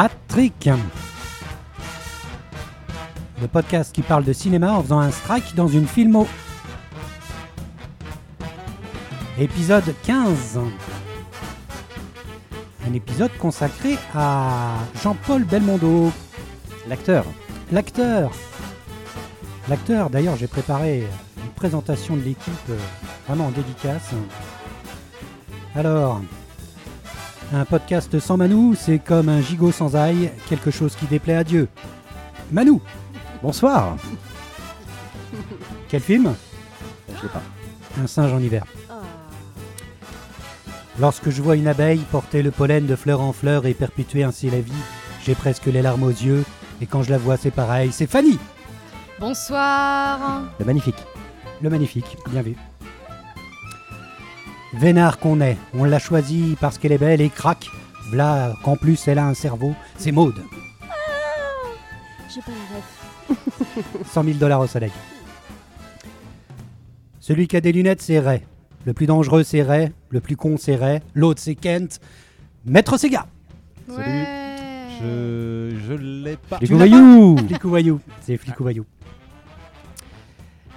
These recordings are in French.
Hat-Trick Le podcast qui parle de cinéma en faisant un strike dans une filmo. Épisode 15 Un épisode consacré à Jean-Paul Belmondo, L'acteur. l'acteur. L'acteur, d'ailleurs, j'ai préparé une présentation de l'équipe euh, vraiment en dédicace. Alors, un podcast sans Manou, c'est comme un gigot sans ail, quelque chose qui déplaît à Dieu. Manou, Bonsoir. quel film? Je l'ai pas. Un singe en hiver. Lorsque je vois une abeille porter le pollen de fleur en fleur et perpétuer ainsi la vie, j'ai presque les larmes aux yeux, et quand je la vois, c'est pareil, c'est Fanny Bonsoir. Le magnifique. Le magnifique, bien vu. Vénard qu'on est, on l'a choisie parce qu'elle est belle et craque. V'là qu'en plus elle a un cerveau, c'est Maude. J'ai pas la ref. 100 000 dollars au soleil. Celui qui a des lunettes, c'est Ray. Le plus dangereux, c'est Ray. Le plus con, c'est Ray. L'autre, c'est Kent. Maître Sega. Salut. Je, je l'ai pas. Les voyous. Flicou Voyou. C'est Flicou Voyou.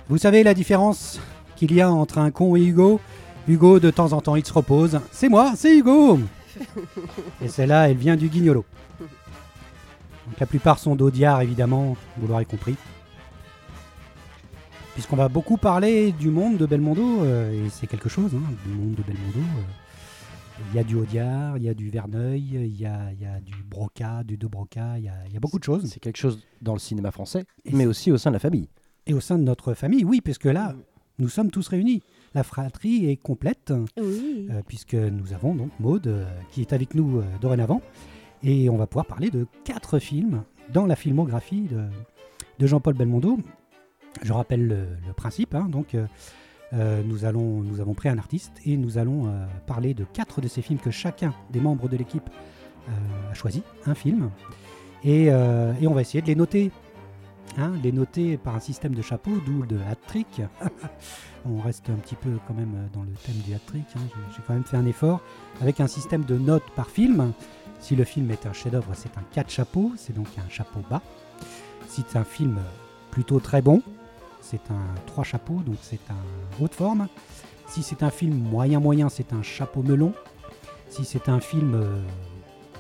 Vous savez la différence qu'il y a entre un con et Hugo? Hugo, de temps en temps, il se repose. C'est moi, c'est Hugo Et celle-là, elle vient du guignolo. Donc la plupart sont d'Audiard, évidemment, vous l'aurez compris. Puisqu'on va beaucoup parler du monde de Belmondo, euh, et c'est quelque chose, hein, du monde de Belmondo. euh. Il y a du Audiard, il y a du Verneuil, il y a, il y a du Broca, du De Broca, il y a, il y a beaucoup de choses. C'est quelque chose dans le cinéma français, Et mais aussi au sein de la famille. Et au sein de notre famille, oui, puisque là, nous sommes tous réunis. La fratrie est complète, Oui. euh, puisque nous avons donc Maude euh, qui est avec nous euh, dorénavant. Et on va pouvoir parler de quatre films dans la filmographie de, de Jean-Paul Belmondo. Je rappelle le, le principe. hein, donc, nous, allons, nous avons pris un artiste et nous allons parler de quatre de ces films que chacun des membres de l'équipe a choisi, un film. Et, et on va essayer de les noter. Hein, les noter par un système de chapeau, d'où le hat-trick. on reste un petit peu quand même dans le thème du hat-trick. hein, j'ai- J'ai quand même fait un effort avec un système de notes par film. Si le film est un chef-d'œuvre, c'est un 4 chapeaux, c'est donc un chapeau bas. Si c'est un film plutôt très bon, c'est un 3 chapeaux, donc c'est un haut de forme. Si c'est un film moyen-moyen, c'est un chapeau melon. Si c'est un film euh,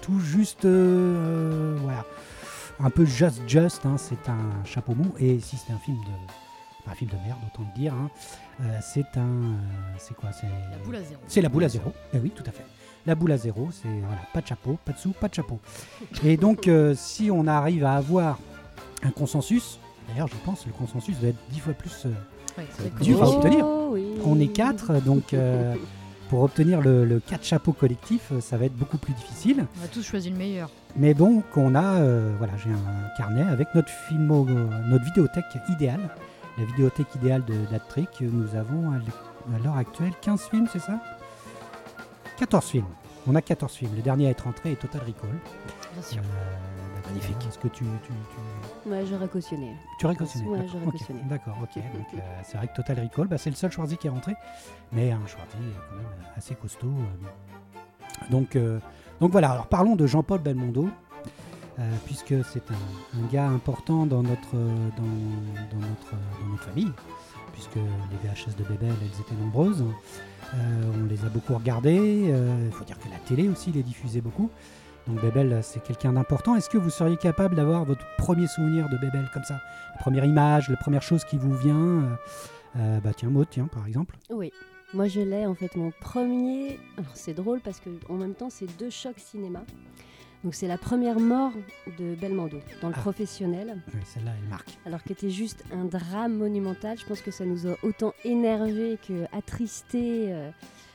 tout juste, euh, voilà, un peu just just, hein, c'est un chapeau mou. Et si c'est un film de, un film de merde, autant le dire, hein, euh, c'est un, euh, c'est quoi, c'est La boule à zéro. c'est la boule à zéro. Eh oui, tout à fait. La boule à zéro, c'est voilà, pas de chapeau, pas de sous, pas de chapeau. Et donc, euh, si on arrive à avoir un consensus, d'ailleurs, je pense que le consensus va être dix fois plus. Ouais, Dur à obtenir. Oh, oui. on est quatre, donc pour obtenir le, le quatre chapeaux collectif, ça va être beaucoup plus difficile. On a tous choisi le meilleur. Mais bon, qu'on a, euh, voilà, j'ai un carnet avec notre filmo, euh, notre vidéothèque idéale, la vidéothèque idéale de d'Attrick. Nous avons à l'heure actuelle 15 films, c'est ça? 14 films. On a 14 films. Le dernier à être entré est Total Recall. Bien sûr. Euh, Magnifique. Est-ce que tu, tu, tu, Ouais, j'aurais cautionné. tu aurais cautionné Ouais, D'accord, j'aurais ok. cautionné. D'accord, ok. Donc, euh, c'est vrai que Total Recall, bah, c'est le seul Schwarzy qui est rentré, mais un Schwarzy quand même assez costaud. Donc, euh, donc voilà, alors parlons de Jean-Paul Belmondo, euh, puisque c'est un, gars important dans notre, euh, dans, notre, euh, dans notre famille, puisque les VHS de Bébel, elles étaient nombreuses. On les a beaucoup regardées. Il faut dire que la télé aussi les diffusait beaucoup. Donc Bébel, c'est quelqu'un d'important. Est-ce que vous seriez capable d'avoir votre premier souvenir de Bébel comme ça? La première image, la première chose qui vous vient? Bah tiens, Maud, tiens, par exemple. Oui. Moi, je l'ai en fait mon premier. Alors, c'est drôle parce que en même temps, c'est deux chocs cinéma. Donc, c'est la première mort de Belmondo dans le Ah. professionnel. Oui, celle-là, elle marque. Alors qu'était juste un drame monumental. Je pense que ça nous a autant énervé que attristé. euh,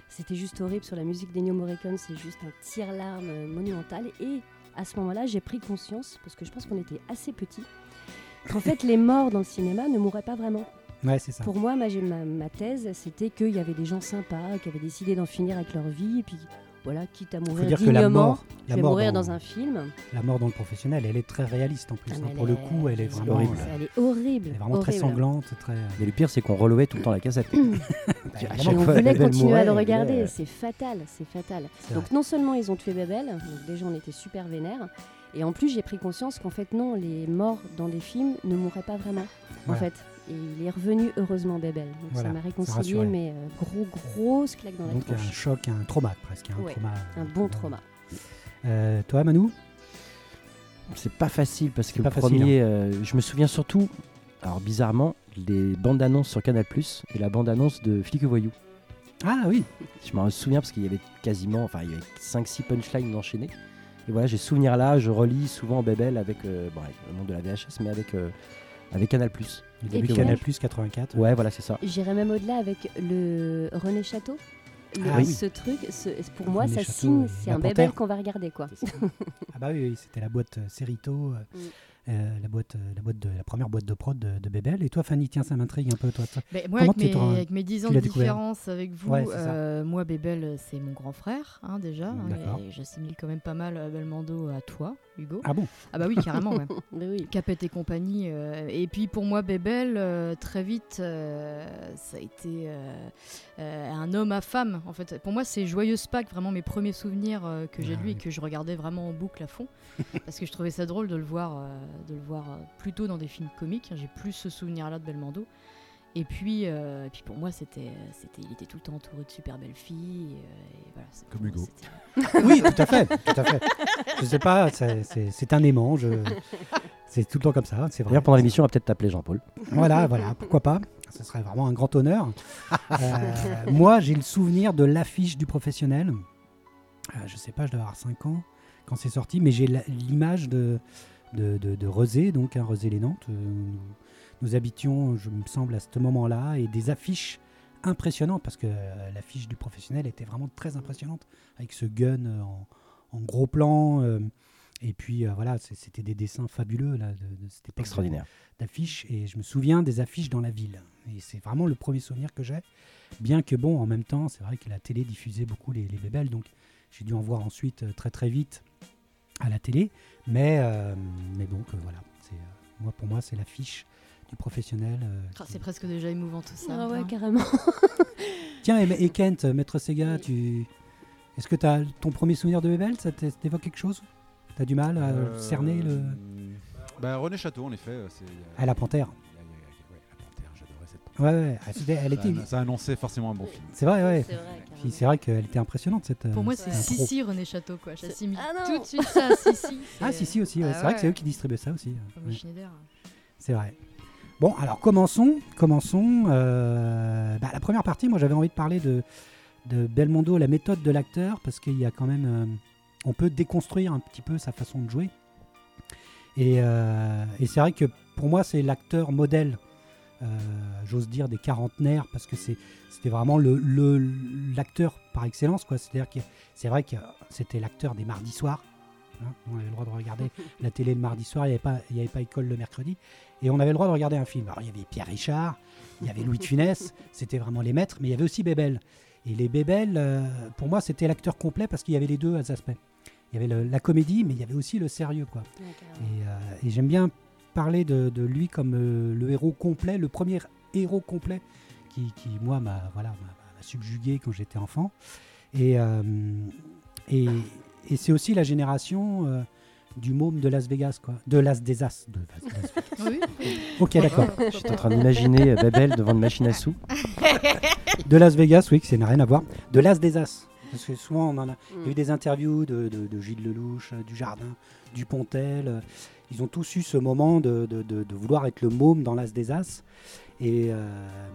C'était juste horrible sur la musique d'Ennio Morricone. C'est juste un tire-larme monumental. Et à ce moment-là, j'ai pris conscience, parce que je pense qu'on était assez petits, qu'en fait, les morts dans le cinéma ne mourraient pas vraiment. Ouais, c'est ça. Pour moi, ma, ma, ma thèse, c'était qu'il y avait des gens sympas qui avaient décidé d'en finir avec leur vie. Et puis, voilà, quitte à mourir dire que la dignement, mort, je la vais mort, mourir dans, dans un film. la mort dans le professionnel, elle est très réaliste en plus. Ah, hein. Pour le coup, elle est vraiment, horrible. Elle est horrible. elle est vraiment très sanglante, très. Mais le pire, c'est qu'on relevait tout le temps la cassette. Bah, À chaque on fois, la voulait continuer à le regarder, mais- c'est fatal, c'est fatal. Donc non seulement ils ont tué Babel, donc déjà on était super vénère, Et en plus, j'ai pris conscience qu'en fait, non, les morts dans les films ne mourraient pas vraiment. Voilà. En fait. Et il est revenu heureusement, Bébel. Donc Voilà, ça m'a réconcilié, mais euh, gros, grosse claque dans la Donc un tronche. choc, un trauma presque. Un, Ouais, trauma, Un bon trauma. Euh, toi, Manu? C'est pas facile parce que le facile, premier, euh, je me souviens surtout, alors bizarrement, les bandes annonces sur Canal et la bande annonce de Flic et Voyou. Ah oui, Je me souviens parce qu'il y avait quasiment, enfin il y avait 5-6 punchlines enchaînées. Et voilà, j'ai ce souvenir là, je relis souvent Bébel avec, euh, bon, avec le nom de la VHS, mais avec, euh, avec Canal le Et début de puis- Canal Plus 84. Ouais, voilà, c'est ça. J'irais même au-delà avec le René Château. Le- Ah oui. Ce truc, ce- pour moi, René ça Château, signe, euh, c'est un. Bébel qu'on va regarder, quoi. Ah bah oui, oui, c'était la boîte euh, Cerito, euh, Mm. euh, la boîte, la boîte de la première boîte de prod de, de Bébel. Et toi, Fanny, tiens, ça m'intrigue un peu, toi. toi. Ben, moi, Comment avec mes, avec mes 10 ans de différence avec vous, Ouais, euh, moi, Bébel, c'est mon grand frère, hein, déjà. hein, D'accord. et j'assimile quand même pas mal Belmondo à toi, Hugo. Ah bon? Ah bah oui, carrément, ouais. Mais oui. Capet et compagnie. euh, et puis pour moi, Bébel, euh, très vite, euh, ça a été euh, euh, un homme à femme. En fait, pour moi, c'est Joyeuse Pâques, vraiment mes premiers souvenirs euh, que j'ai Ah de lui oui. et que je regardais vraiment en boucle à fond, parce que je trouvais ça drôle de le voir, euh, de le voir plutôt dans des films comiques. J'ai plus ce souvenir-là de Belmondo. Et puis, euh, et puis pour moi, c'était, c'était, il était tout le temps entouré de super belles filles. euh, et voilà, c'est- Comme moi, Hugo. Oui, tout à fait, tout à fait. Je sais pas, c'est- c'est c'est un aimant. Je... C'est tout le temps comme ça, c'est vrai. D'ailleurs, pendant l'émission, on va peut-être t'appeler Jean-Paul. Voilà, voilà, pourquoi pas. Ce serait vraiment un grand honneur. Euh, moi, j'ai le souvenir de l'affiche du professionnel. Euh, je sais pas, je dois avoir 5 ans quand c'est sorti, mais j'ai la- l'image de, de, de, de Rezé, donc un Rezé les Nantes. Nous habitions, je me semble, à ce moment-là, et des affiches impressionnantes, parce que euh, l'affiche du professionnel était vraiment très impressionnante, avec ce gun euh, en, en gros plan. euh, et puis euh, voilà, c'était des dessins fabuleux là, de, de cette époque de- Extraordinaire. d'affiches et je me souviens des affiches dans la ville. Et c'est vraiment le premier souvenir que j'ai. Bien que bon, en même temps, c'est vrai que la télé diffusait beaucoup les, les bébelles, donc j'ai dû en voir ensuite très très vite à la télé. Mais, euh, mais que voilà, c'est, moi, pour moi, c'est l'affiche du professionnel. euh, Ah, qui- c'est presque déjà émouvant tout ça. Ah ouais, hein. carrément. Tiens, et, et Kent, euh, Maître Sega, Oui. tu... est-ce que tu as ton premier souvenir de bébelle Ça t'é- t'évoque quelque chose? Tu as du mal à Euh, cerner le... Bah, René Château, en effet. euh, C'est, Ah, la panthère. Ouais. Ouais, ah, elle était... Ça, ça annonçait forcément un bon film. C'est vrai, ouais. C'est vrai, vrai qu'elle était impressionnante cette. Pour moi, euh, c'est. Sissi René Château, quoi. J'assimile Ah non tout de suite ça à Sissi. Ah, c'est- si, si, aussi. ouais. Ah c'est vrai que c'est eux qui distribuaient ça aussi. Romy Ouais, Schneider. c'est vrai. Bon, alors commençons. Commençons. euh, bah, la première partie, moi j'avais envie de parler de, Belmondo, la méthode de l'acteur, parce qu'il y a quand même. euh, on peut déconstruire un petit peu sa façon de jouer. Et, euh, c'est vrai que pour moi, c'est l'acteur modèle, j'ose dire, des quarantenaires, parce que c'était vraiment l'acteur par excellence. C'est-à-dire que c'est vrai que c'était l'acteur des mardis soirs. Hein. on avait le droit de regarder la télé le mardi soir, il n'y avait, pas- il y avait pas école le mercredi. Et on avait le droit de regarder un film. Alors il y avait Pierre Richard, il y avait Louis de Funès, c'était vraiment les maîtres, mais il y avait aussi Bébel. Et les Bébel, euh, pour moi, c'était l'acteur complet parce qu'il y avait les deux aspects. Il y avait le- la comédie, mais il y avait aussi le sérieux. quoi. Et, euh, et j'aime bien parler de, de lui comme euh, le héros complet, le premier héros complet qui, qui, moi, m'a voilà, subjugué quand j'étais enfant. Et, et, et c'est aussi la génération euh, du môme de Las Vegas, quoi. De Las des As. De Las- Las Vegas. Oui. ok, d'accord. J'étais en train d'imaginer euh, Babel devant une machine à sous. De Las Vegas, oui, que ça n'a rien à voir. De Las des As. Parce que souvent, on en a, Il y a eu Mm. des interviews de, de- de Gilles Lelouch, euh, du Jardin, du Pontel. Ils ont tous eu ce moment de, de- de- de vouloir être le môme dans l'As des As. Et euh,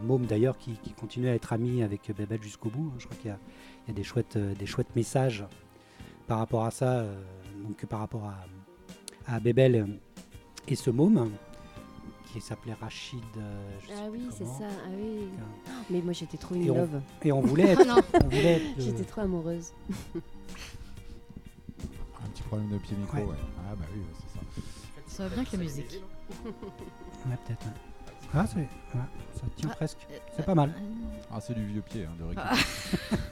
môme d'ailleurs qui, qui continue à être ami avec Bébel jusqu'au bout. Je crois qu'il y a, il y a des, chouettes, des chouettes messages par rapport à ça, euh, donc par rapport à, à Bébel euh, et ce môme qui s'appelait Rachid. euh, je sais Ah oui, c'est ça. Ah oui. Euh, Mais moi, j'étais trop Et in on- love. Et on voulait être, non, on voulait être le- J'étais trop amoureuse. Un petit problème de pied micro, Ouais. ouais. Ah bah oui, c'est ça. ça va bien que la musique. Ouais, peut-être. ouais. Ah, c'est, ouais, ça tient Ah, presque. Euh, C'est pas mal. Ah, c'est du vieux pied, hein, de. Ah.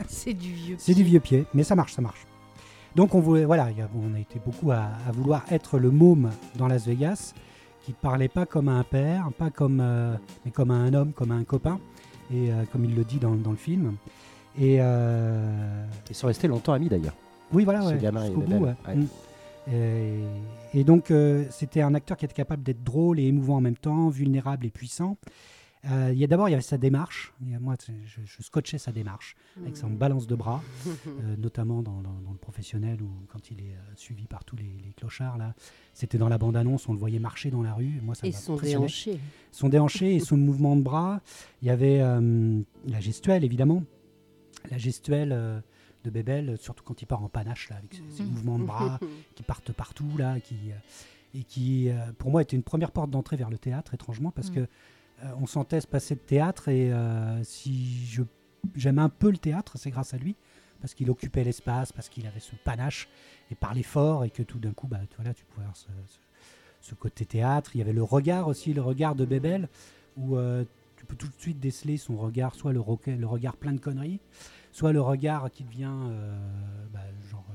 C'est du vieux. C'est du pied. vieux pied, mais ça marche, ça marche. Donc on voulait, voilà, on a été beaucoup à, à vouloir être le môme dans Las Vegas, qui parlait pas comme un père, pas comme, euh, mais comme un homme, comme un copain, et euh, comme il le dit dans, dans le film. Et euh, Ils sont restés longtemps amis d'ailleurs. oui, voilà, ouais, gamin jusqu'au bout, ouais. Ouais. Mm. Et, et donc, c'était un acteur qui était capable d'être drôle et émouvant en même temps, vulnérable et puissant. Euh, il y a d'abord, il y avait sa démarche. Il y a- moi, je, je scotchais sa démarche avec son balance de bras, euh, notamment dans, dans- dans le professionnel ou quand il est euh, suivi par tous les, les clochards. Là, c'était dans la bande-annonce, on le voyait marcher dans la rue. et Moi, ça Et son déhanché. Son déhanché et son mouvement de bras. Il y avait euh, la gestuelle, évidemment. La gestuelle euh, de Bébel, surtout quand il part en panache, là, avec ses, ses Mhm. mouvements de bras qui partent partout, là, qui, euh, et qui, pour moi, était une première porte d'entrée vers le théâtre, étrangement, parce Mhm. que on sentait se passer de théâtre, et euh, si je j'aime un peu le théâtre, c'est grâce à lui, parce qu'il occupait l'espace, parce qu'il avait ce panache, et parlait fort, et que tout d'un coup, bah, tu, voilà, tu pouvais avoir ce, côté théâtre. Il y avait le regard aussi, le regard de Bébel, où euh, tu peux tout de suite déceler son regard, soit le, le regard plein de conneries, soit le regard qui devient euh, bah, genre.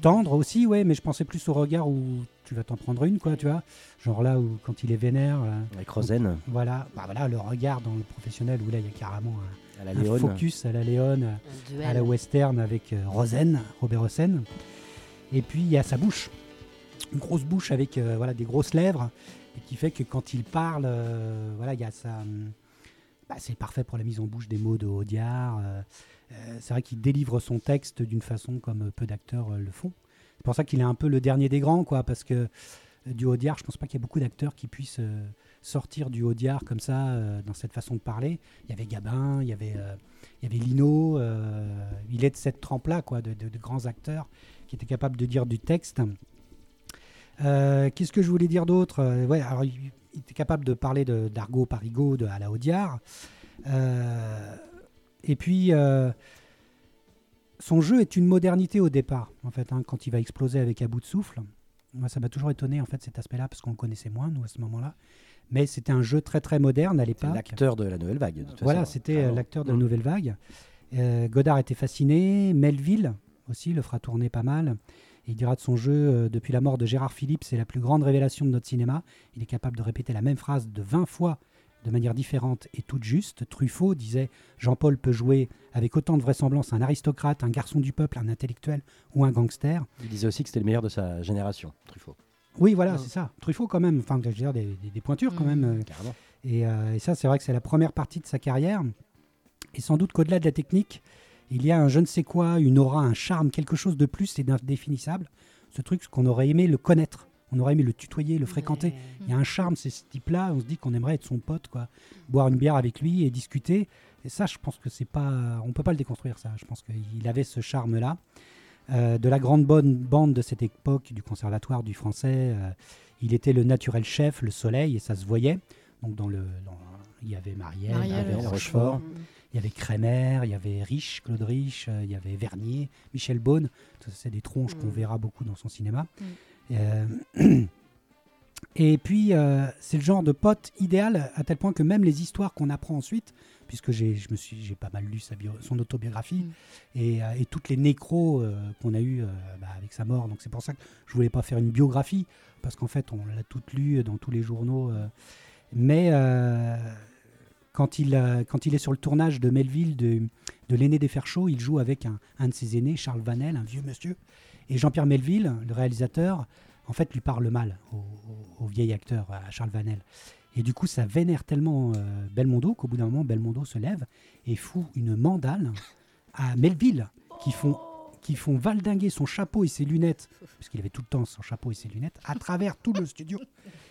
Tendre aussi, ouais, mais je pensais plus au regard où tu vas t'en prendre une, quoi, tu vois. Genre là où quand il est vénère, euh, Avec Rosen, voilà, bah voilà, le regard dans le professionnel où là il y a carrément un, à la un Léone. focus à la duel. à la western avec euh, Rosen, Robert Rosen. Et puis il y a sa bouche, une grosse bouche avec euh, voilà des grosses lèvres, et qui fait que quand il parle, euh, voilà, il y a ça. bah, c'est parfait pour la mise en bouche des mots de Audiard. euh, c'est vrai qu'il délivre son texte d'une façon comme peu d'acteurs euh, le font. C'est pour ça qu'il est un peu le dernier des grands, quoi, parce que euh, du Audiard, je pense pas qu'il y ait beaucoup d'acteurs qui puissent euh, sortir du Audiard comme ça, euh, dans cette façon de parler. Il y avait Gabin, il y avait, euh, il y avait Lino. euh, il est de cette trempe-là, quoi, de, grands acteurs qui étaient capables de dire du texte. Euh, Qu'est-ce que je voulais dire d'autre? Euh, ouais, il, était capable de parler d'argot parigot de, à la Audiard. Et puis, euh, son jeu est une modernité au départ, en fait, hein, quand il va exploser avec à bout de souffle. Moi, ça m'a toujours étonné, en fait, cet aspect-là, parce qu'on le connaissait moins, nous, à ce moment-là. Mais c'était un jeu très, très moderne à l'époque. l'acteur de la nouvelle vague. de toute Voilà, c'était euh, l'acteur de la Mm. nouvelle vague. Euh, Godard était fasciné. Melville aussi le fera tourner pas mal. Il dira de son jeu, euh, depuis la mort de Gérard Philippe, c'est la plus grande révélation de notre cinéma. Il est capable de répéter la même phrase de 20 fois de manière différente et toute juste. Truffaut disait Jean-Paul peut jouer avec autant de vraisemblance un aristocrate, un garçon du peuple, un intellectuel ou un gangster. Il disait aussi que c'était le meilleur de sa génération, Truffaut. Oui, voilà, c'est ça. Truffaut, quand même. Enfin, je veux dire, des, des- des pointures, quand même. euh, Carrément. et, euh, et ça, c'est vrai que c'est la première partie de sa carrière. Et sans doute qu'au-delà de la technique, il y a un je ne sais quoi, une aura, un charme, quelque chose de plus et d'indéfinissable. Ce truc qu'on aurait aimé le connaître. On aurait aimé le tutoyer, le fréquenter. Il y a un charme, c'est ce type-là. On se dit qu'on aimerait être son pote, quoi. Boire une bière avec lui et discuter. Et ça, je pense que c'est pas. On peut pas le déconstruire, ça. Je pense qu'il avait ce charme-là. Euh, de la grande bonne bande de cette époque, du conservatoire du français, euh, il était le naturel chef, le soleil, et ça se voyait. Donc dans le, dans- il y avait Marielle, il y avait Rochefort. Rochefort, il y avait Crémer, il y avait Rich, Claude Rich, euh, il y avait Vernier, Michel Beaune. C'est des tronches qu'on Mm. verra beaucoup dans son cinéma. Mm. Euh, et puis, euh, c'est le genre de pote idéal à tel point que même les histoires qu'on apprend ensuite, puisque j'ai, je me suis, j'ai pas mal lu sa bio- son autobiographie Mm. et, euh, et toutes les nécros euh, qu'on a eues euh, bah, avec sa mort. Donc c'est pour ça que je voulais pas faire une biographie, parce qu'en fait, on l'a toute lue dans tous les journaux. euh. mais quand, il, quand il est sur le tournage de Melville, de, de l'aîné des Fers chauds, il joue avec un, un de ses aînés, Charles Vanel, un vieux monsieur. Et Jean-Pierre Melville, le réalisateur, en fait, lui parle mal au, vieil acteur, à Charles Vanel. Et du coup, ça vénère tellement euh, Belmondo qu'au bout d'un moment, Belmondo se lève et fout une mandale à Melville qui font, qui font valdinguer son chapeau et ses lunettes, puisqu'il avait tout le temps son chapeau et ses lunettes, à travers tout le studio.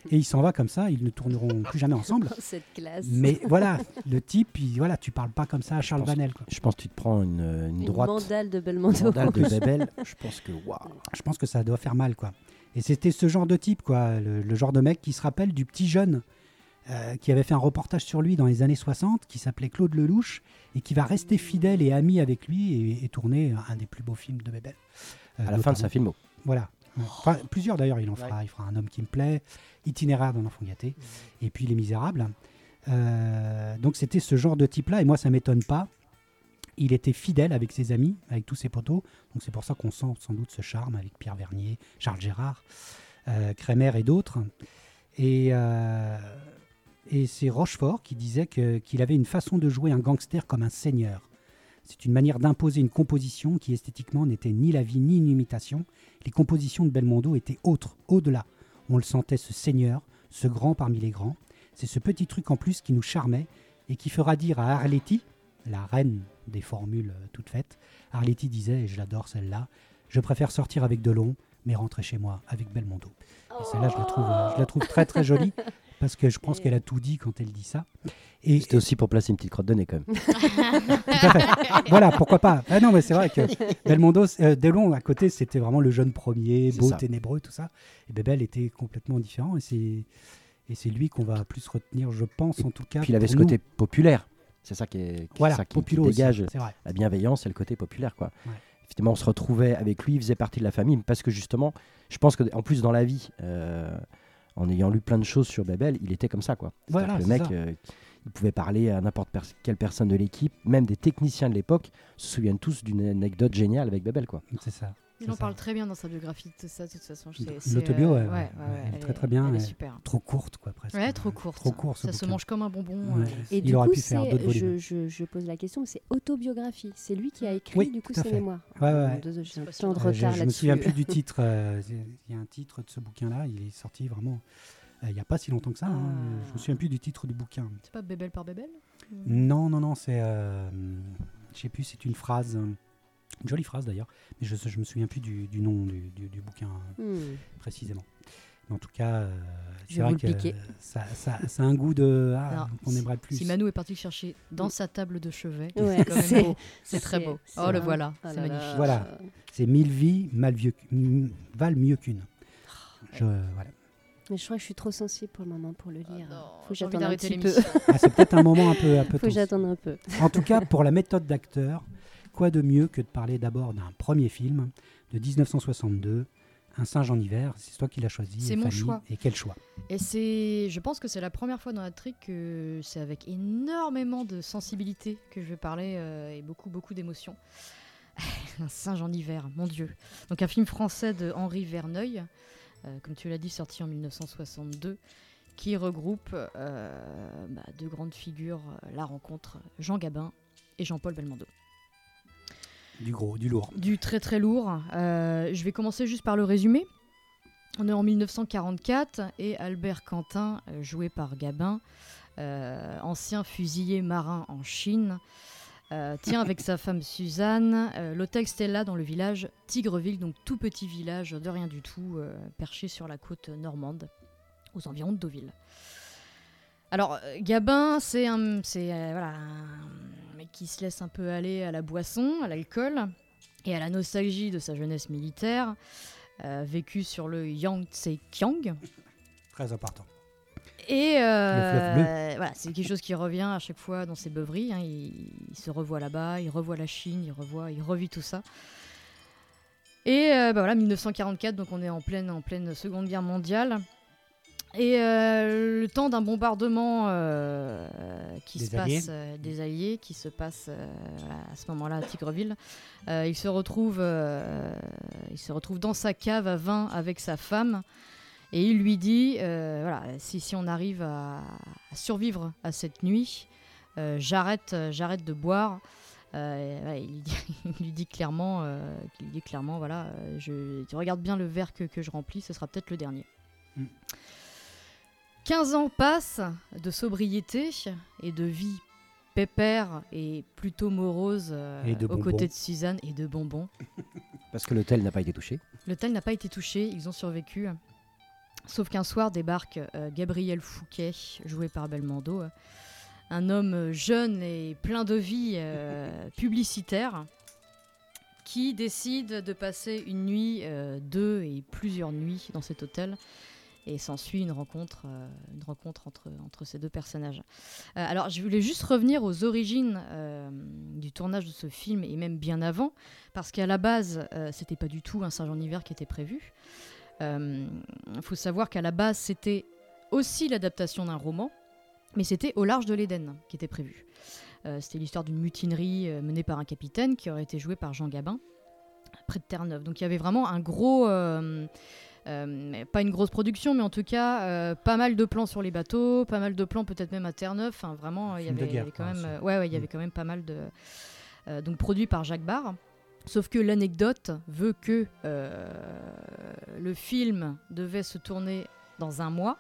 Et il s'en va comme ça, ils ne tourneront plus jamais ensemble. Cette classe. Mais voilà, le type, il, voilà, tu parles pas comme ça à Charles pense- Vanel. quoi. Je pense que tu te prends une, une Une droite. mandale de Belmondo. mandale de Bébel. Je pense que waouh. Je pense que ça doit faire mal, quoi. Et c'était ce genre de type, quoi, le, le genre de mec qui se rappelle du petit jeune euh, qui avait fait un reportage sur lui dans les années 60, qui s'appelait Claude Lelouch, et qui va rester fidèle et ami avec lui et, et tourner un des plus beaux films de Bébel. Euh, À la fin de sa filmo. Voilà. Enfin, plusieurs d'ailleurs, il en fera. Il fera un homme qui me plaît, itinéraire d'un enfant gâté, et puis Les Misérables. Euh, donc c'était ce genre de type-là, et moi ça m'étonne pas. Il était fidèle avec ses amis, avec tous ses potos, donc c'est pour ça qu'on sent sans doute ce charme avec Pierre Vernier, Charles Gérard, euh, Crémer et d'autres. Et, euh, et c'est Rochefort qui disait qu'il avait une façon de jouer un gangster comme un seigneur. C'est une manière d'imposer une composition qui esthétiquement n'était ni la vie ni une imitation. Les compositions de Belmondo étaient autres, au-delà. On le sentait, ce seigneur, ce grand parmi les grands. C'est ce petit truc en plus qui nous charmait et qui fera dire à Arletty, la reine des formules euh, toutes faites, Arletty disait, et je l'adore celle-là, je préfère sortir avec Delon, mais rentrer chez moi avec Belmondo. Et celle-là, je euh, je la trouve très très jolie parce que je pense qu'elle a tout dit quand elle dit ça. Et C'était aussi pour placer une petite crotte de nez quand même. tout à fait. voilà, pourquoi pas. Ah non, mais c'est vrai que Belmondo, euh, Delon à côté, c'était vraiment le jeune premier, C'est beau, ça. ténébreux, tout ça. Et Bebel était complètement différent et c'est et c'est lui qu'on va plus retenir, je pense en tout cas. Puis il avait ce nous. côté populaire. C'est ça qui, est, qui- voilà, ça qui- qui populo aussi, dégage la bienveillance et le côté populaire. Quoi. Ouais. Effectivement, on se retrouvait avec lui, il faisait partie de la famille, parce que justement, je pense qu'en plus dans la vie, euh, en ayant lu plein de choses sur Bebel, il était comme ça. Quoi. C'est-à-dire Voilà, que le mec, euh, il pouvait parler à n'importe quelle personne de l'équipe, même des techniciens de l'époque se souviennent tous d'une anecdote géniale avec Bebel. Quoi. C'est ça. Il en ça. parle très bien dans sa biographie, de ça, de toute façon. C'est, l'autobio, euh, ouais, ouais, ouais, ouais, elle est très, très bien, Elle est elle- super. Trop courte, quoi, presque. Ouais, trop courte. Trop court, Ça se mange comme un bonbon. Ouais. euh. Et Il du aurait coup, pu faire c'est- d'autres volumes. je, je, je pose la question, c'est autobiographie. C'est lui qui a écrit Oui, du coup tout ses mémoires. Ouais, ouais, Euh, ouais. désolé, J'ai un pas temps de sûr. Euh, je, retard me là-dessus. souviens plus du titre. euh, Il y a un titre de ce bouquin-là. Il est sorti vraiment euh, il n'y a pas si longtemps que ça. hein. Ah. Je me souviens plus du titre du bouquin. C'est pas Bébel par Bébel Non, non, non, c'est. euh, je sais plus, c'est une phrase. Une jolie phrase d'ailleurs, mais je ne me souviens plus du, du nom du, du- du bouquin euh, Hmm. précisément. Mais en tout cas, euh, Je c'est vrai que ça, ça, ça a un goût de. Ah, Alors, qu'on aimerait plus. Si Manu est parti chercher dans sa table de chevet, Ouais, c'est très beau. Oh, le voilà. Oh C'est magnifique. Voilà. C'est mille vies mal vieux, valent mieux qu'une. Je, voilà. Mais je crois que je suis trop sensible pour le moment pour le lire. Oh Faut que j'ai envie j'attende un petit peu. Ah, c'est peut-être un moment un peu, un peu Faut que j'attende un peu. En tout cas, pour la méthode d'acteur, quoi de mieux que de parler d'abord d'un premier film de 1962, Un singe en hiver C'est toi qui l'as choisi. C'est mon choix. Et quel choix? Et c'est, je pense que c'est la première fois dans la trick que c'est avec énormément de sensibilité que je vais parler euh, et beaucoup beaucoup d'émotions. un singe en hiver, mon Dieu. Donc un film français de Henri Verneuil, euh, comme tu l'as dit, sorti en 1962, qui regroupe euh, bah, deux grandes figures, la rencontre Jean Gabin et Jean-Paul Belmondo. Du gros, du lourd. Du très très lourd. Euh, je vais commencer juste par le résumé. On est en 1944 et Albert Quentin, euh, joué par Gabin, euh, ancien fusilier marin en Chine, tient avec sa femme Suzanne l'hôtel Stella dans le village Tigreville, donc tout petit village de rien du tout, perché sur la côte normande, aux environs de Deauville. Alors, Gabin, c'est un, voilà, qui se laisse un peu aller à la boisson, à l'alcool et à la nostalgie de sa jeunesse militaire, euh, vécue sur le Yangtze-Kiang. Très important. Et euh, voilà, c'est quelque chose qui revient à chaque fois dans ses beuveries. hein. Il, il se revoit là-bas, il revoit la Chine, il revoit, il revit tout ça. Et euh, bah voilà, 1944, donc on est en pleine, en pleine Seconde Guerre mondiale. Et euh, le temps d'un bombardement euh, qui Des se Alliés. passe euh, des Alliés, qui se passe à ce moment-là à Tigreville, il se retrouve, il se retrouve dans sa cave à vin avec sa femme. Et il lui dit, voilà, si, si on arrive à, à survivre à cette nuit, j'arrête, j'arrête de boire. Il, lui dit, il lui dit clairement, il dit clairement, voilà, je, tu regardes bien le verre que, que je remplis, ce sera peut-être le dernier. Mm. 15 ans passent de sobriété et de vie pépère et plutôt morose euh, Et aux côtés de Suzanne et de bonbons. Parce que l'hôtel n'a pas été touché. L'hôtel n'a pas été touché, ils ont survécu. Sauf qu'un soir débarque euh, Gabriel Fouquet, joué par Belmondo, euh, un homme jeune et plein de vie publicitaire, qui décide de passer une nuit, deux et plusieurs nuits dans cet hôtel. Et s'ensuit une rencontre, euh, une rencontre entre, entre ces deux personnages. Euh, alors, je voulais juste revenir aux origines euh, du tournage de ce film, et même bien avant, parce qu'à la base, c'était pas du tout un singe en hiver qui était prévu. Il faut savoir qu'à la base, c'était aussi l'adaptation d'un roman, mais c'était Au large de l'Éden qui était prévu. C'était l'histoire d'une mutinerie menée par un capitaine qui aurait été joué par Jean Gabin, près de Terre-Neuve. Donc il y avait vraiment un gros. Pas une grosse production, mais en tout cas, euh, pas mal de plans sur les bateaux, pas mal de plans peut-être même à Terre-Neuve. Enfin, vraiment, il y avait, quand même, euh, ouais, ouais, il y Mm. avait quand même pas mal de, euh, donc produit par Jacques Barr. Sauf que l'anecdote veut que euh, le film devait se tourner dans un mois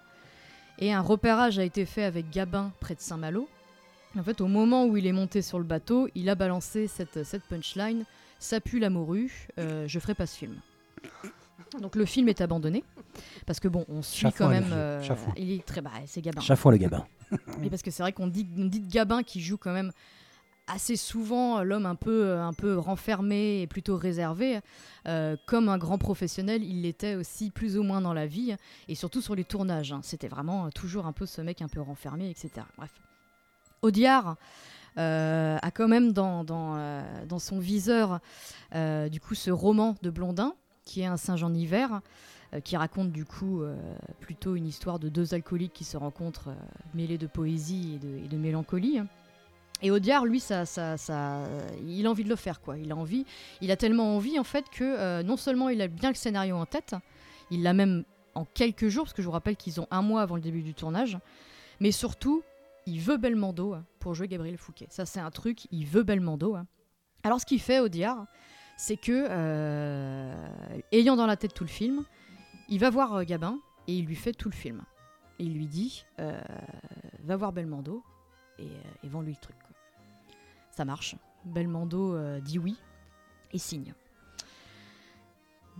et un repérage a été fait avec Gabin près de Saint-Malo. En fait, au moment où il est monté sur le bateau, il a balancé cette, cette punchline Ça pue la morue, euh, je ferai pas ce film. Donc le film est abandonné parce que bon, on suit Chafouin, quand même. euh, il est très bah, c'est Gabin. Chafouin le gabin. Mais parce que c'est vrai qu'on dit, on dit de Gabin qui joue quand même assez souvent euh, l'homme un peu, un peu renfermé et plutôt réservé. Euh, comme un grand professionnel, il l'était aussi plus ou moins dans la vie et surtout sur les tournages. hein. C'était vraiment euh, toujours un peu ce mec un peu renfermé, etc. Bref. Audiard euh, a quand même dans, dans, euh, dans son viseur euh, du coup ce roman de Blondin qui est un singe en hiver euh, qui raconte du coup euh, plutôt une histoire de deux alcooliques qui se rencontrent euh, mêlés de poésie et de, mélancolie. Et Audiard, lui, ça, ça, ça, il a envie de le faire, quoi. Il a envie, il a tellement envie, en fait, que non seulement il a bien le scénario en tête, il l'a même en quelques jours, parce que je vous rappelle qu'ils ont un mois avant le début du tournage, mais surtout, il veut Belmondo pour jouer Gabriel Fouquet. Ça, c'est un truc, il veut Belmondo. Alors, ce qu'il fait, Audiard, c'est que, euh, ayant dans la tête tout le film, il va voir euh, Gabin et il lui fait tout le film. Et il lui dit euh, Va voir Belmondo et, et vends-lui le truc. quoi. Ça marche. Belmondo euh, dit oui et signe.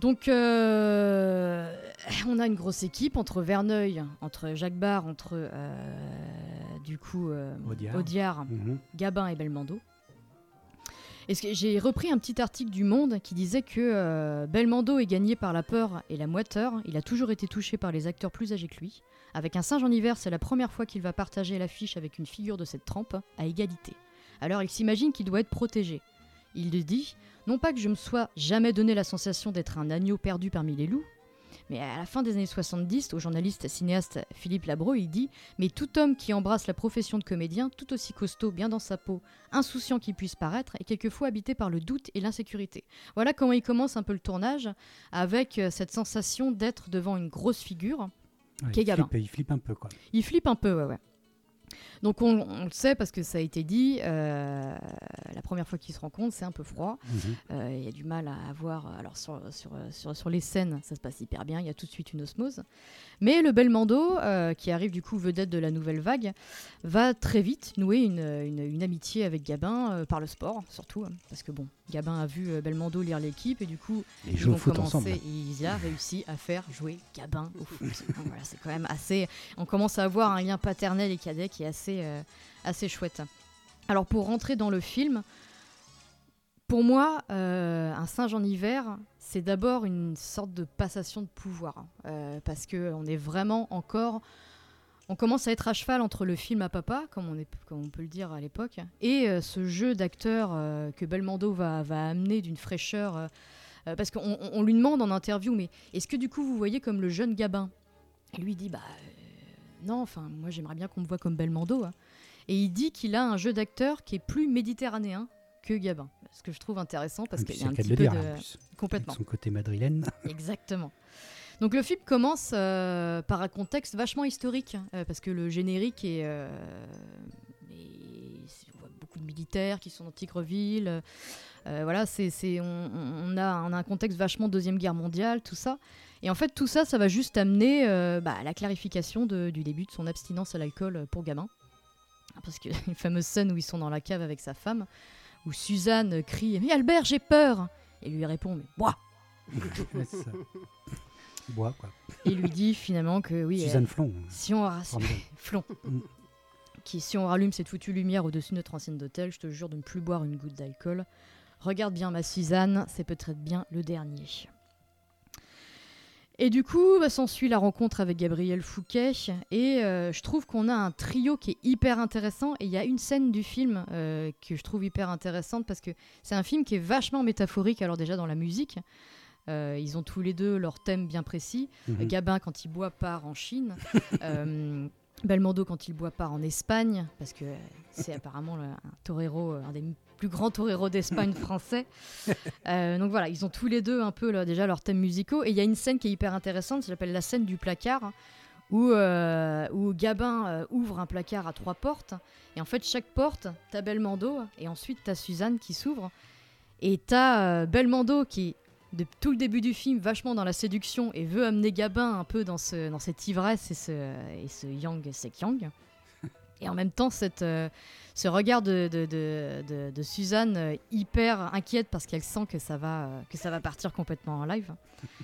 Donc, euh, on a une grosse équipe entre Verneuil, entre Jacques Barre, entre du coup Audiard. Audiard, Mhm. Gabin et Belmondo. J'ai repris un petit article du Monde qui disait que euh, Belmondo est gagné par la peur et la moiteur. Il a toujours été touché par les acteurs plus âgés que lui. Avec un singe en hiver, c'est la première fois qu'il va partager l'affiche avec une figure de cette trempe, à égalité. Alors il s'imagine qu'il doit être protégé. Il le dit non pas que je me sois jamais donné la sensation d'être un agneau perdu parmi les loups, mais à la fin des années 70, au journaliste cinéaste Philippe Labro, il dit Mais tout homme qui embrasse la profession de comédien, tout aussi costaud, bien dans sa peau, insouciant qu'il puisse paraître, est quelquefois habité par le doute et l'insécurité. Voilà comment il commence un peu le tournage, avec euh, cette sensation d'être devant une grosse figure. Ouais, Qui est il, flippe, il flippe un peu, quoi. Il flippe un peu, ouais, ouais. Donc on, on le sait parce que ça a été dit, euh, la première fois qu'ils se rencontrent, c'est un peu froid. Mhm. Euh, Il y a du mal à avoir. Alors, sur, sur, sur, sur les scènes, ça se passe hyper bien. Il y a tout de suite une osmose. Mais le Belmondo, euh, qui arrive du coup vedette de la nouvelle vague, va très vite nouer une, une- une amitié avec Gabin euh, par le sport, surtout. hein, parce que bon, Gabin a vu euh, Belmondo lire l'équipe et du coup, Ils ils foot commencer- ensemble. Il a réussi à faire jouer Gabin au foot. Voilà, c'est quand même assez. On commence à avoir un lien paternel et cadet qui est assez, euh, assez chouette. Alors pour rentrer dans le film, pour moi, euh, un singe en hiver, c'est d'abord une sorte de passation de pouvoir, euh, parce que on est vraiment encore, on commence à être à cheval entre le film à papa, comme on, est, comme on peut le dire à l'époque, et euh, ce jeu d'acteur euh, que Belmondo va, va amener d'une fraîcheur, euh, parce qu'on on- on lui demande en interview, mais est-ce que du coup vous voyez comme le jeune Gabin? Et lui dit bah non, enfin moi j'aimerais bien qu'on me voit comme Belmondo. hein. Et il dit qu'il a un jeu d'acteur qui est plus méditerranéen que Gabin. Ce que je trouve intéressant parce qu'il y a un petit peu de... Complètement. Avec son côté madrilène. Exactement. Donc le film commence euh, par un contexte vachement historique, euh, parce que le générique est... euh, on voit beaucoup de militaires qui sont dans Tigreville. euh, voilà, on, a, un contexte vachement Deuxième Guerre mondiale, tout ça. Et en fait, tout ça, ça va juste amener euh, bah, à la clarification du début de son abstinence à l'alcool pour gamin. Parce que une fameuse scène où ils sont dans la cave avec sa femme, où Suzanne crie Mais Albert, j'ai peur Et lui répond Mais ça. Bois, quoi. Et il lui dit finalement que oui, Suzanne euh, Flon. si on ra- formidable. Flon. Mm. Qui, si on rallume cette foutue lumière au-dessus de notre ancienne d'hôtel, je te jure de ne plus boire une goutte d'alcool. Regarde bien ma Suzanne, c'est peut-être bien le dernier. Et du coup, bah, s'ensuit la rencontre avec Gabriel Fouquet. Et euh, je trouve qu'on a un trio qui est hyper intéressant. Et il y a une scène du film euh, que je trouve hyper intéressante parce que c'est un film qui est vachement métaphorique. Alors, déjà dans la musique, euh, ils ont tous les deux leur thème bien précis. Mhm. Gabin, quand il boit, part en Chine. Euh, Belmondo, quand il boit, part en Espagne, parce que c'est apparemment le- un torero, euh, un des plus grands toreros d'Espagne français. Euh, donc voilà, ils ont tous les deux un peu là, déjà leurs thèmes musicaux. Et il y a une scène qui est hyper intéressante, ça s'appelle la scène du placard, où, euh, où Gabin euh, ouvre un placard à trois portes. Et en fait, chaque porte, t'as Belmondo et ensuite t'as Suzanne qui s'ouvre. Et t'as Belmondo qui, de tout le début du film, vachement dans la séduction et veut amener Gabin un peu dans, ce, dans cette ivresse et ce, et ce yang sek yang. Et en même temps, cette, euh, ce regard de, de, de- de- de Suzanne euh, hyper inquiète parce qu'elle sent que ça, va, euh, que ça va partir complètement en live.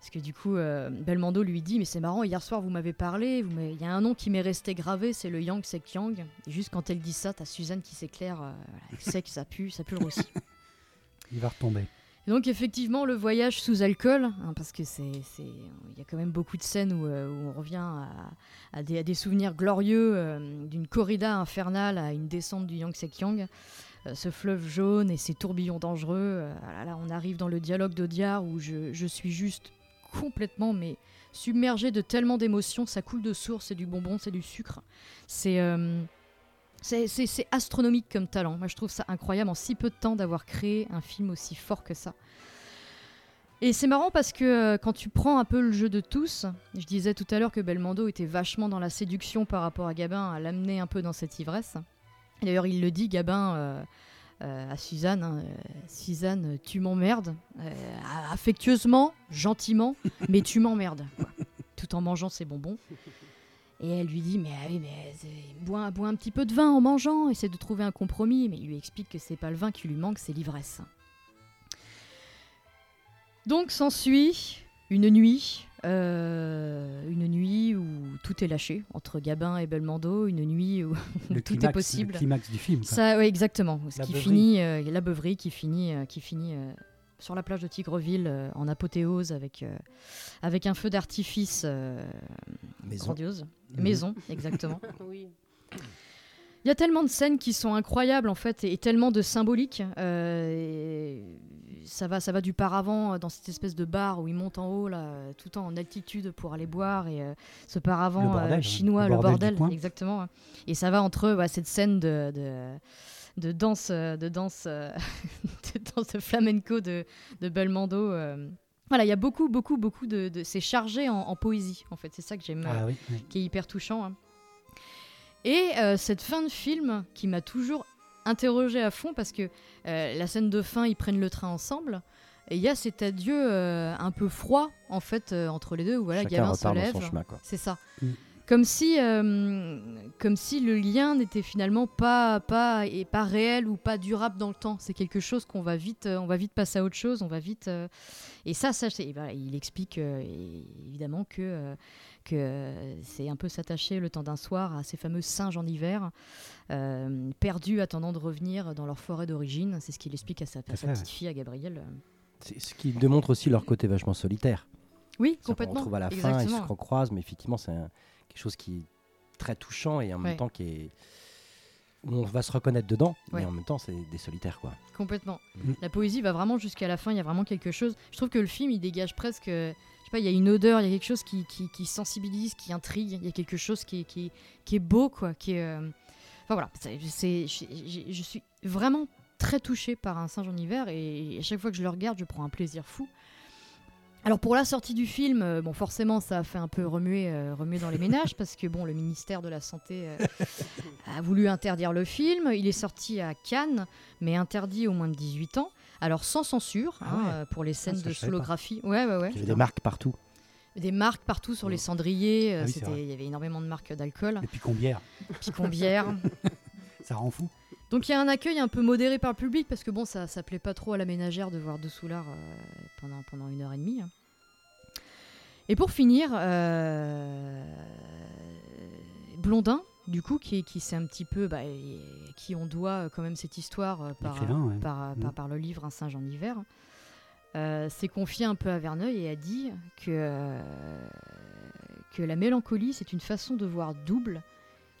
Parce que du coup, euh, Belmondo lui dit Mais c'est marrant, hier soir vous m'avez parlé, il y a un nom qui m'est resté gravé, c'est le Yang Sek Yang. Et juste quand elle dit ça, t'as Suzanne qui s'éclaire, euh, elle sait que ça pue, ça pue le roussi. Il va retomber. Donc effectivement, le voyage sous alcool, hein, parce que c'est, il y a quand même beaucoup de scènes où, euh, on revient à, des, souvenirs glorieux euh, d'une corrida infernale à une descente du Yangtze Yang. Euh, ce fleuve jaune et ces tourbillons dangereux. ah là on arrive dans le dialogue d'Audiard où je, je suis juste complètement mais submergé de tellement d'émotions. Ça coule de source, c'est du bonbon, c'est du sucre. C'est c'est- astronomique comme talent. Moi, je trouve ça incroyable en si peu de temps d'avoir créé un film aussi fort que ça. Et c'est marrant parce que euh, quand tu prends un peu le jeu de tous, je disais tout à l'heure que Belmondo était vachement dans la séduction par rapport à Gabin, à l'amener un peu dans cette ivresse. D'ailleurs, il le dit, Gabin, euh, euh, à Suzanne hein, Suzanne, tu m'emmerdes. affectueusement, gentiment, mais tu m'emmerdes. Tout en mangeant ses bonbons. Et elle lui dit, mais, ah oui, mais bois, bois un petit peu de vin en mangeant, essaie de trouver un compromis. Mais il lui explique que c'est pas le vin qui lui manque, c'est l'ivresse. Donc s'ensuit une nuit, euh, une nuit où tout est lâché entre Gabin et Belmondo, une nuit où tout climax, est possible. Le climax du film. quoi. Ça, ouais, exactement. Ce La qui beuverie. finit, euh, la beuverie qui finit, euh, qui finit euh, sur la plage de Tigreville euh, en apothéose avec, euh, avec un feu d'artifice euh, grandiose. Mhm. Maison, exactement. Oui. Il y a tellement de scènes qui sont incroyables en fait et, et tellement de symboliques. euh, ça va, ça va du paravent dans cette espèce de bar où il monte en haut là, tout en altitude pour aller boire et euh, ce Le paravent bordel, euh, hein. chinois, Le le bordel exactement. ouais. Et ça va entre ouais, cette scène de, de, de danse, de danse, de danse flamenco de, de Belmondo. Voilà, il y a beaucoup, beaucoup, beaucoup de, de- c'est chargé en, en poésie en fait. C'est ça que j'aime. Ah oui, oui. qui est hyper touchant. hein. Et euh, cette fin de film qui m'a toujours interrogé à fond parce que euh, la scène de fin, ils prennent le train ensemble. Et il y a cet adieu euh, un peu froid en fait entre les deux où voilà, Chacun Gavin se lève. C'est ça. Mm. Comme si, euh, comme si le lien n'était finalement pas, pas, et pas réel ou pas durable dans le temps. C'est quelque chose qu'on va vite, euh, on va vite passer à autre chose. On va vite. euh, et ça, il explique euh, évidemment que, que c'est un peu s'attacher le temps d'un soir à ces fameux singes en hiver, perdus attendant de revenir dans leur forêt d'origine. C'est ce qu'il explique à sa, à petite fille, à Gabrielle. C'est ce qui démontre aussi leur côté vachement solitaire. Oui, complètement. retrouve à la fin, ils Exactement. se recroisent, mais effectivement, c'est un- quelque chose qui est très touchant et en même temps qui est. où on va se reconnaître dedans, Ouais. mais en même temps, c'est des solitaires, quoi. Complètement. Mm. La poésie va vraiment jusqu'à la fin, il y a vraiment quelque chose. Je trouve que le film, il dégage presque. euh, Je sais pas, il y a une odeur, il y a quelque chose qui, qui, qui sensibilise, qui intrigue, il y a quelque chose qui, est- qui, qui est beau, quoi. Qui est, euh, Enfin voilà, je, je- je suis vraiment très touchée par un singe en hiver et à chaque fois que je le regarde, je prends un plaisir fou. Alors pour la sortie du film, euh, bon forcément ça a fait un peu remuer, euh, remuer dans les ménages parce que bon le ministère de la santé euh, a voulu interdire le film. Il est sorti à Cannes, mais interdit aux moins de 18 ans. Alors sans censure Ah hein, ouais. pour les scènes ça, de solographie. Ouais ouais ouais. Il y avait des marques partout. Des marques partout sur les cendriers. euh, Ah oui, il y avait énormément de marques d'alcool, Et puis Combière, ça rend fou. Donc il y a un accueil un peu modéré par le public parce que bon, ça, ça plaît pas trop à la ménagère de voir deux soulards euh, pendant, pendant une heure et demie. hein. Et pour finir, euh, Blondin, du coup, qui, qui c'est un petit peu, bah, qui on doit euh, quand même cette histoire par, L'écrivain, ouais. par, Mm. par, par le livre Un singe en hiver, euh, s'est confié un peu à Verneuil et a dit que, que la mélancolie, c'est une façon de voir double.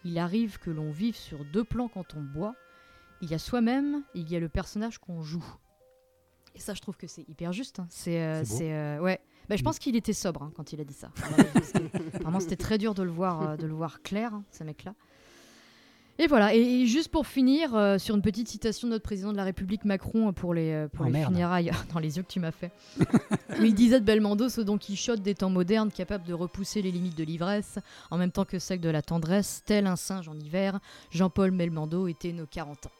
Il arrive que l'on vive sur deux plans quand on boit. Il y a soi-même, il y a le personnage qu'on joue. Et ça, je trouve que c'est hyper juste. hein. C'est, euh, C'est euh, ouais. Bah, je Mm. pense qu'il était sobre hein, quand il a dit ça. Vraiment, c'était très dur de le voir, euh, de le voir clair, hein, ce mec-là. Et voilà, et, et juste pour finir, sur une petite citation de notre président de la République Macron pour les, pour Oh, les merde. funérailles, dans les yeux que tu m'as fait. où il disait de Belmondo, ce Don Quichotte des temps modernes, capable de repousser les limites de l'ivresse, en même temps que celles de la tendresse, tel un singe en hiver, Jean-Paul Belmondo était nos 40 ans.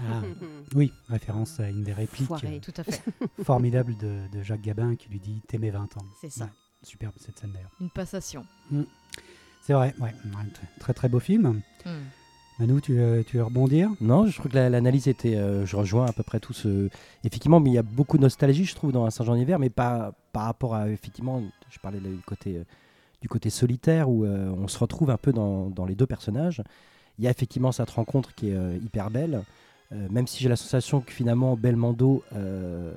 Ah, oui, référence à une des répliques Foiré. Tout à fait, euh, formidables de, de Jacques Gabin qui lui dit mes 20 ans. c'est ça, Ouais, superbe cette scène d'ailleurs. une passation. C'est vrai, ouais, très, très beau film. Manu, tu, euh, tu veux rebondir? Non, je trouve que la- l'analyse était. euh, je rejoins à peu près tout ce. Effectivement, mais il y a beaucoup de nostalgie, je trouve, dans un Saint-Jean hiver, mais pas par rapport à. Effectivement, je parlais du côté, euh, du côté solitaire où euh, on se retrouve un peu dans, dans les deux personnages. Il y a effectivement cette rencontre qui est euh, hyper belle, euh, même si j'ai la sensation que finalement Belmondo euh,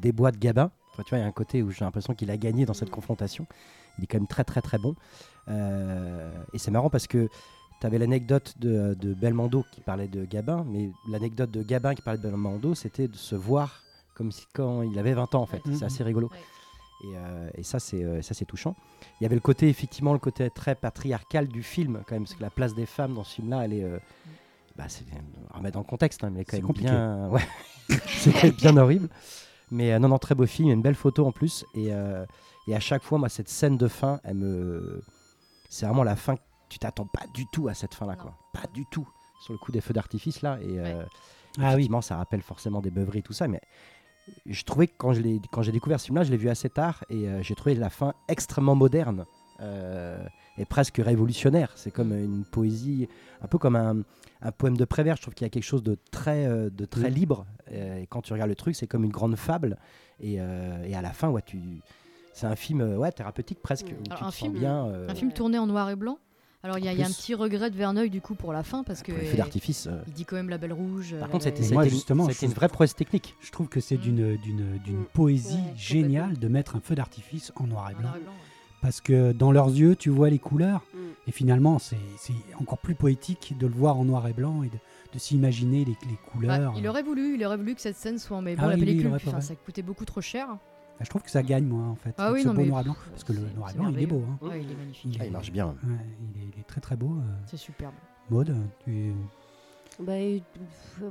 déboîte Gabin. Enfin, tu vois, il y a un côté où j'ai l'impression qu'il a gagné dans cette confrontation. Il est quand même très très très bon. Euh, et c'est marrant parce que tu avais l'anecdote de, de Belmondo qui parlait de Gabin, mais l'anecdote de Gabin qui parlait de Belmondo, c'était de se voir comme si quand il avait 20 ans en fait. C'est assez rigolo. Ouais. Et, euh, et ça, c'est ça, c'est touchant. Il y avait le côté, effectivement, le côté très patriarcal du film, quand même, parce que la place des femmes dans ce film-là, elle est. euh, bah, c'est remettre dans le contexte, hein, mais quand C'est même compliqué. bien. Ouais, c'est bien horrible. Mais euh, non, non, très beau film, une belle photo en plus. Et, euh, et à chaque fois, moi, cette scène de fin, elle me. C'est vraiment la fin. Tu t'attends pas du tout à cette fin-là, quoi. Pas du tout. Sur le coup des feux d'artifice, là. Et euh, Ah oui, effectivement, ça rappelle forcément des beuveries, tout ça. Mais je trouvais que quand je l'ai- quand j'ai découvert ce film-là, je l'ai vu assez tard. Et euh, j'ai trouvé la fin extrêmement moderne. euh, presque révolutionnaire. C'est comme Mm. une poésie, un peu comme un, un poème de Prévert. Je trouve qu'il y a quelque chose de très, euh, de très libre. euh, et quand tu regardes le truc, c'est comme une grande fable. Et, euh, et à la fin, ouais, tu... c'est un film euh, ouais, thérapeutique presque. Tu te un sens film- bien. euh, Un film tourné en noir et blanc. Alors il y, a- En il y a un petit regret de Verneuil du coup pour la fin parce que feux d'artifice. euh. il dit quand même la belle rouge. Par euh, contre, c'était moi, justement, c'était une vraie prouesse technique. je trouve que c'est Mm. d'une, d'une, d'une Mm. poésie Ouais, géniale de mettre un feu d'artifice en noir et en blanc. noir et blanc, ouais. Parce que dans leurs yeux, tu vois les couleurs. Mm. Et finalement, c'est, encore plus poétique de le voir en noir et blanc et de, de s'imaginer les, les Bah, couleurs. il aurait voulu, il aurait voulu que cette scène soit en mais bon, Ah la oui, pellicule, puis, enfin, ça coûtait beaucoup trop cher. Bah, je trouve que ça gagne, moi, en fait. Ah avec oui, ce non, beau mais noir et blanc. Parce que le noir et blanc, il est beau. Hein. Ouais, il est magnifique. Ah, il marche bien. Ouais, il, est, il est très très beau. euh. C'est superbe. Maud, tu... Bah,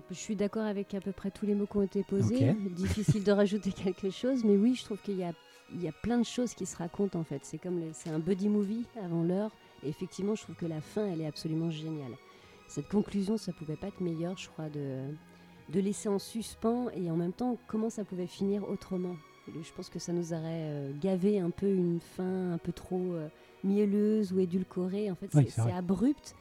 je suis d'accord avec à peu près tous les mots qui ont été posés. Difficile de rajouter quelque chose, mais oui, je trouve qu'il y a, il y a plein de choses qui se racontent en fait. C'est comme les- c'est un buddy movie avant l'heure. Et effectivement, je trouve que la fin, elle est absolument géniale. Cette conclusion, ça pouvait pas être meilleur, je crois, de, de laisser en suspens et en même temps, comment ça pouvait finir autrement. Je pense que ça nous aurait euh, gavé un peu une fin un peu trop euh, mielleuse ou édulcorée. En fait, Oui, c'est abrupt.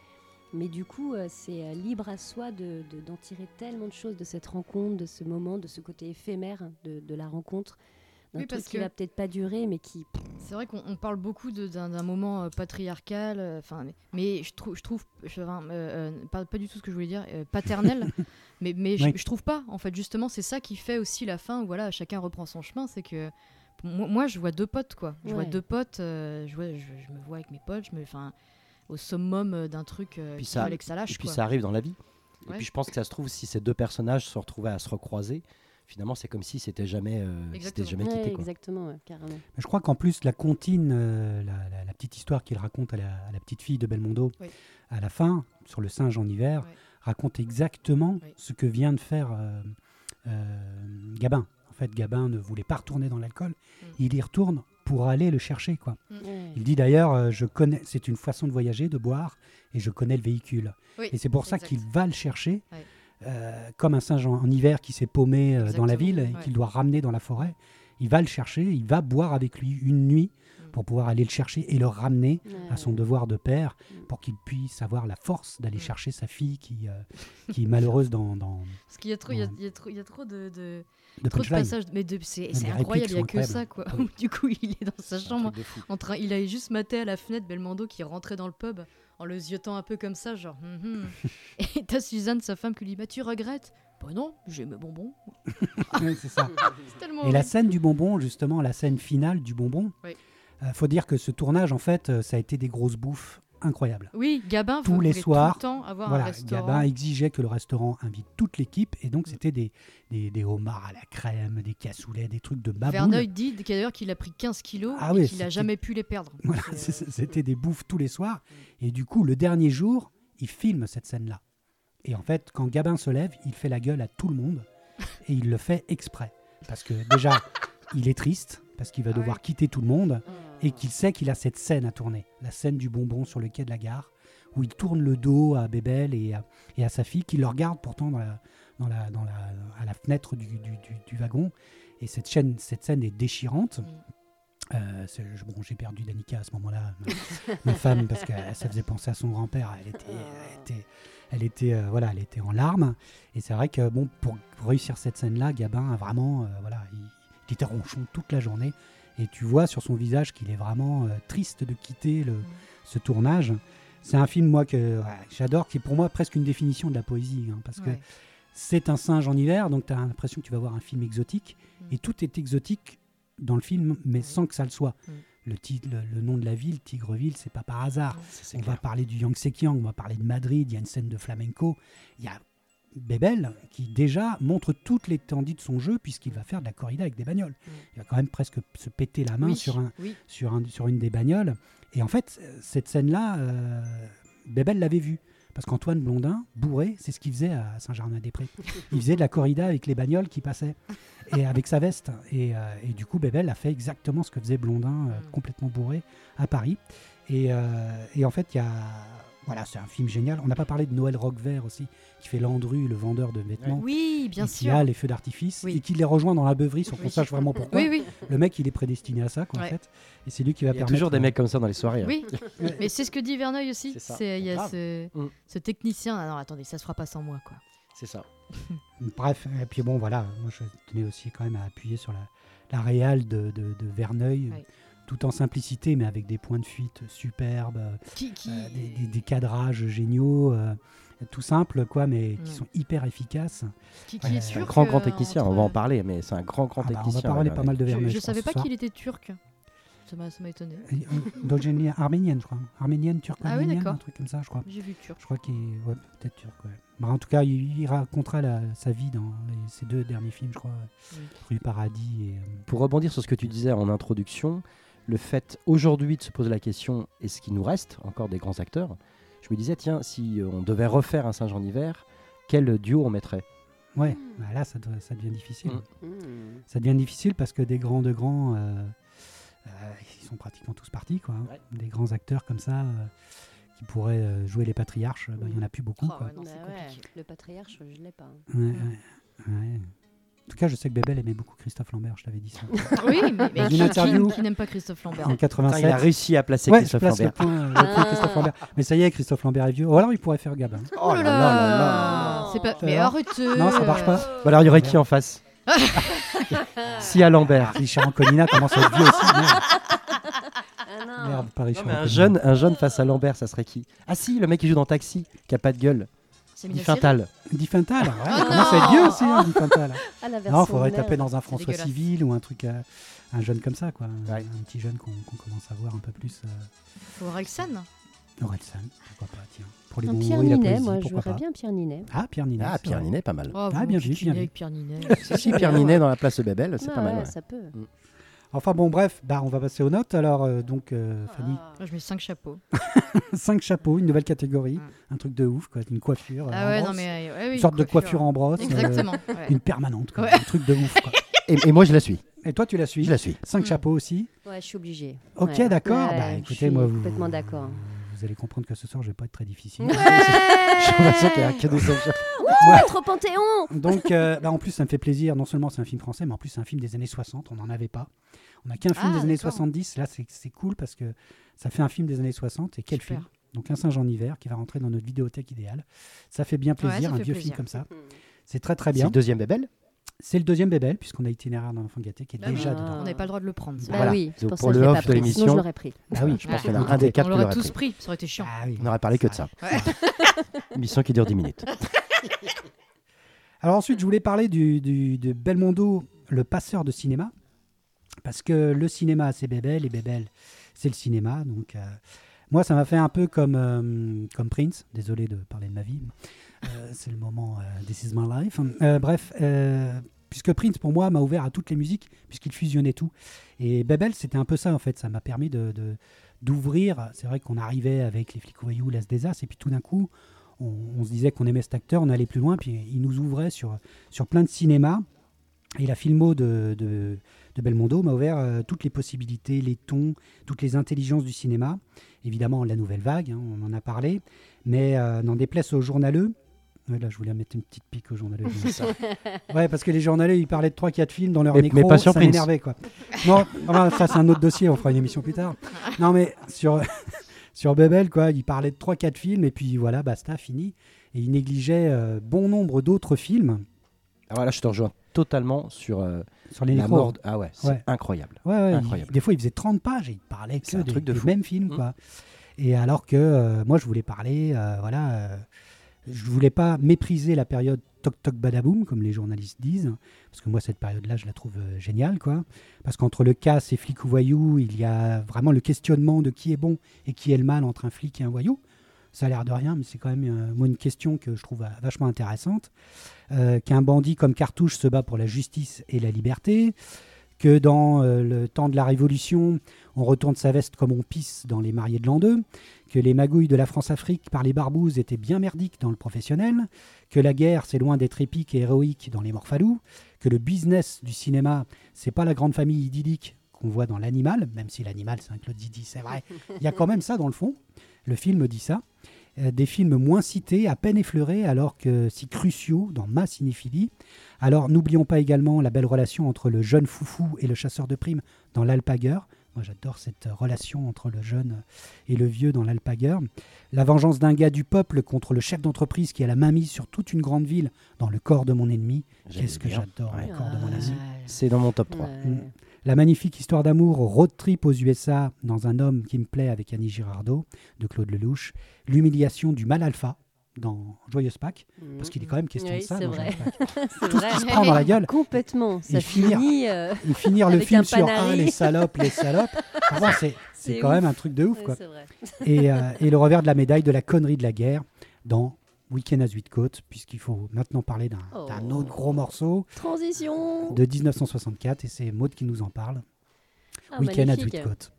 Mais du coup, euh, c'est euh, libre à soi de, de- d'en tirer tellement de choses de cette rencontre, de ce moment, de ce côté éphémère de, de la rencontre. D'un Oui, truc parce qui va peut-être pas durer, mais qui. C'est vrai qu'on on parle beaucoup d'un moment euh, patriarcal, euh, enfin, mais, mais je trouve, je trouve, je- euh, euh, pas, pas du tout ce que je voulais dire, paternel, mais, mais je, Oui. je trouve pas. En fait, justement, c'est ça qui fait aussi la fin où voilà, chacun reprend son chemin. C'est que moi, moi, je vois deux potes, quoi. Je vois deux potes. je, vois- je, me vois avec mes potes. Je me, enfin, au summum d'un truc Puis ça- fallait que ça lâche. Et puis quoi. ça arrive dans la vie. Et puis je pense que ça se trouve, si ces deux personnages se retrouvaient à se recroiser, finalement c'est comme si c'était jamais, euh, Exactement. jamais Ouais, quitté. Quoi. exactement, ouais, carrément. Mais je crois qu'en plus, la comptine, euh, la, la- la petite histoire qu'il raconte à la, à la petite fille de Belmondo Oui. à la fin, sur le singe en hiver, raconte exactement Oui. ce que vient de faire euh, euh, Gabin. En fait, Gabin ne voulait pas retourner dans l'alcool. Mm. Il y retourne pour aller le chercher. Quoi. Ouais. Il dit d'ailleurs, euh, je connais, c'est une façon de voyager, de boire, et je connais le véhicule. Oui, Et c'est pour ça exact. qu'il va le chercher. Euh, comme un singe en, en hiver qui s'est paumé euh, dans la ville et ouais. qu'il doit ramener dans la forêt. Il va le chercher, il va boire avec lui une nuit Mm. pour pouvoir aller le chercher et le ramener Ouais, à son ouais. devoir de père Mm. pour qu'il puisse avoir la force d'aller Mm. chercher sa fille qui, euh, qui est malheureuse dans, dans Parce qu'il y a trop, il y a, y a trop, il y a trop de, de- de trop de punchline. passages. Mais c'est incroyable. Il y a que ça, quoi. incroyables. du coup, il est dans sa chambre. En train, il avait juste maté à la fenêtre Belmondo qui rentrait dans le pub en le ziotant un peu comme ça, genre. Hum, hum. Et t'as Suzanne, sa femme, qui lui dit Bah, tu regrettes? Bah non, j'ai mes bonbons. C'est ça. Tellement. Et la scène du bonbon, justement, la scène finale du bonbon, Oui. euh, faut dire que ce tournage, en fait, euh, ça a été des grosses bouffes incroyables. Oui, Gabin Tous les soirs, tout le temps avoir un Voilà, restaurant. Gabin exigeait que le restaurant invite toute l'équipe, et donc Mm. c'était des, des, des homards à la crème, des cassoulets, des trucs de baboule. Verneuil dit d'ailleurs qu'il a pris 15 kilos Ah et oui, qu'il a c'était- jamais pu les perdre. Voilà, euh, c'était des bouffes tous les soirs. Et du coup, le dernier jour, il filme cette scène-là. Et en fait, quand Gabin se lève, il fait la gueule à tout le monde et il le fait exprès. Parce que déjà, il est triste, parce qu'il va Ah devoir quitter tout le monde et qu'il sait qu'il a cette scène à tourner. La scène du bonbon sur le quai de la gare, où il tourne le dos à Bébel et à, et à sa fille, qui le regarde pourtant dans la, dans la, dans la, à la fenêtre du, du- du- du wagon. Et cette, chaîne, cette scène est déchirante. Mm. Euh, bon, j'ai perdu Danica à ce moment-là, ma, ma femme, parce que ça faisait penser à son grand-père. Elle était, elle était, elle était, euh, voilà, elle était en larmes. Et c'est vrai que bon, pour, pour réussir cette scène-là, Gabin a vraiment, euh, voilà, il, il était ronchon toute la journée. Et tu vois sur son visage qu'il est vraiment euh, triste de quitter le, ce tournage. C'est un film, moi, que ouais, j'adore, qui est pour moi presque une définition de la poésie. hein, parce que c'est un singe en hiver, donc tu as l'impression que tu vas voir un film exotique. Mm. Et tout est exotique dans le film, mais sans que ça le soit. Mm. Le, titre, le, le nom de la ville, Tigreville, c'est pas par hasard. On clair. va parler du Yangtze-Kiang, on va parler de Madrid, il y a une scène de flamenco. Il y a Bebel qui déjà montre toute l'étendue de son jeu puisqu'il va faire de la corrida avec des bagnoles. Il va quand même presque se péter la main Oui, sur, un, oui. sur, un, sur une des bagnoles. Et en fait, cette scène-là, euh, Bebel l'avait vue. Parce qu'Antoine Blondin, bourré, c'est ce qu'il faisait à Saint-Germain-des-Prés. Il faisait de la corrida avec les bagnoles qui passaient, et avec sa veste. Et, euh, et du coup, Bebel a fait exactement ce que faisait Blondin, euh, Mm. complètement bourré, à Paris. Et, et en fait, il y a. Voilà, c'est un film génial. On n'a pas parlé de Noël Roquevert aussi, qui fait Landru, le vendeur de vêtements. Oui, bien et qui sûr. a les feux d'artifice Oui. et qui les rejoint dans la beuverie sans qu'on Oui. sache vraiment pourquoi. Oui, oui, Le mec, il est prédestiné à ça, quoi, en fait. Et c'est lui qui va Il y a toujours des mecs comme ça dans les soirées. hein. oui. Mais c'est ce que dit Verneuil aussi. C'est ça. C'est il y a ce, Mm. ce technicien. Ah non, attendez, ça se fera pas sans moi, quoi. C'est ça. Bref, et puis bon, voilà, moi je tenais aussi quand même à appuyer sur la, la réale de, de, de Verneuil, Ouais. Tout en simplicité, mais avec des points de fuite superbes, euh, Qui, qui... des, des- des cadrages géniaux, euh, tout simple, quoi, mais qui sont hyper efficaces. qui, qui Ouais, est c'est C'est un turc, grand, grand euh, technicien. entre- On va en parler, mais c'est un grand, grand Ah bah, on technicien. va parler ouais, pas ouais. mal de Je, Verneuil. je pense, savais pas qu'il était turc. Ça m'a ça m'a étonné. Euh, D'origine arménienne, je crois. Arménienne, turco-arménienne, Ah oui, d'accord. un truc comme ça, je crois. J'ai vu turc. Je crois qu'il est ouais, peut-être turc. Ouais. Bah, en tout cas, il, il racontera la- sa vie dans les- ses deux derniers films, je crois. Oui. Rue Paradis et. euh, Pour rebondir sur ce que tu disais en introduction, le fait aujourd'hui de se poser la question est-ce qu'il nous reste encore des grands acteurs Je me disais, tiens, si euh, on devait refaire un Saint-Jean d'hiver, quel duo on mettrait? Ouais, Mm. bah là, ça, doit- ça devient difficile. Mm. Hmm. Ça devient difficile parce que des grands de grands, euh, euh, ils sont pratiquement tous partis, quoi. hein. Ouais. Des grands acteurs comme ça euh, qui pourraient jouer les patriarches, bah, il y en a plus beaucoup, Oh, quoi. non, Bah ouais, le patriarche, je l'ai pas. hein. Ouais, ouais, ouais. En tout cas, je sais que Bébel aimait beaucoup Christophe Lambert, je t'avais dit ça. Oui, mais, mais qui, qui- qui n'aime pas Christophe Lambert en 87. Putain, Il a réussi à placer Ouais, je Christophe place le Lambert. point, le point Ah. Christophe Lambert. Mais ça y est, Christophe Lambert est vieux. Ou alors il pourrait faire Gabin. Oh là là C'est pas... Mais arrête Non, ça marche pas. Bah alors, il y aurait qui en face? Si à Lambert. Richard Anconina commence à être vieux aussi. Merde, Ah non. Merde, pas Non, Richard mais un jeune, un jeune face à Lambert, ça serait qui? Ah si, le mec qui joue dans Taxi, qui a pas de gueule. C'est Di Mina Seri. Fintal. Di Fintal. Ouais, Oh il commence à être non vieux aussi, hein, Di Fintal. Ah, la version Non, faudrait taper dans un François. Civil ou un truc, euh, un jeune comme ça, quoi. Un, Ouais. un petit jeune qu'on qu'on commence à voir un peu plus. Euh, Faut Orelsan. Orelsan, pourquoi pas, tiens. Pour les Un bons Pierre Ninet, poésie, moi je pas. bien Pierre Ninet. Ah, Pierre Ninet. Ah, Pierre. Ninet, pas mal. Oh, Ah, bien vu, bien vu. avec Pierre Ninet. Si Pierre Ninet dans la place de Bébel, c'est Ah pas mal. Ça peut. Enfin bon, bref, bah, on va passer aux notes. Alors, euh, donc, euh, Fanny, Ah. Moi, je mets 5 chapeaux. cinq chapeaux, une nouvelle catégorie, Mm. un truc de ouf, quoi, une coiffure. euh, Ah en ouais, non brosse, mais. ouais, oui, une sorte de coiffure en brosse. euh, Exactement. ouais. une permanente, quoi, Ouais. un truc de ouf. Quoi. Et, et moi, je la suis. Et toi, tu la suis Je la suis. Cinq Mm. chapeaux aussi. Ouais, je suis obligée. Ok, Ouais. d'accord. Ouais, bah, je écoutez, suis moi, vous, complètement d'accord. Vous allez comprendre que ce soir, je vais pas être très difficile. Ouais. Je suis pas sûr qu'il y a que des au Panthéon Donc, euh, bah, en plus, ça me fait plaisir. Non seulement c'est un film français, mais en plus, c'est un film des années 60. On n'en avait pas. On n'a qu'un film Ah, des années d'accord. 70. Là, c'est c'est cool parce que ça fait un film des années 60. Et quel Super. film? Donc, un singe en hiver qui va rentrer dans notre vidéothèque idéale. Ça fait bien plaisir, un vieux plaisir. film comme ça. C'est très, très C'est bien. le deuxième Bébel C'est le deuxième Bébel, puisqu'on a itinéraire dans l'enfant gâté qui est Bah déjà oui. dedans. On n'avait pas le droit de le prendre. c'est Bah. Voilà. oui, c'est Donc, pour, pour ça que le off de pris. Sinon, je l'émission- l'aurais pris. Ah oui, Je pense qu'il y en a un des quatre On qui l'aurait l'aurait tous pris. pris, ça aurait été chiant. Ah oui. On n'aurait parlé que de ça. Ouais. Émission qui dure 10 minutes. Alors ensuite, je voulais parler du, de Belmondo, le passeur de cinéma, parce que le cinéma, c'est Bébel, et Bébel, c'est le cinéma. Donc, euh, moi, ça m'a fait un peu comme, euh, comme Prince. Désolé de parler de ma vie. euh, c'est le moment This is my life. Euh, bref, puisque Prince, pour moi, m'a ouvert à toutes les musiques, puisqu'il fusionnait tout. Et Bébel, c'était un peu ça, en fait. Ça m'a permis de, d'ouvrir. C'est vrai qu'on arrivait avec les flics voyous, l'As des As, et puis tout d'un coup, on, on se disait qu'on aimait cet acteur, on allait plus loin, puis il nous ouvrait sur, sur plein de cinéma. Et la filmo de, de, de Belmondo m'a ouvert euh, toutes les possibilités, les tons, toutes les intelligences du cinéma. Évidemment, la nouvelle vague, hein, on en a parlé, mais euh, n'en déplace aux journaleux. Ouais, là, je voulais mettre une petite pique aux journaleux. ouais, parce que les journaleux, ils parlaient de 3-4 films dans leur Mais- micro, mais pas sur ça m'énervait. Quoi. Non, enfin, ça, c'est un autre dossier, on fera une émission plus tard. Non, mais sur, sur Bebel, quoi, il parlait de 3-4 films, et puis voilà, basta, fini. Et il négligeait euh, bon nombre d'autres films Alors là, je te rejoins totalement sur euh, sur les la micros. mort. Ah ouais, c'est Ouais. incroyable. Ouais, ouais, Incroyable. il- des fois, il faisait 30 pages et il parlait que des, truc de des mêmes films. Mm. Quoi. Et alors que euh, moi, je voulais parler, voilà, je voulais pas mépriser la période toc toc badaboum, comme les journalistes disent, parce que moi, cette période-là, je la trouve euh, géniale, quoi. Parce qu'entre le casse et flic ou voyou, il y a vraiment le questionnement de qui est bon et qui est le mal entre un flic et un voyou. Ça a l'air de rien, mais c'est quand même euh, une question que je trouve euh, vachement intéressante. Qu'un bandit comme Cartouche se bat pour la justice et la liberté, que dans le temps de la Révolution, on retourne sa veste comme on pisse dans les mariés de l'an 2, que les magouilles de la France-Afrique par les barbouzes étaient bien merdiques dans le professionnel, que la guerre, c'est loin d'être épique et héroïque dans les morphalous, que le business du cinéma, c'est pas la grande famille idyllique qu'on voit dans l'animal, même si l'animal, c'est un Claude Zidi, c'est vrai. Il y a quand même ça dans le fond. Le film dit ça. Euh, des films moins cités, à peine effleurés, alors que si cruciaux dans ma cinéphilie. Alors n'oublions pas également la belle relation entre le jeune foufou et le chasseur de primes dans l'Alpaguer. Moi j'adore cette euh, relation entre le jeune et le vieux dans l'Alpaguer. La vengeance d'un gars du peuple contre le chef d'entreprise qui a la main mise sur toute une grande ville dans le corps de mon ennemi. Qu'est-ce que j'adore bien. le corps de mon ami. C'est dans mon top 3. Ouais. Mm. La magnifique histoire d'amour road trip aux USA dans un homme qui me plaît avec Annie Girardot de Claude Lelouch. L'humiliation du mal alpha dans Joyeuse Pâques, parce qu'il est quand même question Oui, de ça c'est dans vrai. Joyeuse Pâques. C'est Tout ce vrai. qui se prend dans la gueule. Complètement. Ça Et finir- finit. euh, Et finir le film un sur ah, les salopes, les salopes. C'est, quand ouf. même un truc de ouf. ouais, Quoi. c'est vrai. Et, euh, et le revers de la médaille de la connerie de la guerre dans Week-end à Zuidcote, puisqu'il faut maintenant parler d'un, Oh. d'un autre gros morceau Transition. de 1964, et c'est Maud qui nous en parle. Ah, Week-end à. Zuidcote.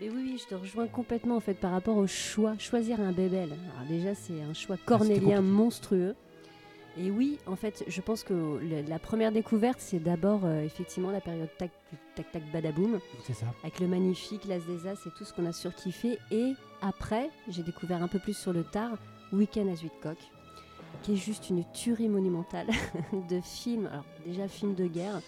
Mais oui, oui, je te rejoins complètement en fait par rapport au choix. Choisir un bébel. Alors déjà, c'est un choix c'était cornélien monstrueux. Et oui, en fait, je pense que le- la première découverte, c'est d'abord euh, effectivement la période tac tac tac badaboum, C'est ça. avec le magnifique, l'as des as et tout ce qu'on a surkiffé. Et après, j'ai découvert un peu plus sur le tard Week-end à Zuidcock, qui est juste une tuerie monumentale de films. Alors déjà film de guerre.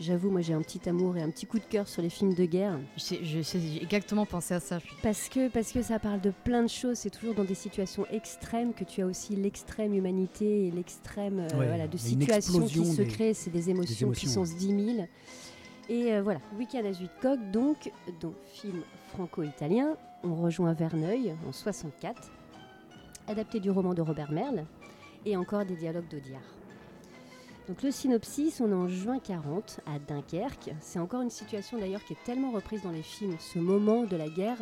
J'avoue, moi j'ai un petit amour et un petit coup de cœur sur les films de guerre. J'ai exactement pensé à ça. Parce que, parce que ça parle de plein de choses, c'est toujours dans des situations extrêmes que tu as aussi l'extrême humanité et l'extrême euh, Ouais, voilà, de situations qui se des- créent, c'est des émotions, émotions, puissance 10 000. Et euh, voilà, Week-end à Zuidcock, donc, donc film franco-italien, on rejoint Verneuil en 64, adapté du roman de Robert Merle, et encore des dialogues d'Audiard. Donc le synopsis, on est en juin 40 à Dunkerque. C'est encore une situation d'ailleurs qui est tellement reprise dans les films, ce moment de la guerre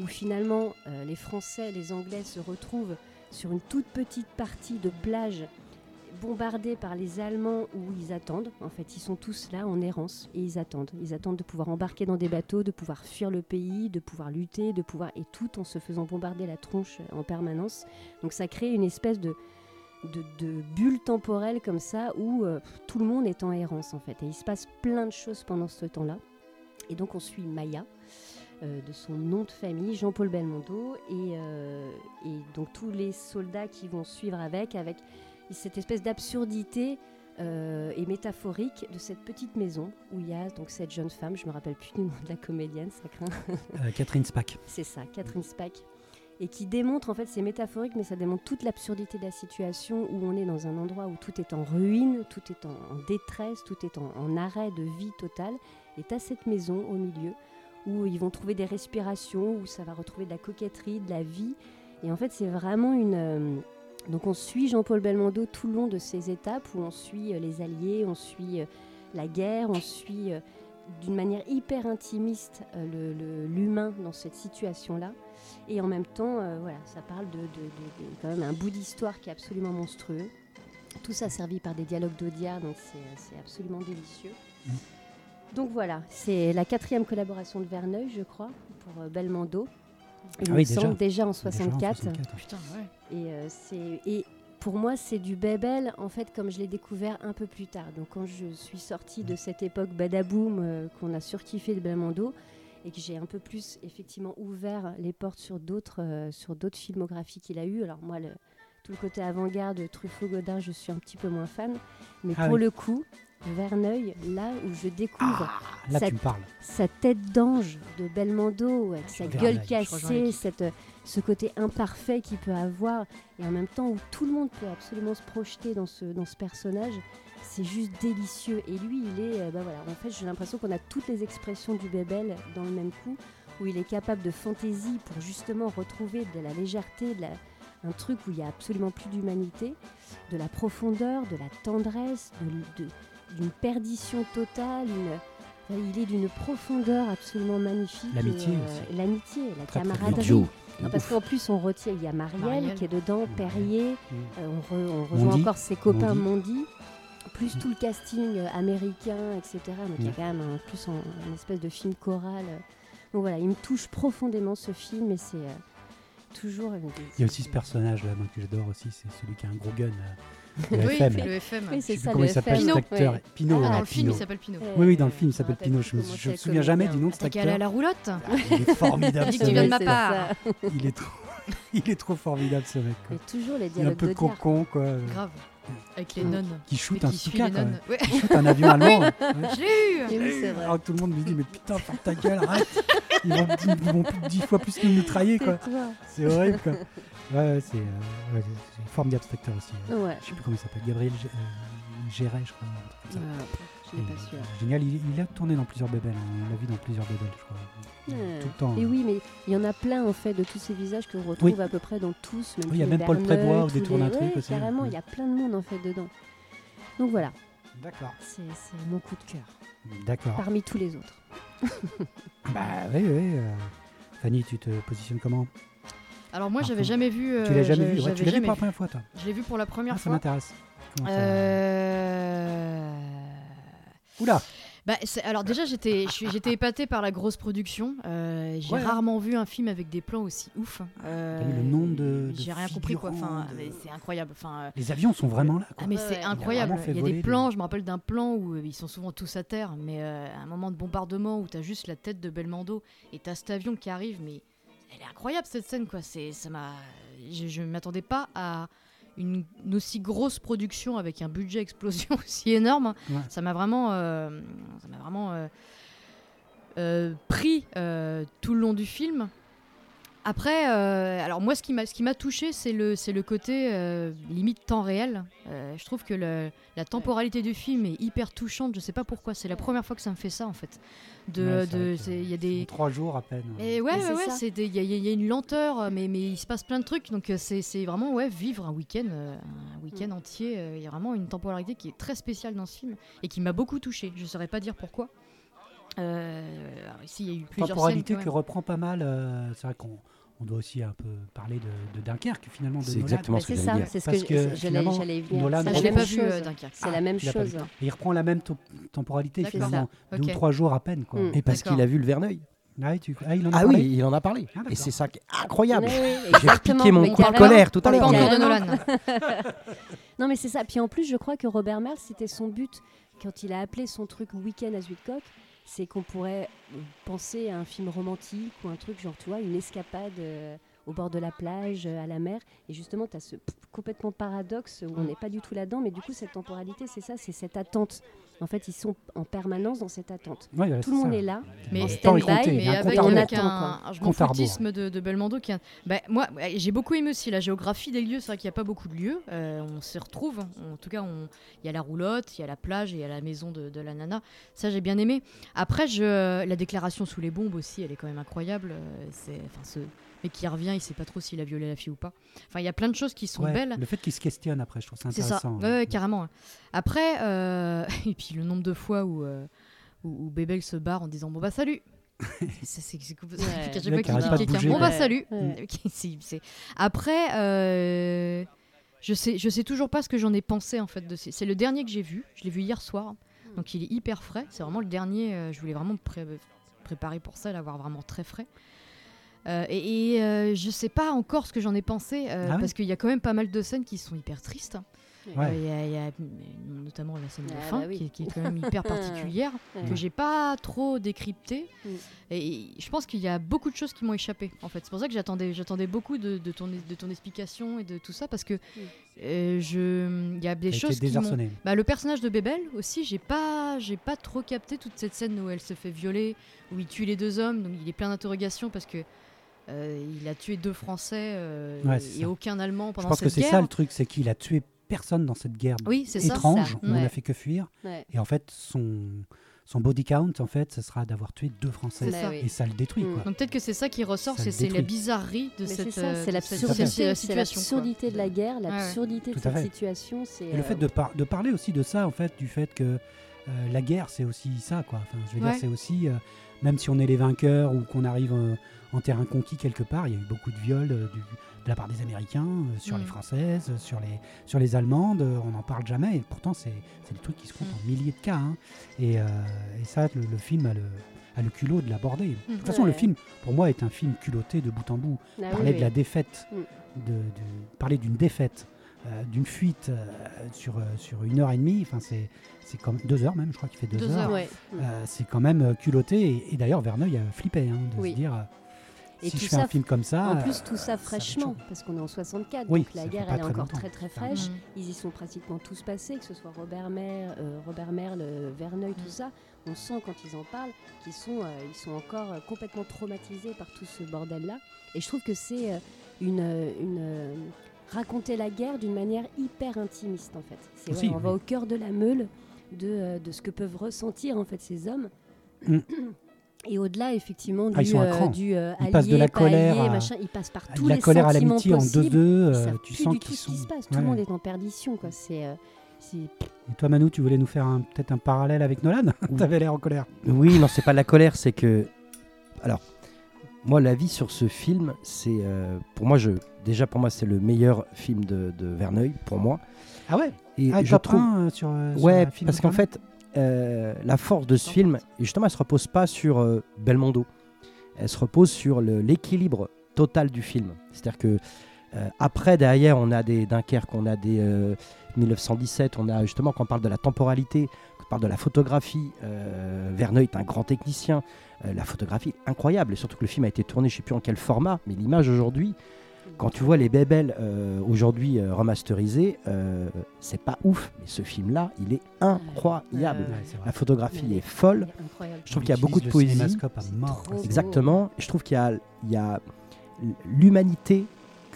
où finalement euh, les Français, les Anglais se retrouvent sur une toute petite partie de plage bombardés par les Allemands où ils attendent. En fait, ils sont tous là en errance et ils attendent. Ils attendent de pouvoir embarquer dans des bateaux, de pouvoir fuir le pays, de pouvoir lutter, de pouvoir et tout en se faisant bombarder la tronche en permanence. Donc ça crée une espèce de de, de bulle temporelle comme ça où euh, tout le monde est en errance en fait. Et il se passe plein de choses pendant ce temps-là. Et donc on suit Maya, euh, de son nom de famille, Jean-Paul Belmondo, et, euh, et donc tous les soldats qui vont suivre avec, avec cette espèce d'absurdité euh, et métaphorique de cette petite maison où il y a donc cette jeune femme, je me rappelle plus du nom de la comédienne, ça craint. Euh, Catherine Spack. C'est ça, Catherine Spack. Et qui démontre, en fait, c'est métaphorique, mais ça démontre toute l'absurdité de la situation où on est dans un endroit où tout est en ruine, tout est en, détresse, tout est en, arrêt de vie totale. Et à cette maison au milieu où ils vont trouver des respirations, où ça va retrouver de la coquetterie, de la vie. Et en fait, c'est vraiment une. euh, donc, on suit Jean-Paul Belmondo tout le long de ces étapes où on suit euh, les Alliés, on suit euh, la guerre, on suit d'une manière hyper intimiste l'humain dans cette situation-là. Et en même temps, euh, voilà, ça parle de, de- de- de- quand même un bout d'histoire qui est absolument monstrueux. Tout ça servi par des dialogues d'Audiard, donc c'est c'est absolument délicieux. Mm. Donc voilà, c'est la quatrième collaboration de Verneuil, je crois, pour euh, Belmondo. Il Ah me oui, semble, déjà. en Déjà en 64. 64. Putain, ouais. Et, euh, c'est, et pour moi, c'est du Babel, en fait, comme je l'ai découvert un peu plus tard. Donc, quand je suis sortie de cette époque badaboom euh, qu'on a surkiffé de Belmondo, et que j'ai un peu plus, effectivement, ouvert les portes sur d'autres, euh, sur d'autres filmographies qu'il a eu. Alors, moi, le, tout le côté avant-garde, Truffaut, Godard, je suis un petit peu moins fan. Mais Ah pour oui. le coup, Verneuil, là où je découvre Ah, là, Ça- tu me parles. sa tête d'ange de Belmondo, avec sa Verneuil. gueule cassée, cette, euh, ce côté imparfait qu'il peut avoir, et en même temps où tout le monde peut absolument se projeter dans ce, dans ce personnage, c'est juste délicieux. Et lui, il est, euh, bah voilà, en fait, j'ai l'impression qu'on a toutes les expressions du Bébel dans le même coup, où il est capable de fantaisie pour justement retrouver de la légèreté, de la- un truc où il n'y a absolument plus d'humanité, de la profondeur, de la tendresse, de- de- d'une perdition totale, une, Il est d'une profondeur absolument magnifique. L'amitié aussi. L'amitié, la Très, très camaraderie. Non, parce qu'en plus, on retient, il y a Marielle, Marielle. qui est dedans, Perrier, euh, on, re- on rejoint Mondi. encore ses copains Mondi. Mondi, plus tout le casting américain, etc. Donc il y a Mm. quand même un, plus en, une espèce de film choral. Donc voilà, il me touche profondément ce film et c'est euh, toujours. Il y a aussi ce personnage là moi, que j'adore aussi, c'est celui qui a un gros gun. euh, le Oui, FM. le FM. Oui, c'est ça, comment le il s'appelle cet acteur. Ouais. Pinot. Ah, dans le film, Pinot. il s'appelle Pinot. Oui, oui, dans le film, il s'appelle rappelle Pinot. plus Je me comment je c'est me souviens jamais du nom de cet aller à acteur. la roulotte Ah, Il est formidable de mec. ma part. Il est trop, il est trop formidable ce mec. quoi. Et toujours les Il est un dialogues peu de guerre. con quoi. Grave. Avec les nonnes. Qui shoot un qui Stuka quand même. nonnes. Ouais. Il shoot un avion allemand. Ouais. Je l'ai eu Et oui, c'est vrai. Alors que tout le monde lui dit mais putain ferme ta gueule arrête ils vont, ils vont plus de dix fois plus nous mitrailler quoi c'est horrible quoi ouais, ouais, c'est euh, ouais, c'est formidable cet acteur aussi Ouais. je sais plus comment il s'appelle Gabriel euh, Géret je crois un truc comme ça. Euh, je Et, pas su. euh, génial il, il a tourné dans plusieurs bébelles hein. on l'a vu dans plusieurs bébelles je crois Ouais. tout le temps Et hein. oui, mais il y en a plein en fait de tous ces visages que l'on retrouve Oui. à peu près dans tous. Même Oui, il y a même Paul Prébois au tous détour les- d'un truc ouais, aussi. Carrément, Mm. il y a plein de monde en fait dedans. Donc voilà, d'accord c'est mon coup de cœur d'accord parmi tous les autres. bah oui oui euh, Fanny tu te positionnes comment? Alors moi, j'avais jamais vu. tu l'as euh, jamais vu? Ouais, tu l'as vu pour la première fois toi Je l'ai vu pour la première Ah, ça fois. m'intéresse ça- Euh... Oula Bah, alors déjà j'étais j'étais épatée par la grosse production. Euh, j'ai Ouais. rarement vu un film avec des plans aussi ouf. Euh, T'as vu le nombre de- de J'ai rien compris quoi. Enfin, de- c'est incroyable. Enfin, euh, les avions sont vraiment là quoi. ah mais c'est ouais. incroyable. Il y a des des- plans. Je me rappelle d'un plan où ils sont souvent tous à terre, mais euh, à un moment de bombardement où t'as juste la tête de Belmondo et t'as cet avion qui arrive, mais elle est incroyable cette scène quoi. C'est ça m'a. Je, je m'attendais pas à une, une aussi grosse production avec un budget explosion aussi énorme. Ouais. Ça m'a vraiment, euh, ça m'a vraiment euh, euh, pris tout le long du film. Après, euh, alors moi, ce qui m'a, ce qui m'a touché, c'est le, c'est le côté euh, limite temps réel. Euh, je trouve que le- la temporalité du film est hyper touchante. Je sais pas pourquoi. C'est la première fois que ça me fait ça en fait. De, Ouais, il y a des, trois jours à peine. mais ouais, Mais ouais, c'est ouais, il y, a- il y a une lenteur, mais, mais il se passe plein de trucs. Donc c'est c'est vraiment ouais, vivre un week-end un week-end Mm. entier. euh, Il y a vraiment une temporalité qui est très spéciale dans ce film et qui m'a beaucoup touché. Je saurais pas dire pourquoi. Euh, alors ici, il y a eu plusieurs temporalité scènes. que reprend pas mal. euh, c'est vrai qu'on on doit aussi un peu parler de, de Dunkerque finalement. de C'est exactement ce que ça, dire. c'est ce Parce que, que j'allais. Nolan je l'ai même pas vu euh, Dunkerque. C'est la même chose. Et il reprend la même temporalité finalement, deux ou trois jours à peine quoi. Mm. Et parce qu'il a vu le Verneuil. Ah, tu- ah, il en a Ah parlé oui, il en a parlé. Ah. Et c'est ça qui est incroyable. J'ai repiqué mon coup de colère tout à l'heure. De. Nolan. Non, mais c'est ça. Puis en plus, je crois que Robert Merle, c'était son but quand il a appelé son truc Week-end à Zuidcock, c'est qu'on pourrait penser à un film romantique ou un truc genre, tu vois, une escapade euh, au bord de la plage, euh, à la mer. Et justement, tu as ce complètement paradoxe où on n'est pas du tout là-dedans, mais du coup, cette temporalité, c'est ça, c'est cette attente. En fait, ils sont en permanence dans cette attente. Ouais, Tout le monde ça. est là. Mais, En stand-by, mais un avec, avec un, un de, de Belmondo qui a- bah, moi j'ai beaucoup aimé aussi la géographie des lieux. C'est vrai qu'il n'y a pas beaucoup de lieux. Euh, on s'y retrouve. En tout cas on- il y a la roulotte il y a la plage et il y a la maison de, de la nana. Ça j'ai bien aimé. Après je la déclaration sous les bombes aussi elle est quand même incroyable. Euh, c'est enfin ce mec qui revient il sait pas trop s'il a violé la fille ou pas enfin il y a plein de choses qui sont Ouais, belles Le fait qu'il se questionne après, je trouve ça c'est ça, intéressant. ouais, ouais, carrément. Après, euh, et puis le nombre de fois où, euh, où, où Bébel se barre en disant bon bah salut. c'est c'est- c'est bon bah salut. C'est- c'est- Après, euh, je sais, je sais toujours pas ce que j'en ai pensé en fait de ces- C'est le dernier que j'ai vu. Je l'ai vu hier soir, donc il est hyper frais. C'est vraiment le dernier. euh, je voulais vraiment me pré- préparer pour ça, l'avoir vraiment très frais. Euh, et et, euh, je sais pas encore ce que j'en ai pensé, euh, Ah ouais parce qu'il y a quand même pas mal de scènes qui sont hyper tristes. Ouais. Euh, Il y a- il y, a mm, notamment la scène de Ah fin, bah oui. qui, est- qui est quand même hyper particulière, Ouais. que j'ai pas trop décryptée. Et je pense qu'il y a beaucoup de choses qui m'ont échappé, en fait. C'est pour ça que j'attendais, j'attendais beaucoup de, de ton, de ton explication et de tout ça, parce que euh, je, il y a des choses qui m'ont... Bah, le personnage de Bébel aussi, j'ai pas, j'ai pas trop capté toute cette scène où elle se fait violer, où il tue les deux hommes, donc il est plein d'interrogations parce que il a tué deux Français euh, Ouais, et ça. aucun Allemand Je pendant pense que cette c'est guerre. ça le truc, c'est qu'il a tué personne dans cette guerre Oui, ça. étrange ça. où on Ouais. n'a fait que fuir. Ouais. Et en fait, son, son body count, en fait, ce sera d'avoir tué deux Français. Ça. Et ça le détruit, Mm. quoi. Donc peut-être que c'est ça qui ressort, c'est la bizarrerie de Mais cette, c'est euh, cette- l'absurdité, cette c'est l'absurdité de la guerre, ouais. l'absurdité Tout de cette situation. C'est Et le euh, fait de, par- de parler aussi de ça, en fait, du fait que euh, la guerre, c'est aussi ça, quoi. Enfin, je veux Ouais. dire, c'est aussi, euh, même si on est les vainqueurs ou qu'on arrive euh, en terrain conquis quelque part, il y a eu beaucoup de viols euh, de la part des Américains euh, sur Mm. les Françaises, euh, sur les, sur les Allemandes. on n'en parle jamais. Et pourtant, c'est des trucs qui se comptent Mm. en milliers de cas. hein. Et, et ça, le, le film a le, a le culot de l'aborder. De toute Mm. façon, le film, pour moi, est un film culotté de bout en bout. ah oui, parler de la défaite, Mm. de, de- parler d'une défaite, euh, d'une fuite euh, sur, euh, sur une heure et demie, enfin c'est c'est comme deux heures même, je crois qu'il fait deux, Deux heures. heures. Ouais. C'est quand même culotté et, et d'ailleurs Verneuil a flippé hein, de Oui. se dire Et si tout je fais ça, un film comme ça. En euh, plus, tout ça fraîchement, parce qu'on est en 64, Oui, donc la guerre elle est encore longtemps. très très fraîche. Mm. Ils y sont pratiquement tous passés, que ce soit Robert Mer, euh, Robert Merle, euh, Verneuil, Mm. tout ça. On sent quand ils en parlent qu'ils sont, euh, ils sont encore euh, complètement traumatisés par tout ce bordel-là. Et je trouve que c'est euh, une, euh, une euh, raconter la guerre d'une manière hyper intimiste en fait. C'est voilà, on va au cœur de la meule de, euh, de ce que peuvent ressentir en fait ces hommes. Mm. Et au-delà, effectivement, du, Ah, ils sont à euh, du euh, Ils passent de la colère allié, à- machin, ils passent par de tous la les colère à sentiments l'amitié en possibles. 2-2, euh, tu plus sens du tout qu'ils ce sont. qui se passe. Tout Ouais. le monde est en perdition. Quoi. C'est, euh, Et toi Manu, tu voulais nous faire peut-être un parallèle avec Nolan T'avais l'air en colère. Oui, non, c'est pas de la colère, c'est que. Alors, moi, l'avis sur ce film, c'est. euh, pour moi, je, déjà, pour moi, c'est le meilleur film de, de Verneuil, pour moi. Ah ouais? Et ah, je trouve. 1 euh, sur, sur Ouais, un film parce qu'en fait, euh, la force de ce film, justement, elle se repose pas sur euh, Belmondo. Elle se repose sur l'équilibre total du film. C'est-à-dire que euh, après, derrière, on a des Dunkerque, on a des euh, 1917, on a justement, quand on parle de la temporalité, quand on parle de la photographie, Verneuil est un grand technicien. La photographie incroyable, et surtout que le film a été tourné, je sais plus en quel format, mais l'image aujourd'hui, quand tu vois les bébelles euh, aujourd'hui euh, remasterisées, euh, c'est pas ouf, mais ce film-là, il est incroyable. Ouais, Ouais. La photographie Mais- est folle. Je trouve qu'il y a beaucoup de poésie. Exactement. Je trouve qu'il y a, l'humanité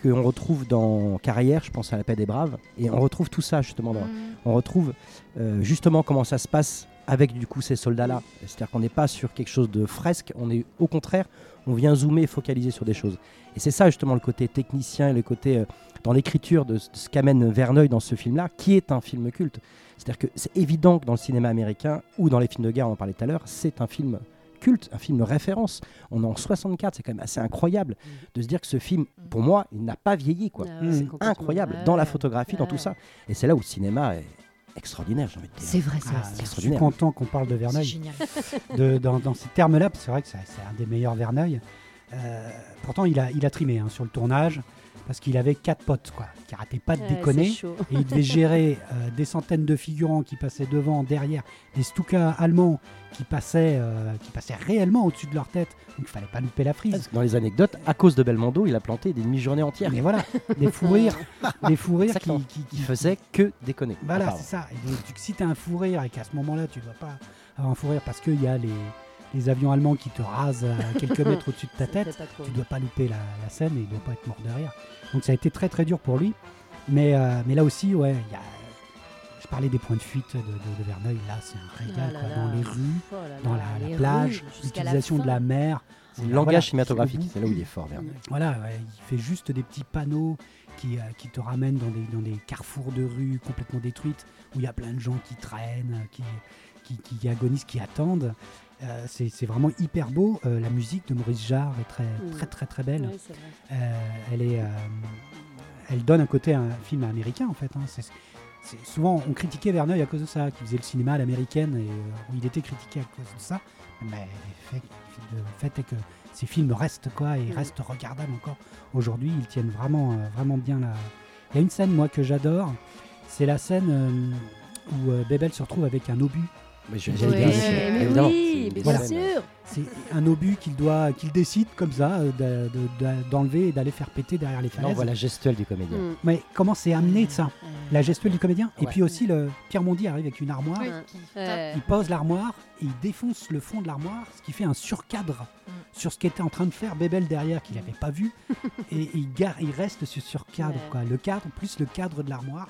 qu'on retrouve dans Carrière, je pense à La Paix des Braves, et on retrouve tout ça justement. Dans, Mm. on retrouve euh, justement comment ça se passe avec du coup ces soldats-là. C'est-à-dire qu'on n'est pas sur quelque chose de fresque, on est au contraire, on vient zoomer focaliser sur des choses. Et c'est ça justement le côté technicien et le côté euh, dans l'écriture de, ce- de ce qu'amène Verneuil dans ce film-là, qui est un film culte. C'est-à-dire que c'est évident que dans le cinéma américain ou dans les films de guerre, on en parlait tout à l'heure, c'est un film culte, un film référence. On est en 64, c'est quand même assez incroyable de se dire que ce film, pour moi, il n'a pas vieilli. quoi. Ah ouais, C'est. Incroyable, Ouais, dans la ouais. photographie, dans tout ça. Et c'est là où le cinéma est extraordinaire, j'ai envie de dire. C'est vrai, c'est Ah, je suis extraordinaire. content qu'on parle de C'est Verneuil. génial. de- dans, dans ces termes-là, parce que c'est vrai que c'est c'est un des meilleurs Verneuil. Euh, pourtant, il a, il a trimé hein, sur le tournage, parce qu'il avait quatre potes, quoi, qui arrêtaient pas de Ouais, déconner. Et il devait gérer euh, des centaines de figurants qui passaient devant, derrière, des Stuka allemands qui passaient, euh, qui passaient réellement au-dessus de leur tête. Donc il fallait pas louper la frise. Parce que Dans les anecdotes, à cause de Belmondo, il a planté des demi-journées entières. Mais voilà, des fous rires, des fous rires qui, qui, faisait que déconner. Voilà, c'est ça. Et donc, tu- si tu as un fou rire et qu'à ce moment-là, tu ne dois pas avoir un fou rire parce qu'il y a les, les avions allemands qui te rasent à quelques mètres au-dessus de ta tête, tu ne dois pas louper la, la scène et il ne doit pas être mort derrière. Donc ça a été très très dur pour lui. Mais, euh, mais là aussi, ouais, il y a, je parlais des points de fuite de, de, de Verneuil. Là, c'est un régal. Ah là quoi. là. Dans les rues, Oh là là, dans la, la les plage, rues, l'utilisation de la mer. C'est le Voilà, langage cinématographique, c'est là où il est fort, Verneuil. Voilà, ouais, il fait juste des petits panneaux qui, euh, qui te ramènent dans des, dans des carrefours de rue complètement détruites, où il y a plein de gens qui traînent, qui, qui, qui agonisent, qui attendent. Euh, c'est vraiment hyper beau. Euh, la musique de Maurice Jarre est très Mm. très très très belle. Euh, elle est, elle donne un côté à un film américain en fait. hein. Souvent on critiquait Verneuil à cause de ça, qui faisait le cinéma à l'américaine et il était critiqué à cause de ça Mais le fait, le fait est que ces films restent quoi et Mm. restent regardables encore aujourd'hui. Ils tiennent vraiment, vraiment bien la. Il y a une scène moi que j'adore. C'est la scène où Bebel se retrouve avec un obus. Mais je- Ouais, dire, mais oui, bien Voilà. sûr. C'est un obus qu'il doit, qu'il décide comme ça euh, de- de- de- d'enlever et d'aller faire péter derrière les falaises. voit la gestuelle du comédien. Mm. Mais comment c'est amené de ça La gestuelle du comédien. Et puis aussi, le Pierre Mondi arrive avec une armoire. Oui. Il pose l'armoire et il défonce le fond de l'armoire, ce qui fait un surcadre Mm. sur ce qu'était en train de faire Bébel derrière, qu'il n'avait pas vu. et il, gare, il reste sur ce surcadre. Ouais. Quoi. Le cadre, plus le cadre de l'armoire,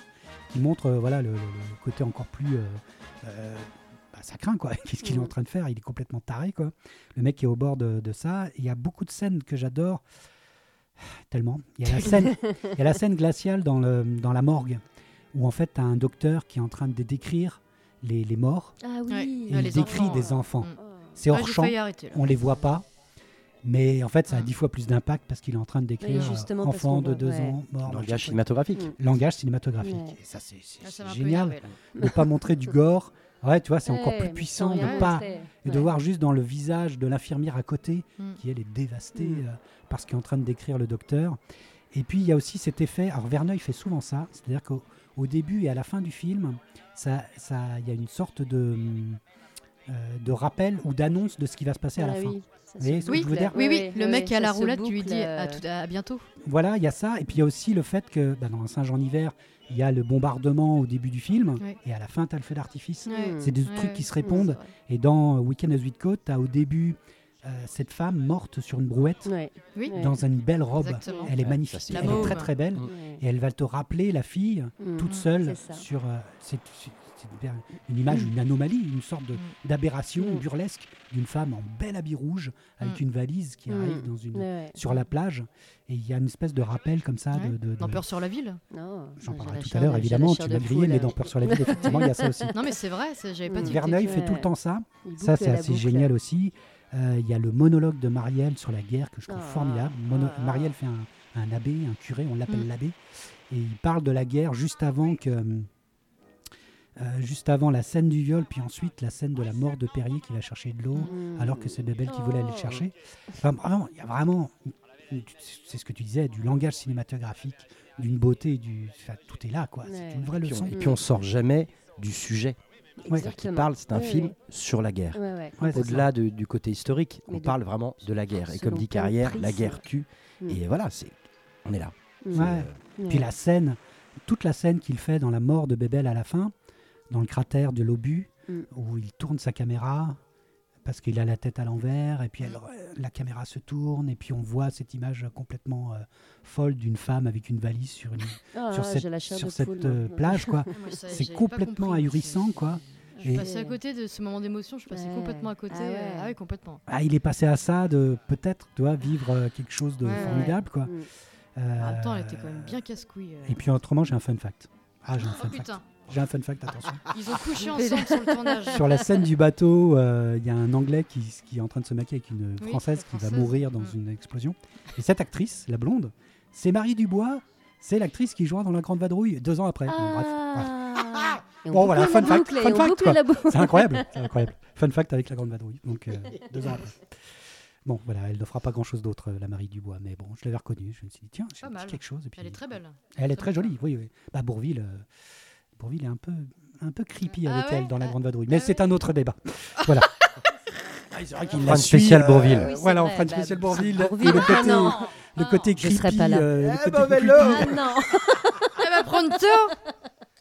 qui montre euh, voilà, le, le- le côté encore plus. euh, euh, bah, ça craint, quoi. Qu'est-ce qu'il est en Mm. train de faire? Il est complètement taré, quoi. Le mec est au bord de, de ça. Il y a beaucoup de scènes que j'adore. Tellement. Il y a la scène, il y a la scène glaciale dans, le, dans la morgue, où en fait, tu as un docteur qui est en train de décrire les, les morts. Ah oui. Et Ah, il décrit enfants, des euh, enfants. mm. C'est hors j'ai champ, arrêter, on les voit pas. Mais en fait, ça a Mm. dix fois plus d'impact parce qu'il est en train de décrire euh, justement, parce enfant de deux ouais. ans, mort. Langage cinématographique. Langage cinématographique. Ouais. Et ça, c'est Ah, génial. énervé, ne pas montrer du gore. Ouais, tu vois, c'est encore plus puissant de pas et de Ouais. voir juste dans le visage de l'infirmière à côté Mm. qui elle est dévastée Mm. euh, parce qu'il est en train de décrire le docteur. Et puis il y a aussi cet effet. Alors Verneuil fait souvent ça, c'est-à-dire qu'au au début et à la fin du film, ça, ça, il y a une sorte de euh, de rappel ou d'annonce de ce qui va se passer à la Ah fin. oui, ça ce je veux dire Oui, oui, le mec qui a la roulette qui lui euh, à, tout- à bientôt. Voilà, il y a ça. Et puis il y a aussi le fait que bah, dans Saint-Jean-Hiver, il y a le bombardement au début du film Ouais. et à la fin, tu as le feu d'artifice. Ouais. C'est des Ouais, trucs qui se répondent. Et dans Weekend at Whitcote, tu as au début euh, cette femme morte sur une brouette Ouais. Oui, Ouais. dans une belle robe. exactement. Elle est magnifique, ça, elle est très très belle. Ouais. Et elle va te rappeler la fille Mm. toute seule sur. euh, une- une image, une anomalie, une sorte Mm. d'aberration Mm. burlesque d'une femme en bel habit rouge avec Mm. une valise qui arrive dans une, Ouais, sur la plage. Et il y a une espèce de rappel comme ça. Ouais. de, sur la ville J'en parlerai tout à l'heure, évidemment. Tu m'as grillé, mais dans Peur sur la ville, effectivement, il y a ça aussi. Non, mais c'est vrai, c'est- j'avais pas dit. Verneuil fait tout le temps ça. Ça, c'est assez génial aussi. Euh, Il y a le monologue de Marielle sur la guerre que je trouve Ah, formidable. Ah. Marielle fait un, un abbé, un curé, on l'appelle l'abbé, et il parle de la guerre juste avant que. Euh, juste avant la scène du viol, puis ensuite la scène de la mort de Perrier qui va chercher de l'eau, Mm. alors que c'est Bebel qui voulait aller le Oh. chercher. Enfin, vraiment, il y a vraiment, c'est ce que tu disais, du langage cinématographique, d'une beauté, du, enfin, tout est là, quoi. C'est une vraie Puis on- leçon. et puis on sort jamais du sujet. Ouais. C'est-à-dire qu'il Exactement. parle, c'est un Oui, film oui. sur la guerre. Ouais, ouais. Ouais, c'est Au-delà de- du côté historique, Mais on de- parle vraiment de la guerre. Et comme dit Carrière, la guerre tue. Mm. Et voilà, c'est, on est là. Mm. Euh, Ouais. Puis la scène, toute la scène qu'il fait dans la mort de Bébel à la fin, dans le cratère de l'obus, Mm. où il tourne sa caméra parce qu'il a la tête à l'envers, et puis elle- la caméra se tourne, et puis on voit cette image complètement euh, folle d'une femme avec une valise sur, une, Ah, sur cette, sur euh, moi. plage, quoi. C'est complètement compris. ahurissant, quoi. Je suis passée à côté de ce moment d'émotion, je suis Ouais. complètement à côté. Ah ouais. euh, Ah oui, complètement. Ah, il est passé à ça de peut-être, tu vois, vivre euh, quelque chose de Ouais, ouais. formidable, quoi. Mm. En même temps, elle était quand même bien casse-couille. euh. Et puis autrement, j'ai un fun fact. Ah, j'ai un Oh fun fact. putain, J'ai un fun fact, attention. ils ont couché ensemble sur le tournage. Sur la scène du bateau, euh, il y a un Anglais qui, qui est en train de se maquiller avec une Oui, Française qui va mourir dans Mm. une explosion. Et cette actrice, la blonde, c'est Marie Dubois. C'est l'actrice qui jouera dans La Grande Vadrouille deux ans après. Bon, bref, voilà. Ah. Et Bon, voilà, fun fact, boucle, fun fact. C'est incroyable, c'est incroyable. Fun fact avec La Grande Vadrouille. Donc euh, deux ans après. Bon, voilà, elle ne fera pas grand-chose d'autre, euh, la Marie Dubois. Mais bon, je l'avais reconnue. Je me suis dit, tiens, j'ai quelque chose. Et puis, Elle est très belle. Elle est très jolie, oui, oui. Bah, Bourville, euh, Bourville est un peu, un peu creepy Ah avec ouais elle dans La Ah- Grande Vadrouille. Mais ah c'est ouais un autre débat. Voilà. Ah, c'est vrai qu'il la spéciale Bourville. Oui, voilà, on fera une bah, spéciale Bourville. Bourville. Et le Ah côté, non. le côté Je serais creepy. pas là. euh, le Eh, côté mauvais creepy. lot. Ah non Elle va prendre tort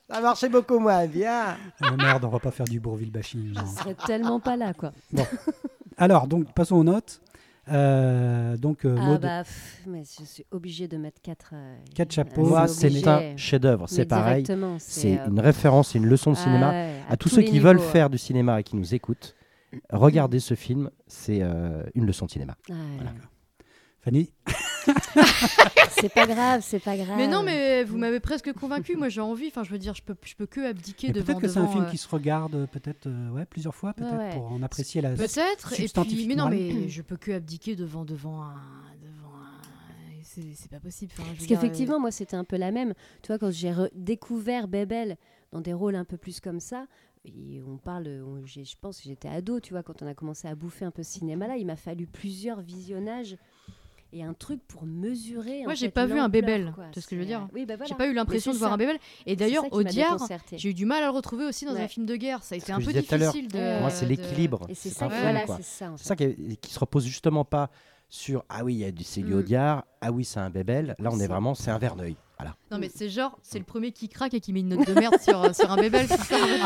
Ça marchait beaucoup moins bien. Merde, on va pas faire du Bourville bashing. Je serais tellement pas là, quoi. Alors, donc, passons aux notes. Euh, donc, euh, Ah Maud, bah, pff, mais je suis obligée de mettre quatre. euh, Quatre chapeaux. Moi, c'est obligé. un chef-d'œuvre. C'est pareil. C'est euh, une référence, c'est une leçon de ah cinéma. ouais, À tous tous ceux qui veulent faire du cinéma et qui nous écoutent, regardez ce film. C'est euh, une leçon de cinéma. ouais. Voilà. Fanny, C'est pas grave, c'est pas grave. Mais non, mais vous m'avez presque convaincu. Moi, j'ai envie. Enfin, je veux dire, je peux, je peux que abdiquer mais devant. peut-être que c'est un film euh, qui se regarde euh, peut-être euh, ouais, plusieurs fois, peut-être ouais. pour en apprécier la. Peut-être. Et puis, substantifique mais non, mais je peux que abdiquer devant, devant un, devant un. C'est c'est pas possible. Enfin, Parce dire, qu'effectivement, moi, c'était un peu la même. Tu vois, quand j'ai re- découvert Bebel dans des rôles un peu plus comme ça, et on parle, on- j'ai- je pense que j'étais ado, tu vois, quand on a commencé à bouffer un peu ce cinéma-là, il m'a fallu plusieurs visionnages et un truc pour mesurer. Moi, en j'ai pas vu un bébel, vois ce que je veux C'est, dire Oui, bah voilà. J'ai pas eu l'impression de c'est voir un bébel. Et C'est d'ailleurs, Audiard, j'ai eu du mal à le retrouver aussi dans un Ouais. film de guerre. Ça a été un peu difficile de. Ouais. Moi, c'est l'équilibre. C'est C'est ça, voilà, c'est ça. en C'est ça qui, qui se repose justement pas sur ah oui, il y a du c'est du Mm. Audiard, ah oui, c'est un Bébel. Là, on est C'est- vraiment, c'est un Verneuil. Voilà. Non, mais c'est genre, c'est le premier qui craque et qui met une note de merde sur, euh, sur un bébel.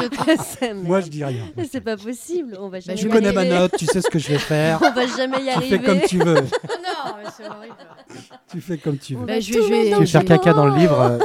Moi, je dis rien. C'est pas possible. On va jamais je Tu y connais ma note, tu sais ce que je vais faire. On va jamais y tu arriver. fais comme tu veux. Non, mais c'est horrible. Tu fais comme tu veux. Bah, je vais- je Tu faire caca dans le livre euh,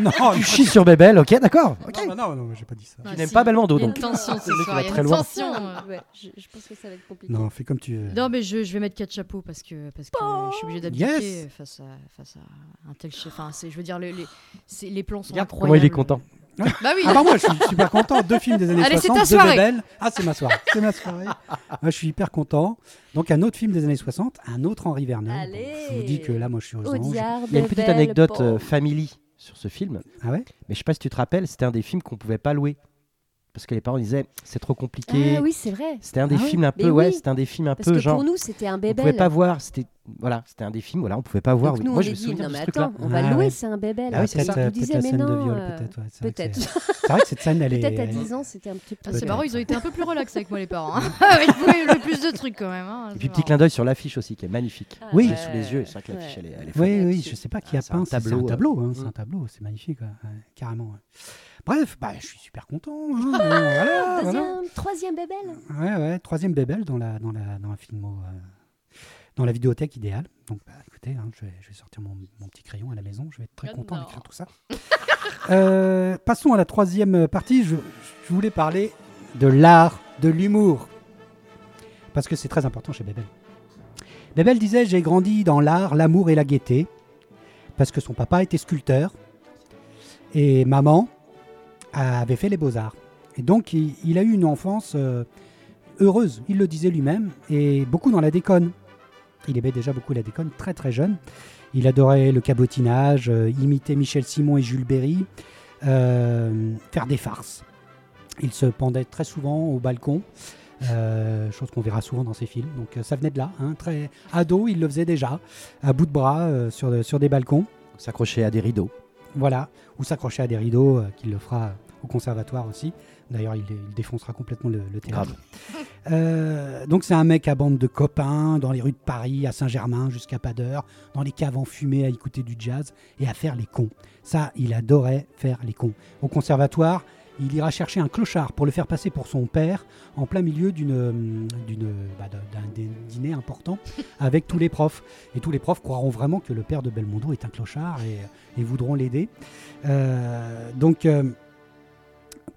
Non, Tu chies sur Bébel, ok, d'accord. ok. non, non, non, non, j'ai pas dit ça. Ah, Tu n'aimes si. pas Belmondo, donc. tension ce soir. Il y a très une loin. tension. Ouais, je, je pense que ça va être compliqué. Non, fais comme tu veux. Non, mais je, je vais mettre quatre chapeaux parce que, parce que je suis obligée d'abdiquer Yes. face, à, face à un tel chef. Enfin, c'est- je veux dire, les, les, c'est- les plans sont Regarde incroyables. comment il est content. Bah oui. Ah bah moi je suis super content, deux films des années Allez, c'est 60, ta deux soirée. Bébel. Ah c'est ma soirée, c'est ma soirée. Moi je suis hyper content. Donc un autre film des années 60, un autre Henri Verneuil. Allez. Bon, je vous dis que là moi je suis aux anges. Il y a une petite anecdote euh, family sur ce film, Ah ouais? Mais je sais pas si tu te rappelles, c'était un des films qu'on pouvait pas louer parce que les parents disaient c'est trop compliqué. Ah oui, c'est vrai. C'était un des Ah films un peu, ouais, oui. c'était un des films un Parce peu que genre. pour nous, c'était un on pouvait bébel. pas voir, c'était voilà, c'était un des films, voilà, on pouvait pas voir. Donc nous, Moi, on je me souviens non de mais attends, on va Ah louer, ouais. c'est un bébel. Ah oui, C'est peut-être ça que tu peut-être disais, la mais scène de non, viol, euh, peut-être. ouais, c'est vrai que Peut-être. c'est- C'est vrai que cette scène elle est. Peut-être à elle- 10 ans, c'était un petit peu. Ah, c'est marrant, ils ont été un peu plus relax avec moi, les parents. hein. ils pouvaient le plus de trucs quand même. hein, Et puis petit clin d'œil sur l'affiche aussi qui est magnifique. Ah, Oui. J'ai sous les yeux, c'est vrai que l'affiche elle est, Oui, oui, je sais pas qui a peint. C'est un tableau, hein, c'est un tableau, c'est magnifique, carrément. Bref, bah, je suis super content. hein, voilà, voilà. Deuxième, troisième bébel. Ouais, ouais, troisième bébel dans la, dans la, dans la filmo, euh, dans la vidéothèque idéale. Donc, bah, écoutez, hein, je, vais, je vais sortir mon, mon petit crayon à la maison. Je vais être très content d'écrire tout ça. Euh, passons à la troisième partie. Je, je voulais parler de l'art de l'humour. Parce que c'est très important chez Bébel. Bébel disait J'ai grandi dans l'art, l'amour et la gaieté. Parce que son papa était sculpteur. Et maman avait fait les beaux-arts. Et donc, il, a eu une enfance euh, heureuse, il le disait lui-même, et beaucoup dans la déconne. Il aimait déjà beaucoup la déconne, très très jeune. Il adorait le cabotinage, euh, imiter Michel Simon et Jules Berry, euh, faire des farces. Il se pendait très souvent au balcon, euh, chose qu'on verra souvent dans ses films. Donc ça venait de là, hein, très ado, il le faisait déjà, à bout de bras sur, sur des balcons. S'accrocher à des rideaux. Voilà, ou s'accrocher à des rideaux, euh, qu'il le fera au conservatoire aussi. D'ailleurs, il, il défoncera complètement le, le théâtre. Euh, donc c'est un mec à bande de copains dans les rues de Paris, à Saint-Germain jusqu'à pas d'heure, dans les caves enfumées à écouter du jazz et à faire les cons. Ça, il adorait faire les cons. Au conservatoire, il ira chercher un clochard pour le faire passer pour son père en plein milieu d'une, euh, d'une, bah, d'un d'un dî- dîner important avec tous les profs. Et tous les profs croiront vraiment que le père de Belmondo est un clochard et, et voudront l'aider. Euh, donc, euh,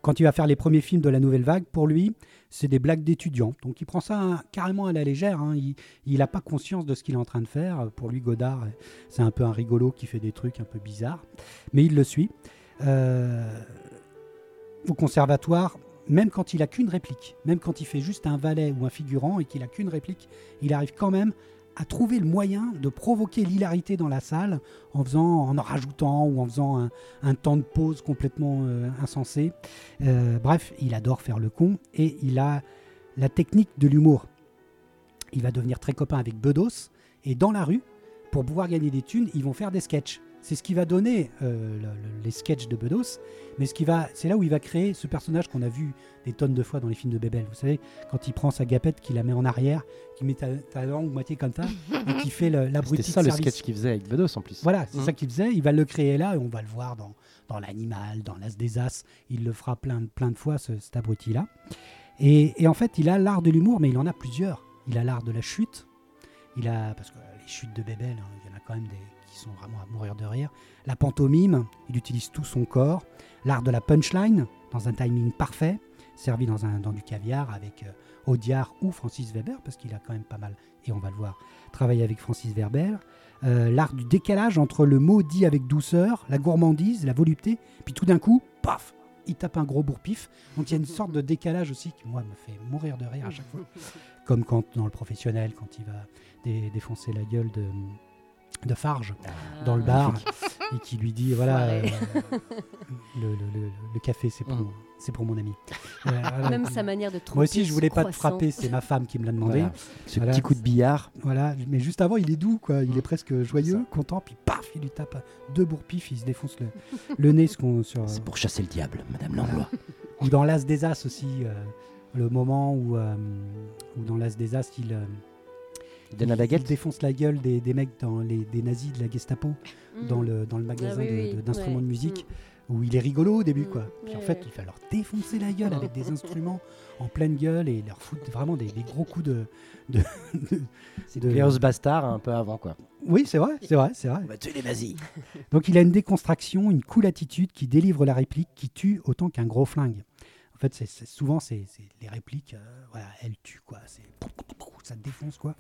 quand il va faire les premiers films de la nouvelle vague, pour lui, c'est des blagues d'étudiants. Donc il prend ça hein, carrément à la légère. hein. Il n'a pas conscience de ce qu'il est en train de faire. Pour lui, Godard, c'est un peu un rigolo qui fait des trucs un peu bizarres. Mais il le suit. Euh, au conservatoire, même quand il a qu'une réplique, même quand il fait juste un valet ou un figurant et qu'il a qu'une réplique, il arrive quand même à trouver le moyen de provoquer l'hilarité dans la salle en faisant, en en rajoutant ou en faisant un, un temps de pause complètement euh, insensé. Euh, bref, il adore faire le con et il a la technique de l'humour. Il va devenir très copain avec Bedos et dans la rue, pour pouvoir gagner des thunes, ils vont faire des sketchs. C'est ce qui va donner euh, le- le- les sketchs de Bedos, mais ce qui va, c'est là où il va créer ce personnage qu'on a vu des tonnes de fois dans les films de Bébel. Vous savez, quand il prend sa gapette, qu'il la met en arrière, qu'il met ta, ta langue moitié comme ça, et qui fait l'abruti de ça le sketch qu'il faisait avec Bedos en plus. Voilà, c'est Mhm. ça qu'il faisait. Il va le créer là et on va le voir dans, dans l'animal, dans l'as des as. Il le fera plein, de- plein de fois, ce, cet abruti-là. Et, et en fait, il a l'art de l'humour, mais il en a plusieurs. Il a l'art de la chute. Il a, parce que les chutes de Bébel, hein, il y en a quand même des qui sont vraiment à mourir de rire. La pantomime, il utilise tout son corps. L'art de la punchline, dans un timing parfait, servi dans, un, dans du caviar avec euh, Audiard ou Francis Weber, parce qu'il a quand même pas mal, et on va le voir, travaillé avec Francis Weber. Euh, l'art du décalage entre le mot dit avec douceur, la gourmandise, la volupté, puis tout d'un coup, paf, il tape un gros bourre-pif. Donc il y a une sorte de décalage aussi qui, moi, me fait mourir de rire à chaque fois. Comme quand, dans le professionnel, quand il va dé- défoncer la gueule de, de Farge dans le bar. et qui lui dit voilà, euh, le, le- le- le café, c'est pour, Mm. c'est pour mon ami. Euh, voilà. Même sa manière de tromper Moi aussi, je voulais pas te frapper, c'est ma femme qui me l'a demandé. Voilà. Ce Voilà. petit coup de billard. Voilà, mais juste avant, il est doux, quoi. Il Mm. est presque joyeux, content, puis paf, il lui tape deux bourre-pif, il se défonce le, le nez ce qu'on- sur. C'est pour chasser le diable, Madame Voilà. Langlois. Ou dans l'As des As aussi, euh, le moment où, euh, où dans l'As des As, il, euh, Il donne la il baguette. défonce la gueule des, des mecs, dans les, des nazis de la Gestapo, Mhm. dans, le, dans le magasin Ah oui, de- de- d'instruments ouais. de musique, Mhm. où il est rigolo au début, Mm. quoi. Puis en fait, ouais. il fait leur défoncer la gueule avec des instruments en pleine gueule et leur foutre vraiment des, des gros coups de. de- de- C'est de- Cléos Bastard un peu avant, quoi. Oui, c'est vrai, c'est vrai, c'est vrai. On va tuer les nazis. Donc il a une déconstruction, une cool attitude qui délivre la réplique, qui tue autant qu'un gros flingue. En fait, souvent c'est les répliques, euh, voilà, elles tuent quoi. Ça défonce quoi.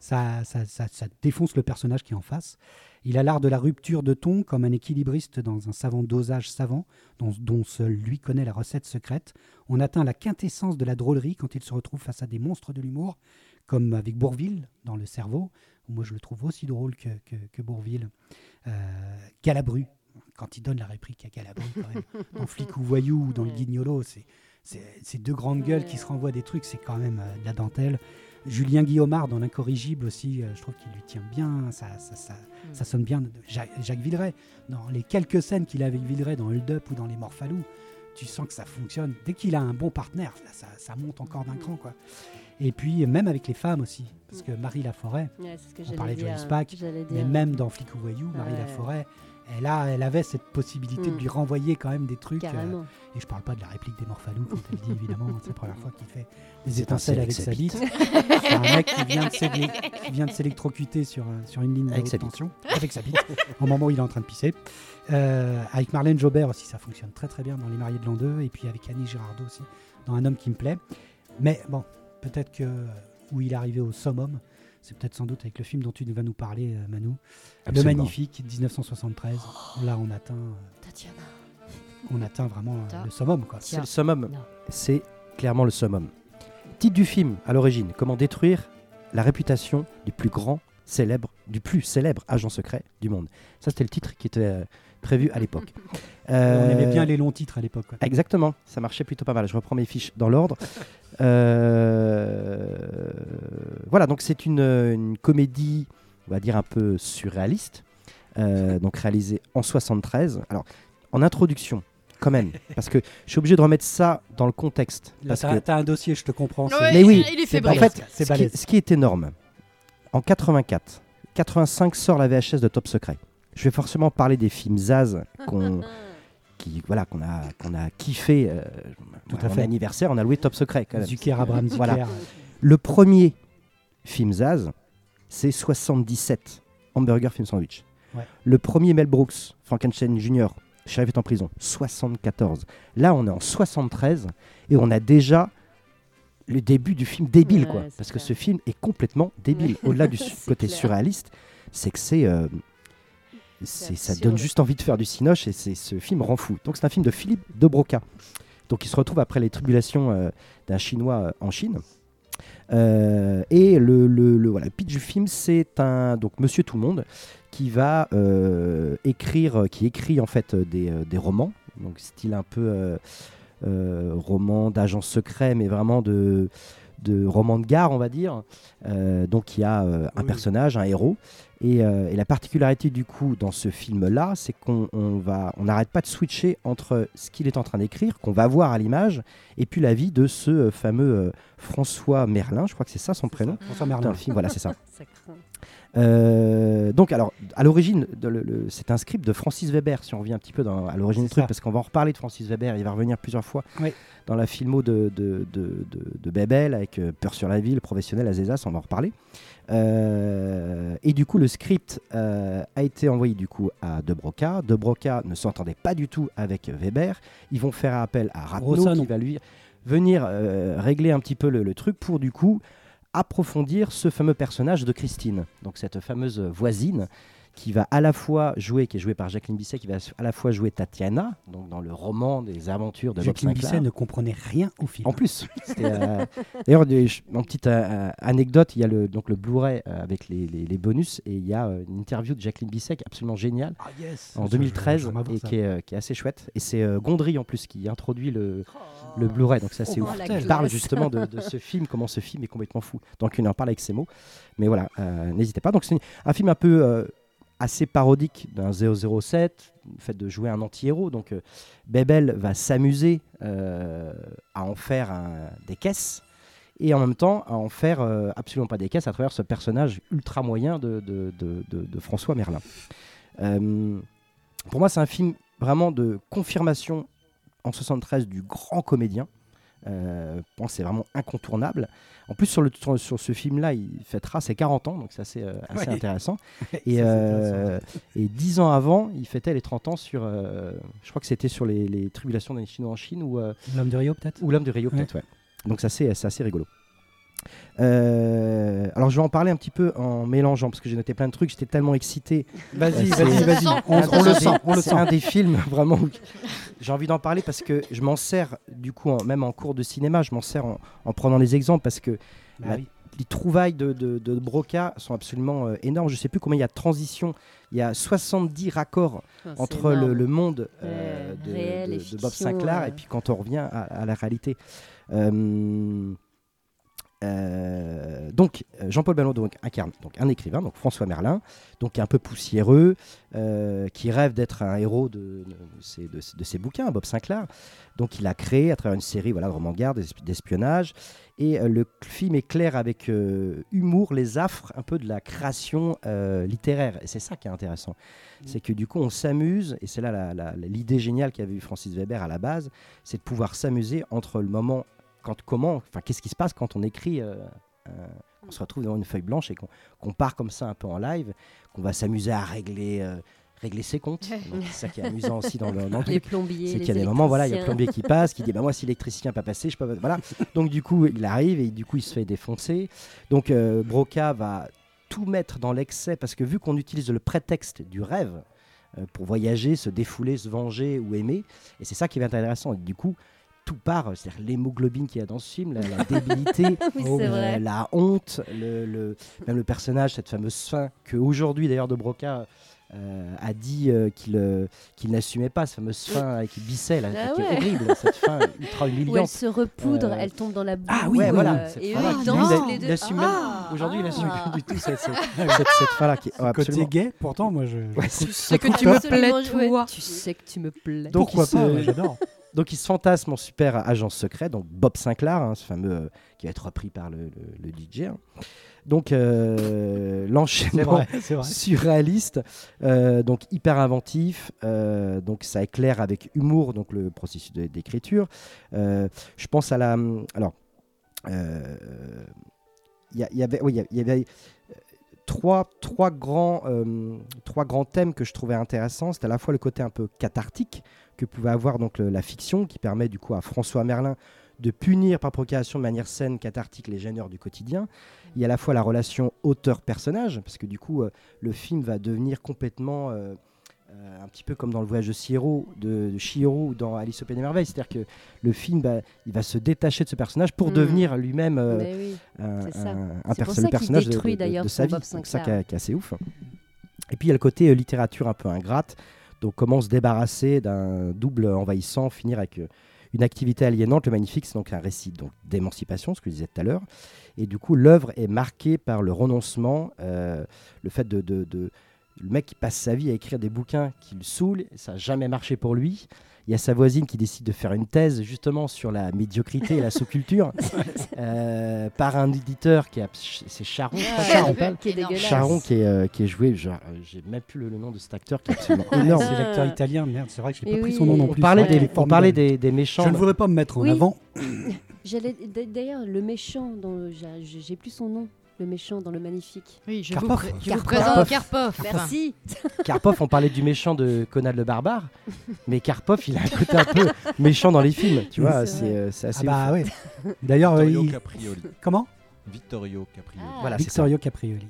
Ça, ça, ça, ça défonce le personnage qui est en face. Il a l'art de la rupture de ton comme un équilibriste dans un savant dosage savant, dont, seul lui connaît la recette secrète. On atteint la quintessence de la drôlerie quand il se retrouve face à des monstres de l'humour, comme avec Bourville dans Le Cerveau. Moi, je le trouve aussi drôle que Bourville. Euh, Galabru, quand il donne la réplique à quand même, dans Flic ou Voyou ou dans Le. Guignolo, c'est c'est- ces deux grandes gueules qui se renvoient des trucs, c'est quand même euh, de la dentelle. Julien Guillaumard dans L'Incorrigible aussi, euh, je trouve qu'il lui tient bien, ça, ça, ça, ça sonne bien. Jacques, Jacques Villeray, dans les quelques scènes qu'il a avec Villeray dans Hold Up ou dans Les Morphalous, tu sens que ça fonctionne. Dès qu'il a un bon partenaire, là, ça, monte encore d'un cran. Quoi. Et puis, même avec les femmes aussi, parce que Marie Laforêt, Ouais, c'est ce que On parlait de. Joyce Pack, mais même dans Flic ou Voyou, Marie Ouais. Laforêt, elle, a, elle avait cette possibilité de Mm. lui renvoyer quand même des trucs. euh, et je parle pas de la réplique des Morphalous, quand elle dit évidemment, c'est la première fois qu'il fait des étincelles avec sa bite. C'est un mec qui vient de s'élé- qui vient de s'électrocuter sur, un- sur une ligne de Avec sa bite. tension, avec sa bite, au moment où il est en train de pisser. Euh, avec Marlène Jobert aussi, ça fonctionne très très bien dans Les Mariés de l'an 2, et puis avec Annie Girardot aussi, dans Un homme qui me plaît. Mais bon, peut-être que euh, où il est arrivé au summum, c'est peut-être sans doute avec le film dont tu vas nous parler, euh, Manu. Le. Magnifique, 1973. Là, on atteint, euh, Tatiana. on atteint vraiment euh, Ta- le summum. Quoi. C'est le summum. C'est clairement le summum. Titre du film, à l'origine, comment détruire la réputation du plus grand célèbre, du plus célèbre agent secret du monde. Ça, c'était le titre qui était euh, prévu à l'époque. On aimait bien les longs titres à l'époque. Exactement, ça marchait plutôt pas mal. Je reprends mes fiches dans l'ordre. Euh, Voilà, donc c'est une, une comédie, on va dire un peu surréaliste, euh, donc réalisée en 73. Alors, en introduction, quand même, parce que je suis obligé de remettre ça dans le contexte. Là, Parce t'as que, t'as un dossier, je te comprends. Mais oui, il est c'est en fait, c'est ce qui, ce qui est énorme, en 84, 85 sort la VHS de Top Secret. Je vais forcément parler des films Zaz qu'on qui voilà qu'on a qu'on a kiffé euh, Tout à mon fait. anniversaire on a loué Top Secret quand même. Zucker, Abraham Zucker. Voilà. le premier film Zaz c'est 77 Hamburger Film Sandwich Ouais. le premier Mel Brooks Frankenstein Jr. Sheriff est en prison 74 là on est en 73 et on a déjà le début du film débile Ouais, quoi parce que ce film est complètement débile Ouais. au-delà du côté clair. surréaliste c'est que c'est euh, c'est- ça donne juste envie de faire du cinoche et c'est ce film rend fou. Donc c'est un film de Philippe de Broca. Donc il se retrouve après les tribulations euh, d'un Chinois euh, en Chine. Euh, et le, le, le- voilà, le pitch du film, c'est un donc Monsieur Tout le Monde qui va euh, écrire, qui écrit en fait des, des romans, donc style un peu roman d'agent secret, mais vraiment de de roman de gare, on va dire. Euh, donc il y a euh, un Oui. personnage, un héros, et, euh, et la particularité du coup dans ce film-là, c'est qu'on on va, on n'arrête pas de switcher entre ce qu'il est en train d'écrire, qu'on va voir à l'image, et puis la vie de ce euh, fameux euh, François Merlin, je crois que c'est ça son prénom. François Dans Merlin. le film, voilà, c'est ça. Ça craint. Euh, donc, alors, à l'origine, c'est un script de Francis Weber, si on revient un petit peu dans- à l'origine du truc, ça. parce qu'on va en reparler de Francis Weber, il va revenir plusieurs fois Oui. dans la filmo de, de, de, de, de Bebel, avec euh, Peur sur la ville, Professionnel, Azezas, on va en reparler. Euh, et du coup, le script euh, a été envoyé du coup à De Broca. De Broca ne s'entendait pas du tout avec Weber. Ils vont faire appel à Rosson. qui va lui venir régler un petit peu le, le truc pour du coup approfondir ce fameux personnage de Christine, donc cette fameuse voisine qui va à la fois jouer, qui est joué par Jacqueline Bisset, qui va à la fois jouer Tatiana, donc dans le roman des aventures de Bob Jacqueline Sinclair. Bisset ne comprenait rien au film. En plus, euh, d'ailleurs, en petite euh, anecdote, il y a le, donc le Blu-ray euh, avec les, les- les bonus et il y a euh, une interview de Jacqueline Bisset qui est absolument géniale Ah, yes. en Je- 2013 j'aimerais voir et qui est, euh, qui est assez chouette. Et c'est euh, Gondry en plus qui introduit le, le Blu-ray, donc ça c'est Oh, ouf. la Il parle justement de, de ce film, comment ce film est complètement fou. Donc il en parle avec ses mots. Mais voilà, euh, n'hésitez pas. Donc c'est un film un peu euh, assez parodique d'un 007, le fait de jouer un anti-héros. Donc euh, Bebel va s'amuser euh, à en faire un- des caisses et en même temps à en faire absolument pas des caisses à travers ce personnage ultra moyen de, de- de- François Merlin. Pour moi, c'est un film vraiment de confirmation en 73 du grand comédien. Euh, je pense que c'est vraiment incontournable. En plus, sur, le, sur, sur ce film-là, il fêtera ses 40 ans, donc c'est assez, euh, assez Ouais. intéressant. Ça, Et, c'est euh, intéressant. et 10 ans avant, il fêtait les 30 ans sur. euh, je crois que c'était sur les, les tribulations des Chinois en Chine ou, euh, L'homme de Rio, peut-être? ou l'homme de Rio, Ouais. peut-être, ouais. Donc ça, c'est c'est assez rigolo. Euh, alors je vais en parler un petit peu en mélangeant parce que j'ai noté plein de trucs, j'étais tellement excité. Vas-y, Euh, vas-y, vas-y. On, le des- sent, on le C'est sent. un des films vraiment où j'ai envie d'en parler parce que je m'en sers du coup en- même en cours de cinéma, je m'en sers en, en prenant les exemples parce que Bah la- oui. les trouvailles de, de, de Broca sont absolument euh, énormes. Je sais plus combien il y a de transitions. Il y a 70 raccords Oh, entre le, monde euh, de, réel de- et de Bob Sinclair euh. et puis quand on revient à, à la réalité. Euh, euh, donc euh, Jean-Paul donc, incarne donc un écrivain, donc François Merlin, donc un peu poussiéreux, euh, qui rêve d'être un héros de, de, ses, de ses- de ses bouquins, Bob Sinclair. Donc il a créé à travers une série voilà, de romans garde, d'esp- d'espionnage. Et euh, le film éclaire avec humour les affres un peu de la création littéraire. Et c'est ça qui est intéressant. C'est que du coup on s'amuse, et c'est là l'idée géniale qu'avait eu Francis Weber à la base, c'est de pouvoir s'amuser entre le moment, quand, comment, enfin qu'est-ce qui se passe quand on écrit, euh, euh, on se retrouve devant une feuille blanche et qu'on part comme ça un peu en live, qu'on va s'amuser à régler, euh, régler ses comptes. C'est ça qui est amusant aussi dans le, dans le Les plombiers. C'est qu'il y a des moments, voilà, il y a le plombier qui passe, qui dit bah moi si l'électricien n'a pas passé, je peux pas. Voilà. Donc du coup il arrive et du coup il se fait défoncer. Donc euh, Broca va tout mettre dans l'excès parce que vu qu'on utilise le prétexte du rêve pour voyager, se défouler, se venger ou aimer, et c'est ça qui va être intéressant. Et du coup tout part, euh, c'est-à-dire l'hémoglobine qu'il y a dans ce film, la, la débilité, Oui, Oh, euh, la honte, le, le- même le personnage, cette fameuse fin que aujourd'hui d'ailleurs de Broca euh, a dit euh, qu'il euh, n'assumait pas, cette fameuse fin avec Bisset, là, Ah qui est ouais. horrible, cette fin ultra Où elle humiliante. se repoudre, Euh, elle tombe dans la boue. Ah oui, ouais, voilà. et eux, ils dansent il- les il deux. Ah, Aujourd'hui, il assume ah. plus du tout cette, cette, cette- cette fin-là qui est Côté absolument. gay, pourtant, moi, je. Ouais, Tu sais que tu me plais, toi. ouais, Tu sais que tu me plais. Donc, Pourquoi il pas J'adore. Donc il se fantasme en super agent secret, donc Bob Sinclair, hein, ce fameux euh, qui va être repris par le, le- le DJ. hein. Donc euh, l'enchaînement surréaliste, euh, donc hyper inventif, donc ça éclaire avec humour donc le processus d'écriture. Je pense à la, alors il y, avait, oui, il y a- il y avait trois, trois grands, euh, trois grands thèmes que je trouvais intéressants. C'était à la fois le côté un peu cathartique que pouvait avoir donc la fiction, qui permet du coup à François Merlin de punir par procuration de manière saine, cathartique les gêneurs du quotidien. Il y a à la fois la relation auteur-personnage, parce que du coup, euh, le film va devenir complètement euh, un petit peu comme dans le voyage de Chihiro, de, de ou dans Alice au Pays des Merveilles. C'est-à-dire que le film, bah, il va se détacher de ce personnage pour Mm. devenir lui-même euh, oui. un, c'est C'est le personnage de- détruit de, de- sa vie. Donc ça qui est, assez ouf. Et puis il y a le côté euh, littérature un peu ingrate. Donc comment se débarrasser d'un double envahissant, finir avec euh, une activité aliénante. Le magnifique, c'est donc un récit donc d'émancipation, ce que je disais tout à l'heure. Et du coup, l'œuvre est marquée par le renoncement, euh, le fait de- le mec qui passe sa vie à écrire des bouquins qui le saoulent, ça n'a jamais marché pour lui. Il y a sa voisine qui décide de faire une thèse justement sur la médiocrité et la sous-culture euh, par un éditeur qui est abs- c'est Charon, crois, Ouais, Charon qui est. Charon qui est, euh, qui est joué, euh, j'ai même plus le, le nom de cet acteur qui est absolument Ah, énorme. C'est l'acteur italien, merde, c'est vrai que je n'ai pas pris son nom non On plus. parlait, des, on parlait des, des méchants. Je ne voudrais pas me mettre en Oui. avant. J'allais d'ailleurs le méchant j'ai j'ai plus son nom. Le méchant dans le magnifique. Oui, je, Karpov. vous, pré- je vous Karpov. présente Karpov. Merci. Karpov, on parlait du méchant de Conan le barbare, mais Karpov, il a un côté un peu méchant dans les films, tu vois, C'est c'est vrai. euh, c'est Ah assez bah ouf. ouais. D'ailleurs, Vittorio il- Caprioli. comment? Vittorio Caprioli. Ah. Voilà. Vittorio Caprioli.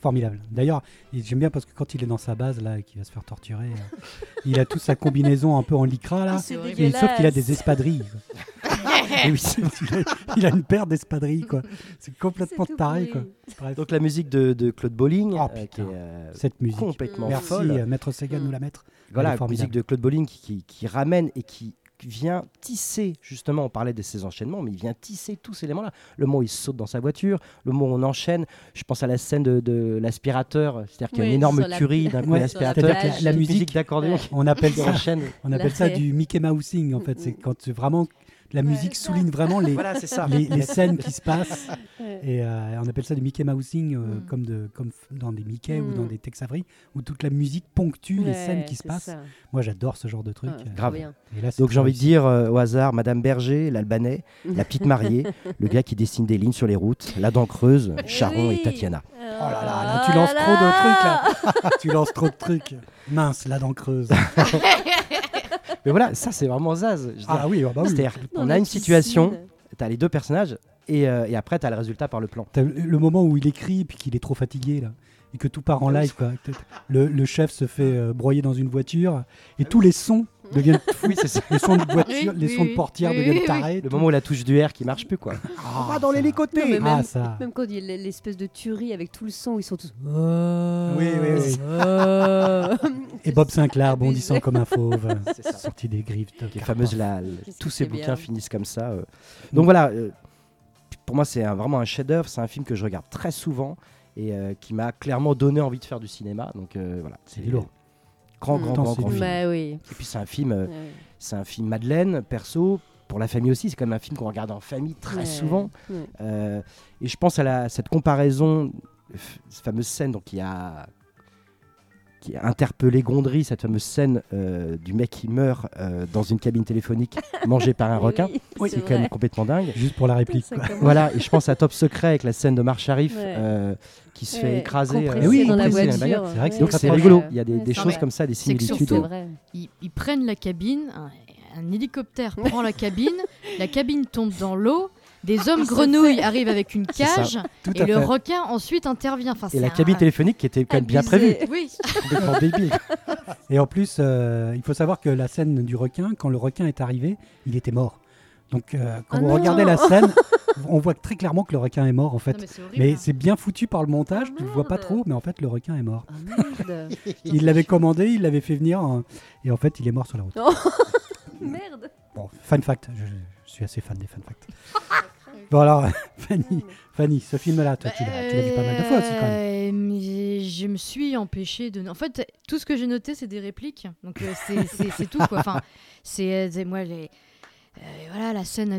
Formidable. D'ailleurs, il- j'aime bien parce que quand il est dans sa base là, et qu'il va se faire torturer, euh, il a toute sa combinaison un peu en lycra là. Ah, c'est horrible. Et sauf qu'il a des espadrilles. Et oui, il, a, il a une paire d'espadrilles quoi. C'est complètement taré quoi. Bref, Donc la musique de, de Claude Bolling, Oh, euh, qui putain. est euh, cette musique. complètement Merci folle. Maître Sega de nous la mettre. Voilà, la musique de Claude Bolling qui, qui- qui ramène et qui vient tisser, justement, on parlait de ces enchaînements, mais il vient tisser tous ces éléments-là. Le moment où il saute dans sa voiture, le moment où on enchaîne, je pense à la scène de, de l'aspirateur, c'est-à-dire qu'il y a Oui, une énorme tuerie d'un coup Ouais, que la- musique- d'accordéon Ouais. qui On appelle ça, enchaîne. on appelle ça fait. du Mickey Mousing en fait. C'est quand c'est vraiment la musique souligne vraiment les, Voilà, c'est ça. les, les scènes qui se passent. Ouais. Et euh, on appelle ça du Mickey Mousing, euh, Mm. comme, de, comme dans des Mickey ou Mm. dans des Tex Avery, où toute la musique ponctue les scènes qui se passent. ça. Moi, j'adore ce genre de truc. Ah, Grave. et là, Donc j'ai envie de dire euh, au hasard, Madame Berger, l'Albanais, la petite mariée, le gars qui dessine des lignes sur les routes, la dent creuse, Charon Oui. et Tatiana. Oh là là, là, tu lances trop de trucs, là. tu lances trop de trucs. Mince, la dent creuse. Mais voilà, ça c'est vraiment Zaz. Je ah oui, ah bah oui. C'est-à-dire, a une situation, tu as les deux personnages, et, euh, et après tu as le résultat par le plan. Le le moment où il écrit puis qu'il est trop fatigué là et que tout part en live quoi. Le, le chef se fait euh, broyer dans une voiture et tous les sons deviennent Oui, c'est ça. les sons de voiture, Oui, les oui, sons de portière Oui, deviennent oui, oui. tarés. Le moment où la touche du R qui marche plus, quoi. Ah, va dans l'hélicoptère mais Ah même- ça. Même quand il y a l'espèce de tuerie avec tout le son, ils sont tous. Oui, oui, oui. Et Et Bob Sinclair bondissant comme un fauve, C'est ça. sorti des griffes. de Les fameuses là, tous ces bouquins bien. finissent comme ça. euh. Donc voilà, euh, pour moi c'est un- vraiment un chef-d'œuvre. C'est un film que je regarde très souvent et euh, qui m'a clairement donné envie de faire du cinéma. Donc euh, voilà, C'est lourd. Grand, grand, grand, c'est grand film. Bah oui. Et puis c'est un film, euh, Ouais. c'est un film Madeleine, perso. Pour la famille aussi, c'est quand même un film qu'on regarde en famille très Ouais. souvent. Ouais. Euh, et je pense à la, cette comparaison, cette fameuse scène donc, qui, a, qui a interpellé Gondry, cette fameuse scène euh, du mec qui meurt euh, dans une cabine téléphonique mangé par un requin. Oui, C'est quand même complètement dingue. Juste pour la réplique. Quoi. Voilà, et je pense à Top Secret avec la scène de Marc Sharif Ouais. euh, qui se fait écraser euh, oui, dans la voiture. C'est vrai que c'est Donc rigolo, il y a des, Ouais, des c'est choses vrai. comme ça, des similitudes. C'est surtout- vrai. Ils, ils prennent la cabine, un, un hélicoptère prend la cabine, la cabine tombe dans l'eau, des hommes grenouilles arrivent avec une cage et le fait. requin ensuite intervient. Enfin, Et la un- cabine téléphonique qui était quand même bien prévue, Oui, débile. Et en plus, euh, il faut savoir que la scène du requin, quand le requin est arrivé, il était mort. Donc, euh, quand Ah vous non. regardez la scène, on voit très clairement que le requin est mort en fait. Non, mais c'est. Mais c'est bien foutu par le montage, tu le vois pas trop, mais en fait le requin est mort. Ah merde. Il l'avait commandé, il l'avait fait venir, hein, et en fait il est mort sur la route. Merde. Bon, fun fact, je, je suis assez fan des fun facts. Bon alors, Fanny, Fanny, ce film-là, toi tu l'as vu pas mal de fois aussi quand même. Euh, je me suis empêchée de. En fait, tout ce que j'ai noté, c'est des répliques. Donc euh, c'est- tout quoi. Enfin, c'est euh, moi les. voilà la scène,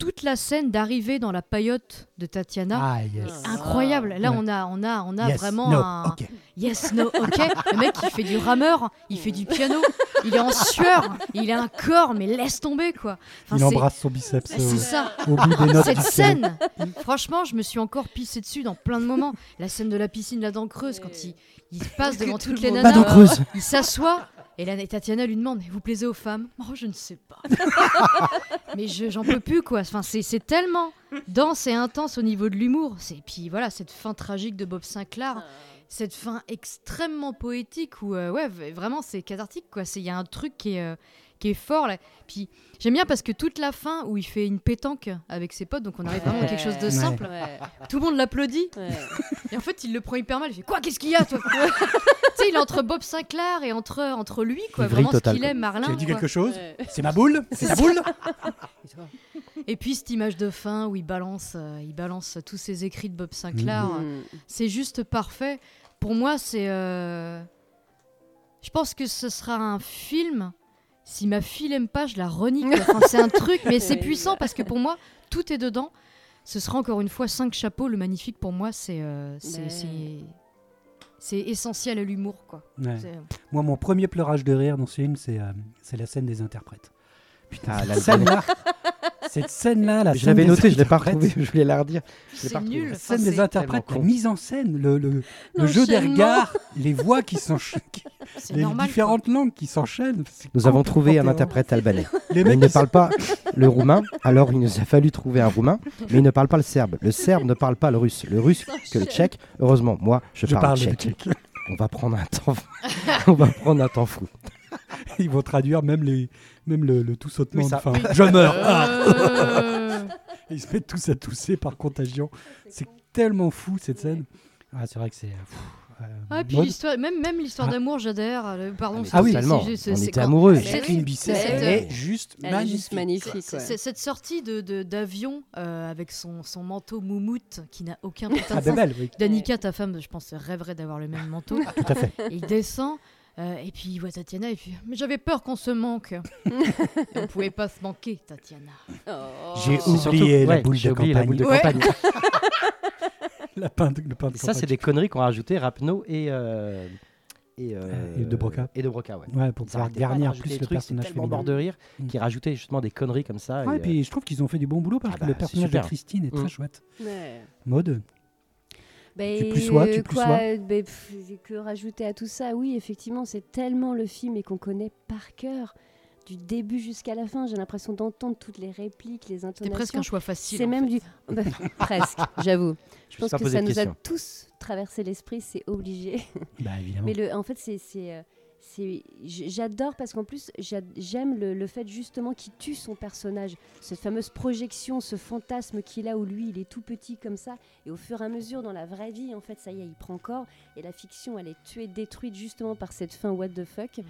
toute la scène d'arrivée dans la paillote de Tatiana. Ah yes. Incroyable. Là, on a, on a, on a Yes, vraiment no, un yes, no, ok. Le mec, il fait du rameur, il fait du piano, il est en sueur, il a un corps, mais laisse tomber quoi. Enfin, il embrasse son biceps C'est euh, ça. au bout des notes Cette scène, franchement, je me suis encore pissé dessus dans plein de moments. La scène de la piscine, la dent creuse, quand il, il passe devant tout toutes le les nanas, il s'assoit. Et là, Tatiana lui demande Vous plaisez aux femmes? Oh, je ne sais pas. Mais je j'en peux plus, quoi. Enfin, c'est tellement dense et intense au niveau de l'humour. C'est- Puis voilà, cette fin tragique de Bob Sinclair, cette fin extrêmement poétique où, euh, ouais, vraiment, c'est cathartique, quoi. C'est- Il y a un truc qui est, euh, qui est fort, là. Puis j'aime bien parce que toute la fin où il fait une pétanque avec ses potes, donc on arrive vraiment à quelque chose de simple, Ouais. tout le monde l'applaudit. Ouais. Et en fait, il le prend hyper mal. Il fait Quoi Qu'est-ce qu'il y a, toi? Tu sais, il est entre Bob Sinclair et entre, entre lui, quoi. Vraiment total, ce qu'il est, Marlin. Tu as dit quoi. quelque chose? Ouais. C'est ma boule? C'est ta boule? Et puis cette image de fin où il balance, euh, il balance tous ses écrits de Bob Sinclair. Mm. C'est juste parfait. Pour moi, c'est. euh, Je pense que ce sera un film. Si ma fille l'aime pas, je la. Enfin, c'est un truc, mais c'est puissant parce que pour moi, tout est dedans. Ce sera encore une fois cinq chapeaux. Le magnifique pour moi, c'est euh, c'est- essentiel à l'humour, quoi. Ouais. C'est- Moi, mon premier pleurage de rire dans ce film, c'est euh, c'est la scène des interprètes. Putain, Ah, cette l'album. Cette scène-là, la Je scène l'avais des noté, je l'ai pas interprètes, retrouvée, je voulais la redire. Je C'est nul. La scène des interprètes, la mise en scène, le, le, le jeu des regards, les voix qui s'enchaînent, les normal. différentes langues qui s'enchaînent. Nous avons trouvé un interprète albanais. Les Mais mecs, il ne parle pas le roumain, alors il nous a fallu trouver un roumain, mais il ne parle pas le serbe. Le serbe ne parle pas le russe. Le russe que le tchèque. Heureusement, moi, je, je parle, parle tchèque. tchèque. On va prendre un temps, on va prendre un temps fou. Ils vont traduire même, les, même le, le tout sautement Oui, de ça. fin. Je meurs. Ah. Euh, Et ils se mettent tous à tousser par contagion. C'est tellement fou cette scène. Ah, c'est vrai que c'est. pff, euh, Ah, puis mode. l'histoire, même, même l'histoire Ah. d'amour, j'adhère. euh, Pardon, Ah oui. c'est- totalement. c'est- c'est- On c'est était amoureux. c'est- Jacqueline Bisset, elle est juste Elle est magnifique. juste magnifique. ouais. C'est- Cette sortie de, de- d'avion euh, avec son, son manteau moumoute qui n'a aucun putain Ah, de sens. belle, oui, Danica, ta femme, je pense, rêverait d'avoir le même manteau. tout à fait. Il descend. Euh, et puis il voit Tatiana et puis mais j'avais peur qu'on se manque. Et on pouvait pas se manquer Tatiana. Oh. J'ai surtout- oublié la ouais, boule j'ai de oublié la boule de Ouais. campagne. La pain de, le pain de Ça, c'est des conneries qu'ont rajouté Rapno et, euh, et, euh, Et De Broca. Et de Broca, ouais. Ouais, pour pouvoir arrêtaient pas de garnir rajouter plus le trucs, personnage C'est tellement féminin. mort de rire Mm. qui rajoutait justement des conneries comme ça. Ouais, et, et puis je trouve qu'ils ont fait du bon boulot parce Ah que bah, le personnage de. Christine est très Mm. chouette. Mode. Ben, Tu plus sois, tu plus quoi, sois. ben, pff, que rajouter à tout ça? Oui, effectivement, c'est tellement le film et qu'on connaît par cœur du début jusqu'à la fin. J'ai l'impression d'entendre toutes les répliques, les intonations. presque un choix facile. C'est même fait. du bah, presque, j'avoue. Je pense que ça nous a tous traversé l'esprit, c'est obligé. Bah évidemment. Mais le, en fait, c'est, j'adore parce qu'en plus, j'a- j'aime le fait justement qu'il tue son personnage, cette fameuse projection, ce fantasme qu'il a où lui, il est tout petit comme ça, et au fur et à mesure dans la vraie vie, en fait, ça y est, il prend corps, et la fiction, elle est tuée, détruite justement par cette fin what the fuck.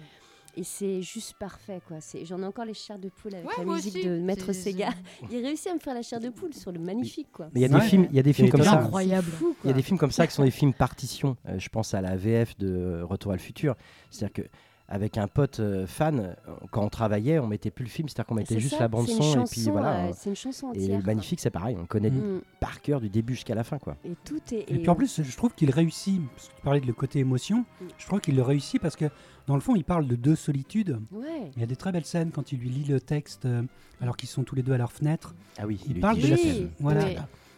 Et c'est juste parfait, quoi. J'en ai encore les chairs de poule avec Ouais, la musique aussi. de Maître Sega. Il réussit à me faire la chair de poule sur le magnifique, quoi. Mais il y a des Ouais. films, il y a des films comme ça. Incroyable. Il y a des films comme ça qui sont des films partition. Euh, je pense à la VF de Retour à le futur. C'est-à-dire que avec un pote euh, fan, euh, quand on travaillait, on mettait plus le film, c'est-à-dire qu'on mettait juste ça, la bande c'est une son et chanson, puis voilà. euh, hein. c'est une chanson Et entière. le magnifique, c'est pareil, on connaît. Mm. par cœur du début jusqu'à la fin, quoi. Et tout est. Et puis en plus, je trouve qu'il réussit, parce que tu parlais de le côté émotion, Mm. je trouve qu'il le réussit parce que dans le fond, il parle de deux solitudes. Ouais. Il y a des très belles scènes quand il lui lit le texte euh, alors qu'ils sont tous les deux à leur fenêtre. Ah oui, Il il, parle de la- scène. Voilà.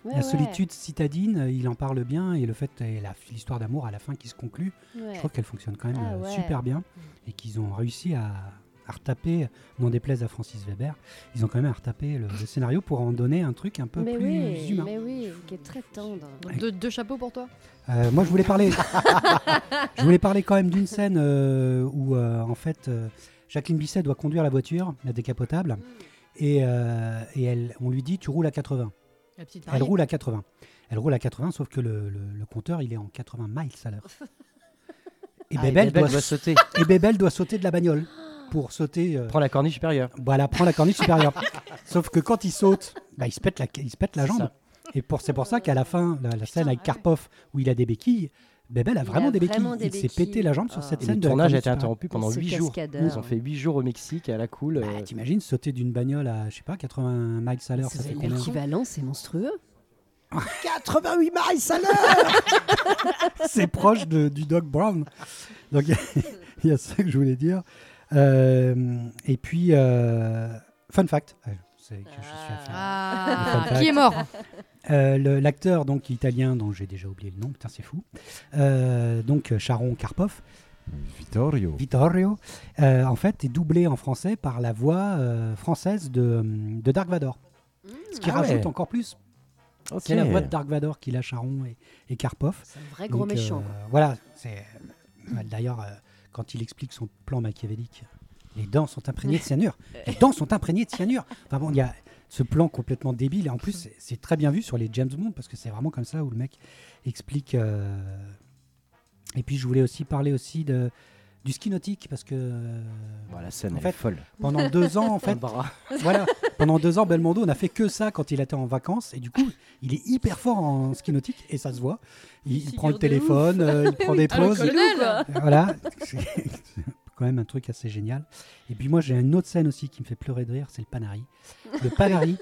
Ouais, la ouais. solitude citadine, euh, il en parle bien et le fait et la- l'histoire d'amour à la fin qui se conclut, Ouais. je trouve qu'elle fonctionne quand même Ah euh, ouais. super bien et qu'ils ont réussi à, à retaper, n'en déplaise à Francis Weber, ils ont quand même à retaper le, le scénario pour en donner un truc un peu mais plus oui, humain. mais oui, qui est très tendre. Deux, chapeaux pour toi? Euh, moi, je voulais parler. je voulais parler quand même d'une scène euh, où, euh, en fait, euh, Jacqueline Bisset doit conduire la voiture, la décapotable, et, euh, et elle, on lui dit tu roules à 80. La petite Elle roule à 80. Elle roule à 80, sauf que le, le- le compteur, il est en 80 miles à l'heure. Et Ah, Bébel Bébel doit, doit sauter. et Bébel doit sauter de la bagnole pour sauter. euh, Prends la corniche supérieure. voilà, prend la corniche supérieure. Sauf que quand il saute, bah, il se pète la, il se pète la C'est jambe. ça. Et pour, c'est pour ça qu'à la fin, la, la scène avec ouais. Karpov, où il a des béquilles, Bébel a Il vraiment a des béquilles. vraiment des il s'est pété la jambe sur Ah. cette Et scène le de tournage a été interrompu pendant Ce 8 jours. Ils ont fait 8 jours au Mexique à la cool. Bah, euh, T'imagines sauter d'une bagnole à, je sais pas, 80 miles à l'heure, ça C'est L'équivalent, c'est monstrueux. 88 miles à l'heure C'est proche de- du Doc Brown. Donc il y a- y, a ça que je voulais dire. Euh, et puis, euh, fun fact. que je suis à faire. Ah, Fun qui est mort Euh, le- L'acteur donc italien dont j'ai déjà oublié le nom, putain c'est fou. Euh, donc Sharon Karpov, Vittorio. Vittorio, euh, en fait est doublé en français par la voix euh, française de, de Dark Vador. Ce qui Ah rajoute ouais. encore plus. C'est la voix de Dark Vador qu'il a Sharon et, et Karpov. C'est un vrai gros Donc, méchant. euh, voilà, c'est d'ailleurs euh, quand il explique son plan machiavélique, les dents sont imprégnées de cyanure. Les dents sont imprégnées de cyanure. Enfin bon, il y a ce plan complètement débile et en plus c'est- c'est très bien vu sur les James Bond parce que c'est vraiment comme ça où le mec explique. euh, Et puis je voulais aussi parler aussi de du ski nautique parce que euh, Bon, la scène En fait, est folle. pendant deux ans en fait voilà, pendant deux ans, Belmondo n'a fait que ça quand il était en vacances. Et du coup, il est hyper fort en ski nautique et ça se voit. Il, prend le téléphone, euh, il prend des pauses. Voilà, quand même un truc assez génial. Et puis moi, j'ai une autre scène aussi qui me fait pleurer de rire, c'est le Panari. Le Panari,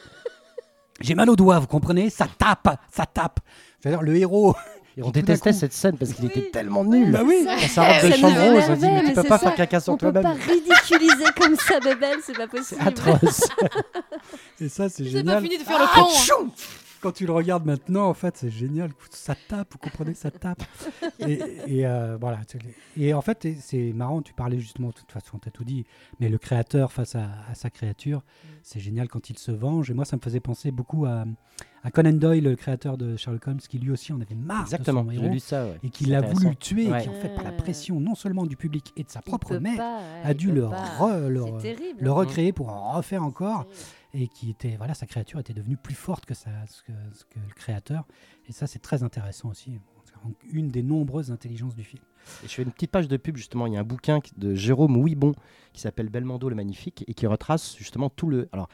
j'ai mal au doigt, vous comprenez? Ça tape, ça tape. C'est-à-dire le héros, Et on détestait coup- cette scène parce qu'il Oui. était tellement nul. Bah oui. Sa robe de Ça chambre rose, on dit mais tu peux pas ça. faire caca sur On peut pas toi-même. ridiculiser comme ça Bebel, c'est pas C'est possible. atroce. Et ça, c'est J'ai pas génial. fini de faire le con. hein. Quand tu le regardes maintenant, en fait, c'est génial. Ça tape, vous comprenez, ça tape. Et, et, euh, voilà. Et en fait, c'est marrant, tu parlais justement, de toute façon, tu as tout dit, mais le créateur face à, à sa créature, c'est génial quand il se venge. Et moi, ça me faisait penser beaucoup à, à Conan Doyle, le créateur de Sherlock Holmes, qui lui aussi en avait marre Exactement, de son j'ai héros. lu ça. ouais. Et qui l'a voulu tuer, et qui, en fait, par la pression non seulement du public et de sa propre mère, pas, ouais, a dû le, pas. re- le, C'est terrible. le hein. recréer pour en refaire encore. Et qui était voilà sa créature était devenue plus forte que, sa, ce que, ce que le créateur et ça c'est très intéressant aussi une des nombreuses intelligences du film Et je fais une petite page de pub justement. Il y a un bouquin qui- de Jérôme Ouibon qui s'appelle Belmondo le Magnifique et qui retrace justement tout le. Alors,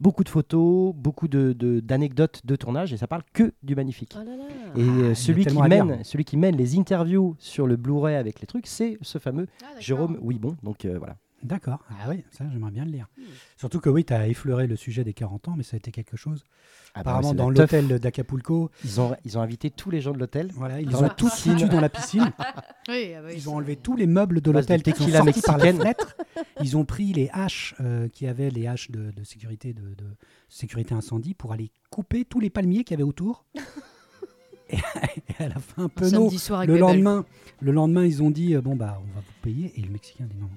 beaucoup de photos, beaucoup de- de- d'anecdotes de, tournage et ça parle que du Magnifique. Oh là là. Et Ah, euh, a celui, qui mène, celui qui mène les interviews sur le Blu-ray avec les trucs, c'est ce fameux Ah. Jérôme Ouibon. Donc euh, voilà. D'accord. Ah oui ça j'aimerais bien le lire. Hmm. surtout que oui tu as effleuré le sujet des 40 ans mais ça a été quelque chose. Ah bah, apparemment dans l'hôtel d'Acapulco Ils ont, ils ont invité tous les gens de l'hôtel. voilà ils ont tous piscine. foutu dans la piscine. Oui, ah bah ils ont enlevé tous les meubles de l'hôtel qui sont tequila sortis par la mexicaine. fenêtre. Ils ont pris les haches euh, qui avaient les haches de, de sécurité de, de sécurité incendie pour aller couper tous les palmiers qu'il y avait autour. Et, à la fin Un avec le lendemain le lendemain ils ont dit euh, bon bah on va vous payer. Et le mexicain dit non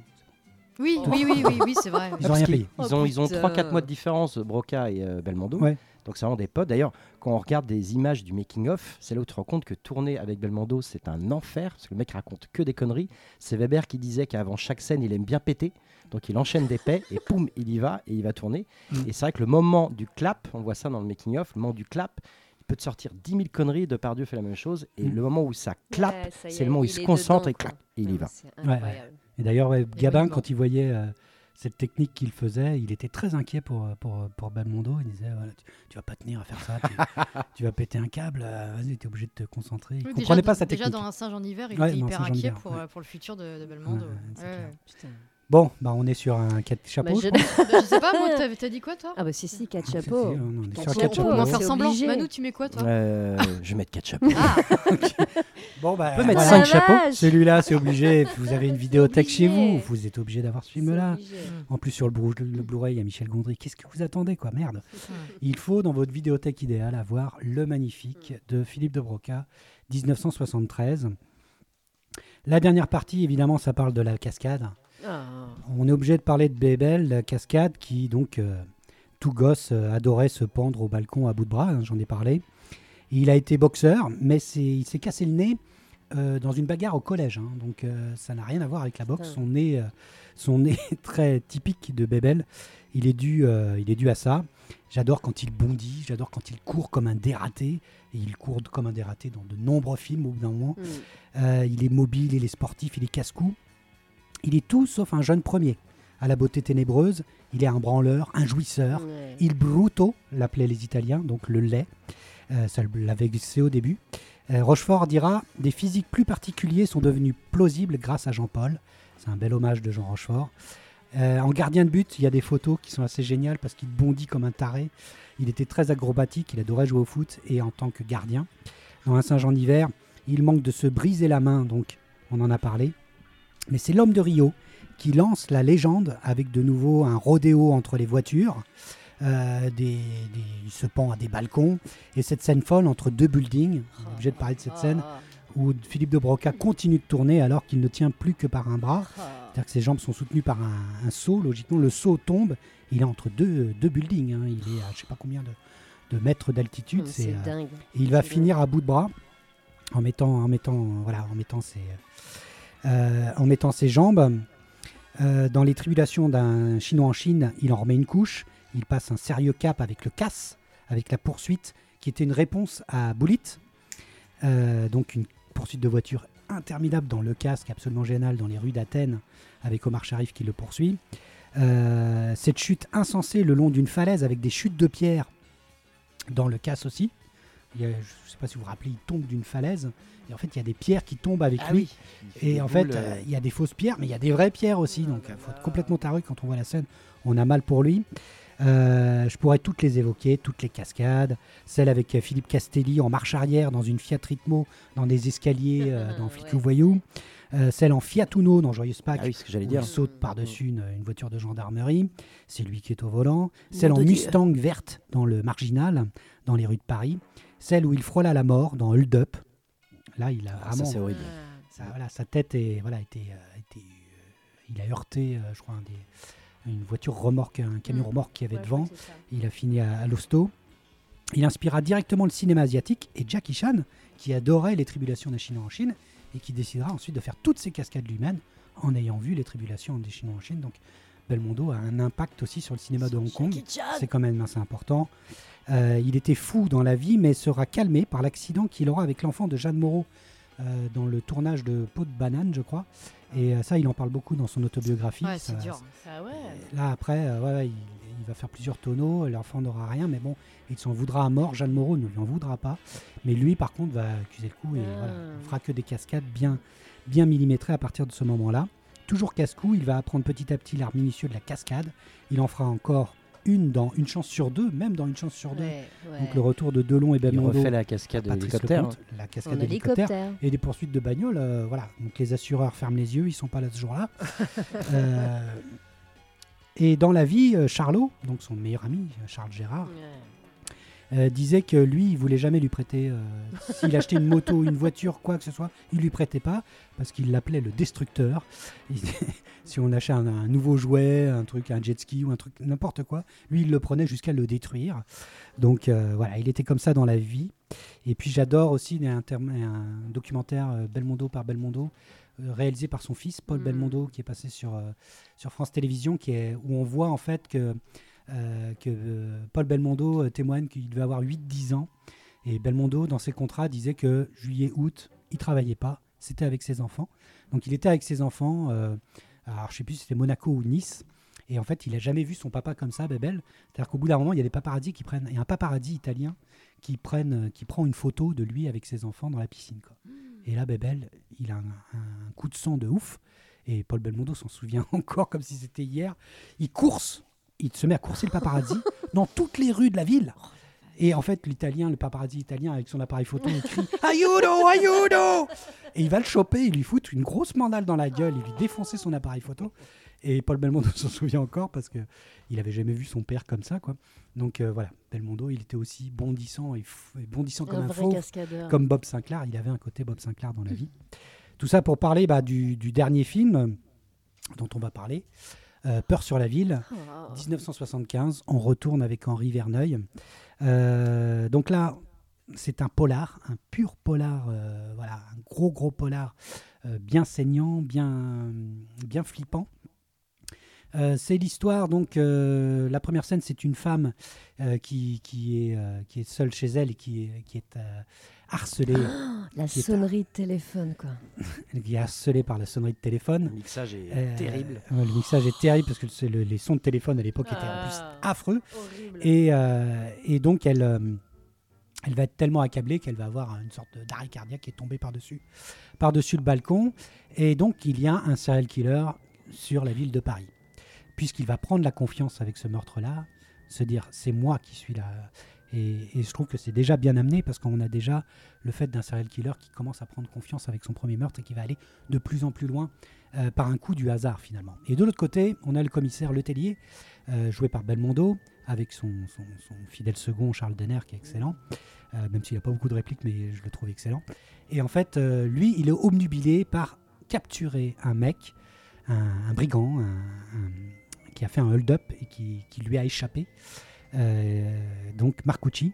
Oui, oui, oui, oui, oui, c'est vrai. Ils ont Parce rien payé. Ils ont, ils ont putain. 3-4 mois de différence, Broca et euh, Belmondo. Ouais. Donc c'est vraiment des potes. D'ailleurs, quand on regarde des images du making-of, c'est là où tu te rends compte que tourner avec Belmondo, c'est un enfer. Parce que le mec raconte que des conneries. C'est Weber qui disait qu'avant chaque scène, il aime bien péter. Donc il enchaîne des paix et poum, il y va et il va tourner. Mm. Et c'est vrai que le moment du clap, on voit ça dans le making-of, le moment du clap, il peut te sortir 10 000 conneries. De Dieu fait la même chose. Et Mm. le moment où ça clap, Ouais, c'est est, le moment où il, il se concentre dedans, et et il y Ah, va. Ouais. Et d'ailleurs ouais, Gabin quand il voyait euh, cette technique qu'il faisait il était très inquiet pour pour, pour Belmondo. Il disait voilà, tu, tu vas pas tenir à faire ça tu, tu vas péter un câble euh, vas-y t'es obligé de te concentrer. Il Oui, comprenait déjà, pas sa Déjà technique. dans un singe en hiver, il Ouais, était hyper inquiet hiver, pour, ouais. euh, pour le futur de, de Belmondo. Bon bah on est sur un quatre chapeaux Bah, je je-. Bah, je sais pas, moi, t'as t'as dit quoi, toi? Ah bah si, si, quatre Si, si, chapeaux. on est Quatre sur un chapeaux, quatre On chapeaux c'est faire semblant. obligé. Manu, tu mets quoi, toi? Euh, je vais mettre 4 chapeaux. Ah, bon bah On peut mettre Ah, voilà. cinq la chapeaux. vache. celui-là c'est obligé vous avez une vidéothèque chez vous vous êtes obligé d'avoir ce C'est film là obligé. en plus sur le, Blu- le Blu-ray il y a Michel Gondry qu'est-ce que vous attendez quoi? Merde. Il faut dans votre vidéothèque idéale avoir Le Magnifique de Philippe de Broca, 1973. La dernière partie, évidemment, ça parle de la cascade. Ah. On est obligé de parler de Bébel, la cascade qui, donc, euh, tout gosse euh, adorait se pendre au balcon à bout de bras, hein, j'en ai parlé. Il a été boxeur, mais il s'est cassé le nez euh, dans une bagarre au collège. hein. donc ça n'a rien à voir avec la boxe. Son nez, son nez très typique de Bébel, il est dû, il est dû à ça. J'adore quand il bondit, j'adore quand il court comme un dératé. Et il court comme un dératé dans de nombreux films au bout d'un moment. Euh, il est mobile, il est sportif, il est casse-cou. Il est tout sauf un jeune premier. À la beauté ténébreuse, il est un branleur, un jouisseur. Ouais. Il bruto, l'appelaient les Italiens, donc le lait. Euh, ça l'avait glissé au début. Euh, Rochefort dira Des physiques plus particuliers sont devenus plausibles grâce à Jean-Paul. C'est un bel hommage de Jean Rochefort. Euh, en gardien de but, il y a des photos qui sont assez géniales parce qu'il bondit comme un taré. Il était très acrobatique, il adorait jouer au foot et en tant que gardien. Dans un Saint-Jean d'hiver, il manque de se briser la main, donc on en a parlé. Mais c'est l'homme de Rio qui lance la légende avec de nouveau un rodéo entre les voitures. Euh, des, des- il se pend à des balcons et cette scène folle entre deux buildings. On est obligé de parler de cette scène où Philippe de Broca continue de tourner alors qu'il ne tient plus que par un bras. C'est-à-dire que ses jambes sont soutenues par un, un seau. Logiquement, le seau tombe. Il est entre deux, deux buildings. hein. Il est à je sais pas combien de, de mètres d'altitude. Non, C'est, C'est euh, dingue. et il va finir à bout de bras en mettant, en mettant, voilà, en mettant ses, euh, en mettant ses jambes. Euh, dans les tribulations d'un Chinois en Chine, il en remet une couche. Il passe un sérieux cap avec le casse, avec la poursuite, qui était une réponse à Boulit. Euh, donc une poursuite de voiture interminable dans le casque, absolument génial dans les rues d'Athènes, avec Omar Sharif qui le poursuit. Euh, cette chute insensée le long d'une falaise avec des chutes de pierre dans le casse aussi. Je ne sais pas si vous vous rappelez, il tombe d'une falaise et en fait il y a des pierres qui tombent avec Ah lui. oui. Et en fait boules, euh, euh, il y a des fausses pierres, mais il y a des vraies pierres aussi. Donc il faut être complètement taré quand on voit la scène. On a mal pour lui. Euh, je pourrais toutes les évoquer, toutes les cascades. Celle avec euh, Philippe Castelli en marche arrière dans une Fiat Ritmo dans des escaliers euh, dans Flic Ouais. ou Voyou. Euh, celle en Fiat Uno dans Joyeuse Pâques Ah oui, ce que j'allais où dire. il saute par-dessus une, une voiture de gendarmerie. C'est lui qui est au volant. Celle en Dieu. Mustang verte dans le Marginal, dans les rues de Paris. Celle où il frôla la mort dans Hold Up. Là, il a Ah, vraiment. horrible. sa, voilà, sa tête est, voilà, était, euh, était, euh, il a heurté, euh, je crois, un des- une voiture remorque, un camion Mm. remorque qui avait Ouais, devant. Il a fini à, à l'hosto. Il inspira directement le cinéma asiatique et Jackie Chan, qui adorait les tribulations des Chinois en Chine et qui décidera ensuite de faire toutes ses cascades lui-même en ayant vu les tribulations des Chinois en Chine. Donc Belmondo a un impact aussi sur le cinéma de Hong Kong. C'est quand même assez important. Euh, il était fou dans la vie, mais sera calmé par l'accident qu'il aura avec l'enfant de Jeanne Moreau euh, dans le tournage de Peau de banane, je crois. Et euh, ça, il en parle beaucoup dans son autobiographie. Ouais, Ça- c'est dur. Ah ouais. Là, après, ouais, il, il va faire plusieurs tonneaux, l'enfant n'aura rien, mais bon, il s'en voudra à mort. Jeanne Moreau ne lui en voudra pas. Mais lui, par contre, va accuser le coup et Ah. voilà, il fera que des cascades bien, bien millimétrées à partir de ce moment-là. Toujours casse-cou, il va apprendre petit à petit l'art minutieux de la cascade. Il en fera encore une dans une chance sur deux, même dans une chance sur deux. Ouais, ouais. Donc le retour de Delon et Il Belmondo, refait la cascade Patrice hélicoptère. Lecomte, la cascade et des poursuites de bagnole. euh, voilà, donc les assureurs ferment les yeux, ils sont pas là ce jour-là. Euh, et dans la vie, euh, Charlot, donc son meilleur ami, Charles Gérard, Ouais. Euh, disait que lui, il voulait jamais lui prêter. euh, S'il achetait une moto, une voiture, quoi que ce soit, il lui prêtait pas parce qu'il l'appelait le destructeur. Il- si on achetait un, un nouveau jouet, un truc, un jet ski ou un truc, n'importe quoi, lui, il le prenait jusqu'à le détruire. Donc euh, voilà, il était comme ça dans la vie. Et puis j'adore aussi un, terme- un documentaire euh, Belmondo par Belmondo. euh, réalisé par son fils Paul Mm. Belmondo qui est passé sur, euh, sur France Télévisions qui est, où on voit en fait que que euh, Paul Belmondo euh, témoigne qu'il devait avoir 8-10 ans. Et Belmondo, dans ses contrats, disait que juillet-août, il travaillait pas, c'était avec ses enfants. Donc il était avec ses enfants, euh, alors je sais plus si c'était Monaco ou Nice. Et en fait, il a jamais vu son papa comme ça, Bebel. C'est-à-dire qu'au bout d'un moment, il y a des paparazzis qui prennent, il y a un paparazzi italien qui, euh, qui prend une photo de lui avec ses enfants dans la piscine. quoi. Et là, Bebel, il a un, un coup de sang de ouf. Et Paul Belmondo s'en souvient encore comme si c'était hier. Il course, il se met à courser le paparazzi dans toutes les rues de la ville. Et en fait, l'italien, le paparazzi italien, avec son appareil photo, il crie Aiuto, aiuto Et il va le choper, il lui fout une grosse mandale dans la gueule, il lui défoncer son appareil photo. Et Paul Belmondo s'en souvient encore parce que il avait jamais vu son père comme ça, quoi. Donc euh, voilà, Belmondo, il était aussi bondissant et, fou- et bondissant comme Un cascadeur. comme Bob Sinclair. Il avait un côté Bob Sinclair dans la vie. Tout ça pour parler bah, du, du dernier film dont on va parler, euh, Peur sur la ville. Oh. 1975, on retourne avec Henri Verneuil. Euh, donc là, c'est un polar, un pur polar, euh, voilà, un gros gros polar, bien saignant, bien, bien flippant. Euh, c'est l'histoire, donc euh, la première scène, c'est une femme euh, qui, qui, est, qui est seule chez elle et qui est harcelée, La qui est- sonnerie de téléphone, quoi. qui est harcelée par la sonnerie de téléphone. Le mixage est Euh, terrible. le mixage est terrible parce que c'est le- les sons de téléphone à l'époque étaient en plus Ah. affreux. Horrible. Et, euh, et donc, elle, euh, elle va être tellement accablée qu'elle va avoir une sorte de- d'arrêt cardiaque qui est tombé par-dessus par -dessus le balcon. Et donc, il y a un serial killer sur la ville de Paris. Puisqu'il va prendre la confiance avec ce meurtre-là, se dire c'est moi qui suis là. Et, je trouve que c'est déjà bien amené parce qu'on a déjà le fait d'un serial killer qui commence à prendre confiance avec son premier meurtre et qui va aller de plus en plus loin euh, par un coup du hasard finalement. Et de l'autre côté, on a le commissaire Letellier, euh, joué par Belmondo, avec son, fidèle second Charles Denner qui est excellent, euh, même s'il n'a pas beaucoup de répliques, mais je le trouve excellent. Et en fait, euh, lui, il est obnubilé par capturer un mec, un, brigand, qui a fait un hold-up et qui, lui a échappé, donc Marcucci.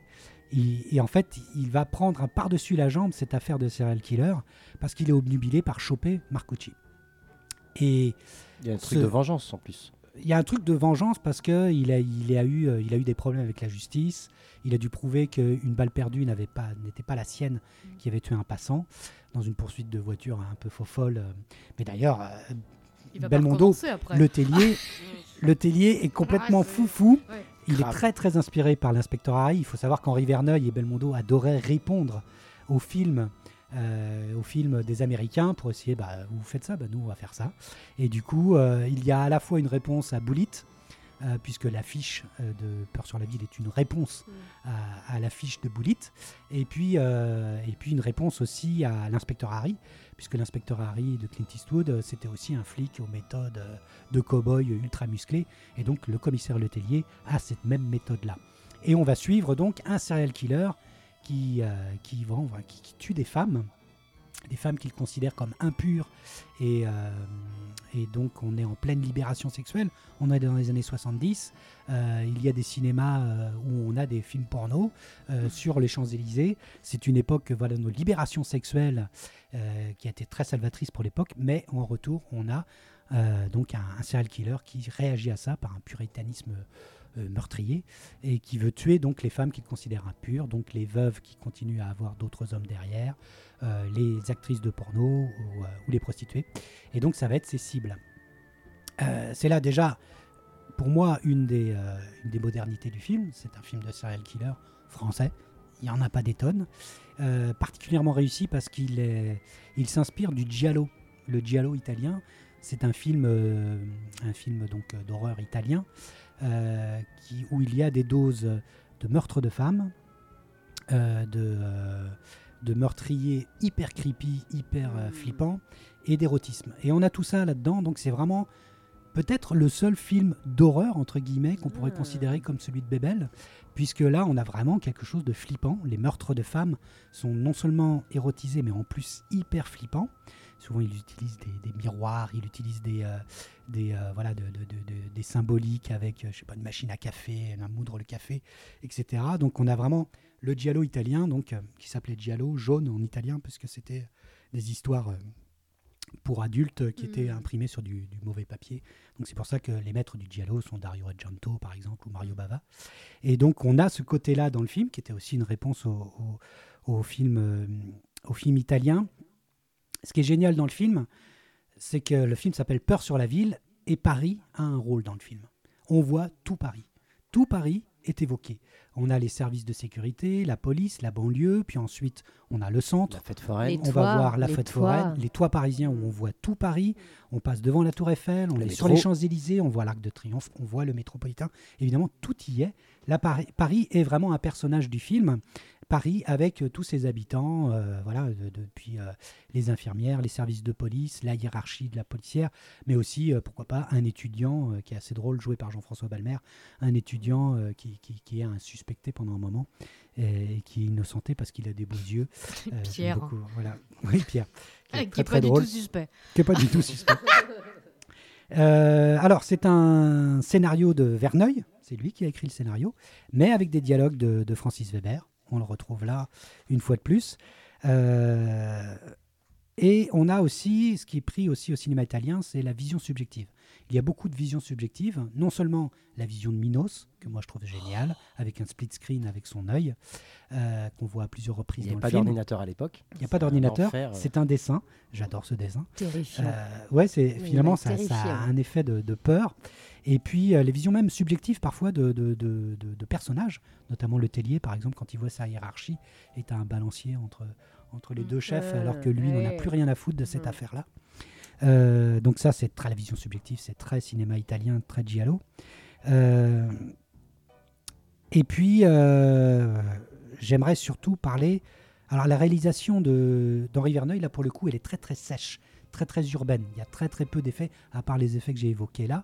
Il- et en fait, il va prendre un par-dessus la jambe cette affaire de serial killer parce qu'il est obnubilé par choper Marcucci. Et Il y a un truc de vengeance en plus. il y a un truc de vengeance parce que il a, il a eu, euh, il a eu des problèmes avec la justice. Il a dû prouver qu'une balle perdue n'avait pas, n'était pas la sienne qui avait tué un passant dans une poursuite de voiture un peu faux folle. euh. Mais d'ailleurs, euh, Belmondo, le tellier, le tellier est complètement Ah, foufou. Ouais. Il Grave. est très très inspiré par l'inspecteur Harry. Il faut savoir qu'Henri Verneuil et Belmondo adoraient répondre aux films, euh, aux films des Américains pour essayer, bah, vous faites ça, bah, nous on va faire ça. Et du coup, euh, il y a à la fois une réponse à Bullitt, euh, puisque l'affiche euh, de Peur sur la ville est une réponse Mm. à, à l'affiche de Bullitt, et puis, euh, et puis une réponse aussi à l'inspecteur Harry, puisque l'inspecteur Harry de Clint Eastwood, c'était aussi un flic aux méthodes de cow-boy ultra musclé, et donc le commissaire Letellier a cette même méthode-là. Et on va suivre donc un serial killer qui, euh, qui, vend- enfin, qui, qui tue des femmes, des femmes qu'il considère comme impures, et, euh, et donc on est en pleine libération sexuelle, on est dans les années 70, euh, il y a des cinémas euh, où on a des films porno euh, sur les Champs-Élysées, c'est une époque voilà, de libération sexuelle euh, qui a été très salvatrice pour l'époque, mais en retour on a donc un, un serial killer qui réagit à ça par un puritanisme meurtrier et qui veut tuer donc les femmes qu'il considère impures, donc les veuves qui continuent à avoir d'autres hommes derrière, euh, les actrices de porno ou, euh, ou les prostituées. Et donc ça va être ses cibles. Euh, c'est là déjà, pour moi, une des, euh, modernités du film. C'est un film de serial killer français. Il n'y en a pas des tonnes. Euh, particulièrement réussi parce qu'il s'inspire du giallo. Le giallo italien, c'est un film, euh, un film donc euh, d'horreur italien euh, qui, où il y a des doses de meurtre de femmes, euh, de, euh, de meurtriers hyper creepy, hyper euh, Mm. flippants et d'érotisme. Et on a tout ça là-dedans, donc c'est vraiment peut-être le seul film d'horreur, entre guillemets, qu'on pourrait Ah. considérer comme celui de Bebel, puisque là, on a vraiment quelque chose de flippant. Les meurtres de femmes sont non seulement érotisés, mais en plus hyper flippants. Souvent, il utilise des, des miroirs, il utilise des, euh, des, euh, voilà, de- de- de- de- des symboliques avec, euh, je sais pas, une machine à café, un moudre le café, etc. Donc, on a vraiment le giallo italien, donc, qui s'appelait giallo, jaune en italien, parce que c'était des histoires pour adultes qui étaient Mm. imprimées sur du, du mauvais papier. Donc, c'est pour ça que les maîtres du giallo sont Dario Argento, par exemple, ou Mario Bava. Et donc, on a ce côté-là dans le film, qui était aussi une réponse au, au- au film, euh, au film italien. Ce qui est génial dans le film, c'est que le film s'appelle Peur sur la ville et Paris a un rôle dans le film. On voit tout Paris. Tout Paris est évoqué. On a les services de sécurité, la police, la banlieue, puis ensuite on a le centre. La fête foraine. Les On toits, va voir la les fête toits. foraine, les toits parisiens où on voit tout Paris. On passe devant la Tour Eiffel, on Le est sur les Champs-Élysées, on voit l'Arc de Triomphe, on voit le métropolitain. Évidemment, tout y est. Là, Paris, Paris est vraiment un personnage du film. Paris avec euh, tous ses habitants, euh, voilà, de- depuis euh, les infirmières, les services de police, la hiérarchie de la policière, mais aussi, euh, pourquoi pas, un étudiant qui est assez drôle, joué par Jean-François Balmer, un étudiant qui, qui, qui est un suspecté pendant un moment et, et qui est innocenté parce qu'il a des beaux yeux. Pierre. beaucoup, voilà. Oui, Pierre. Qui Ah, est qui très, est très pas du tout suspect. qui n'est pas du tout suspect. Alors, c'est un scénario de Verneuil, c'est lui qui a écrit le scénario, mais avec des dialogues de, de Francis Weber. On le retrouve là une fois de plus. Euh, et on a aussi, ce qui est pris aussi au cinéma italien, c'est la vision subjective. Il y a beaucoup de visions subjectives, non seulement la vision de Minos, que moi je trouve géniale, avec un split screen avec son œil, euh, qu'on voit à plusieurs Il reprises n'y dans avait le pas d'ordinateur à l'époque. Il n'y a pas d'ordinateur, euh. c'est un dessin. J'adore ce dessin. Terrifiant. Euh, ouais, c'est Oui, finalement ouais, ça, ça a un effet de, de peur. Et puis euh, les visions même subjectives parfois de, de, de- de- de personnages, notamment le tellier par exemple quand il voit sa hiérarchie est un balancier entre, entre les deux chefs alors que lui n'en a Ouais. plus rien à foutre de cette Mhm. affaire-là. Euh, donc ça c'est très la vision subjective, c'est très cinéma italien, très giallo. Euh, et puis euh, j'aimerais surtout parler. Alors la réalisation d'Henri Verneuil là pour le coup elle est très très sèche très très urbaine. Il y a très très peu d'effets, à part les effets que j'ai évoqués là.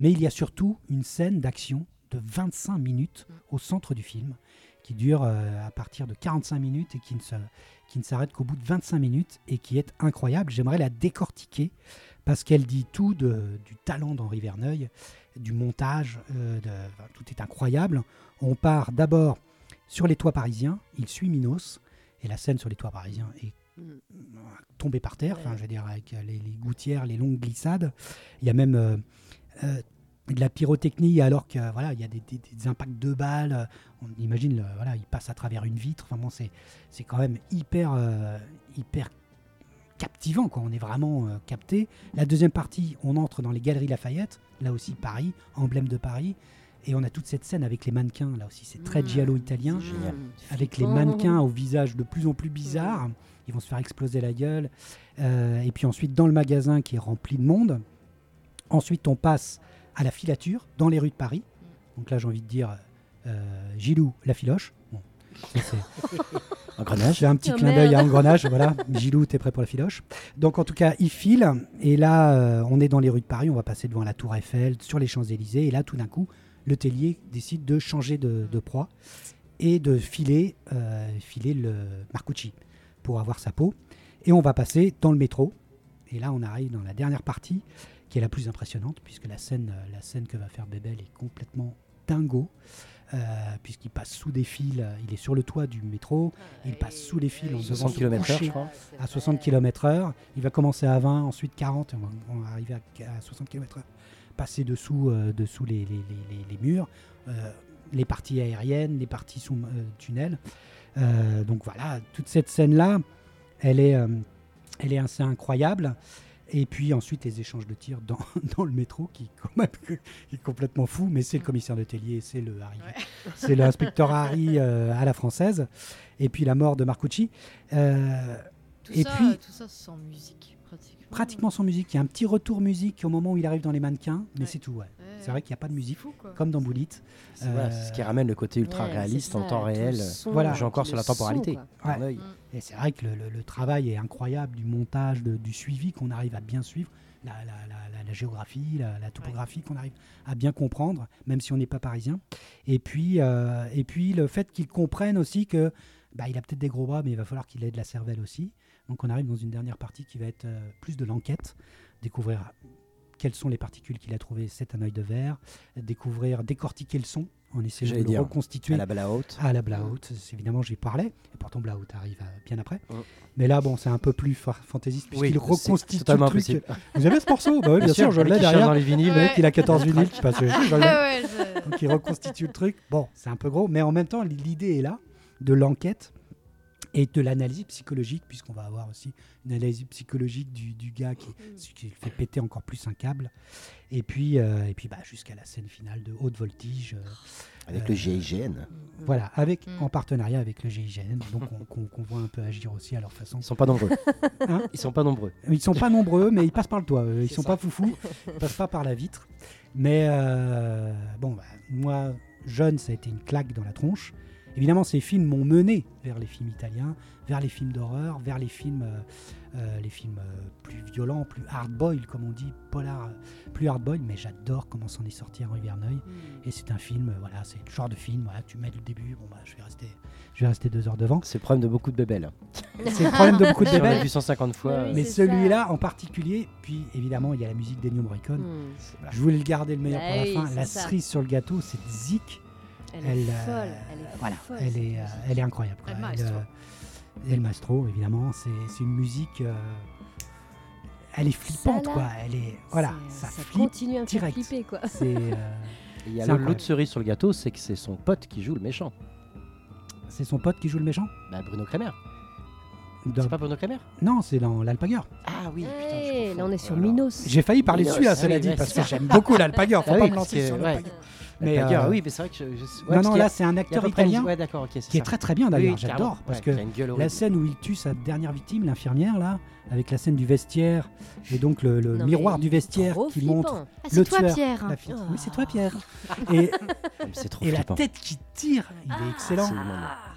Mais il y a surtout une scène d'action de 25 minutes au centre du film, qui dure euh, à partir de 45 minutes et qui ne, se- qui ne s'arrête qu'au bout de 25 minutes et qui est incroyable. J'aimerais la décortiquer parce qu'elle dit tout de- du talent d'Henri Verneuil, du montage, euh, de- enfin, tout est incroyable. On part d'abord sur les toits parisiens, il suit Minos, et la scène sur les toits parisiens est Mm. tombé par terre, enfin je veux dire avec les, les gouttières, les longues glissades. Il y a même euh, euh, de la pyrotechnie alors que voilà, il y a des, des- des impacts de balles. euh, On imagine, le- voilà, il passe à travers une vitre. Enfin bon, c'est c'est quand même hyper euh, hyper captivant quoi. On est vraiment euh, capté. La deuxième partie, on entre dans les galeries Lafayette, là aussi Paris, emblème de Paris. Et on a toute cette scène avec les mannequins, là aussi c'est très Mm. giallo italien Mm. Génial. avec les mannequins au visage de plus en plus bizarre. Ils vont se faire exploser la gueule. Et puis ensuite, dans le magasin qui est rempli de monde. Ensuite, on passe à la filature dans les rues de Paris. Donc là, j'ai envie de dire euh, Gilou, la filoche. Bon, Engrenage. j'ai un petit Oh, clin d'œil à. Engrenage, voilà. Gilou, t'es prêt pour la filoche Donc en tout cas, il file, et là, euh, on est dans les rues de Paris, on va passer devant la Tour Eiffel, sur les Champs-Élysées, et là, tout d'un coup, le tellier décide de changer de, de proie et de filer, euh, filer le Marcucci pour avoir sa peau. Et on va passer dans le métro, et là, on arrive dans la dernière partie, qui est la plus impressionnante, puisque la scène, euh, la scène que va faire Bébel est complètement dingo. euh, puisqu'il passe sous des fils, euh, il est sur le toit du métro, il passe sous les fils en devant 60 se km/h, coucher je crois. à 60 km/h. Il va commencer à 20, ensuite 40, et on va, arriver à, à 60 km/h. Passer dessous, euh, dessous les, les- les- les- les murs, euh, les parties aériennes, les parties sous euh, tunnel. Euh, donc voilà, toute cette scène-là, elle est, euh, elle est assez incroyable. Et puis ensuite les échanges de tirs dans, dans le métro, qui, est qui complètement fou, mais c'est le commissaire de Tellier, c'est le Harry, c'est l'inspecteur Harry euh, à la française. Et puis la mort de Marcucci. Euh, Tout, Et ça, puis- tout ça sans musique, pratiquement. pratiquement sans musique. Il y a un petit retour musique au moment où il arrive dans les mannequins, mais Ouais. c'est tout. Ouais. C'est vrai qu'il n'y a pas de musique, fou, quoi. comme dans Bullet. C'est voilà, c'est ce qui ramène le côté ultra Ouais, réaliste en temps réel. Voilà. J'ai encore sur la temporalité. son. Ouais. Mm. Et c'est vrai que le, le- le travail est incroyable, du montage, de- du suivi qu'on arrive à bien suivre, la, la- la- la- la géographie, la, la topographie qu'on arrive à bien comprendre, même si on n'est pas parisien. Et puis, euh, et puis le fait qu'ils comprennent aussi que bah, il a peut-être des gros bras, mais il va falloir qu'il ait de la cervelle aussi. Donc on arrive dans une dernière partie qui va être euh, plus de l'enquête, découvrir quelles sont les particules qu'il a trouvées, c'est un œil de verre, découvrir, décortiquer le son en essayant de le dire, reconstituer À la bala haute. à la Blaout, évidemment j'y parlais, et pourtant Blaout arrive euh, bien après. Mm. Mais là, bon, c'est un peu plus fa- fantaisiste puisqu'il reconstitue totalement le truc. impossible. Vous avez ce morceau? Bah oui, bien, sûr, je l'ai derrière. dans les vinyles. Il a 14 vinyles qui passent je- Donc il reconstitue le truc. Bon, c'est un peu gros, mais en même temps, l'idée est là de l'enquête et de l'analyse psychologique, puisqu'on va avoir aussi une analyse psychologique du, du gars qui, qui fait péter encore plus un câble. Et puis, euh, et puis bah, jusqu'à la scène finale de haute voltige. euh, Avec Euh, le GIGN. Voilà, avec, Mm. en partenariat avec le GIGN, donc on- qu'on qu'on voit un peu agir aussi à leur façon. Ils sont pas nombreux. Hein Ils sont pas nombreux. Ils sont pas nombreux, mais ils passent par le toit. eux. Ils C'est sont ça. pas foufous, ils passent pas par la vitre. Mais euh, bon, bah, moi, jeune, ça a été une claque dans la tronche. Évidemment, ces films m'ont mené vers les films italiens, vers les films d'horreur, vers les films, euh, euh, les films euh, plus violents, plus hard-boiled, comme on dit, polar, plus hard-boiled. Mais j'adore comment s'en est sorti Henri Verneuil. Et c'est un film, voilà, c'est le genre de film, voilà, tu mets le début, bon bah, je vais rester, je vais rester deux heures devant. C'est le problème de beaucoup de bébelles. C'est le problème de beaucoup de Si on l'a bébés. vu 150 fois. Oui, Mais celui-là en particulier, puis évidemment, il y a la musique d'Ennio Morricone. Hmm. Je voulais le garder le meilleur Bah pour la oui, fin. La ça. cerise sur le gâteau, c'est Zik. Elle, Elle, est euh, folle. Elle est Voilà, folle, elle est, euh, elle est incroyable. quoi. El Elle, Maestro. euh, El Maestro, évidemment, c'est c'est une musique. euh, elle est flippante, Ça, là, quoi. Elle est, voilà, C'est- ça, ça flippe. continue à me faire direct. flipper quoi. C'est, euh, l'autre cerise sur le gâteau, c'est que c'est son pote qui joue le méchant. c'est son pote qui joue le méchant? Bah, Bruno Kremer. Dans- C'est pas Bruno Kremer? Non, c'est dans l'Alpagueur. Ah oui, Hey, là on est sur là là. Minos. J'ai failli parler de Minos, celui-là, ah cela oui, dit, parce que j'aime beaucoup l'Alpagueur. Faut Ah pas oui, me lancer sur ouais. Mais euh, oui, mais c'est vrai que je. je- ouais, non, non, a- là, c'est un acteur italien Ouais, qui est très très bien d'ailleurs. oui, J'adore parce Ouais, que La scène où il tue sa dernière victime, l'infirmière, là, avec la scène du vestiaire, et donc le, le Non, miroir du vestiaire qui flippant. montre Ah, le c'est toi, tueur, Pierre. la fille. Ah. Oui, c'est toi, Pierre. et Mais C'est trop et la tête qui tire, il est excellent. Absolument.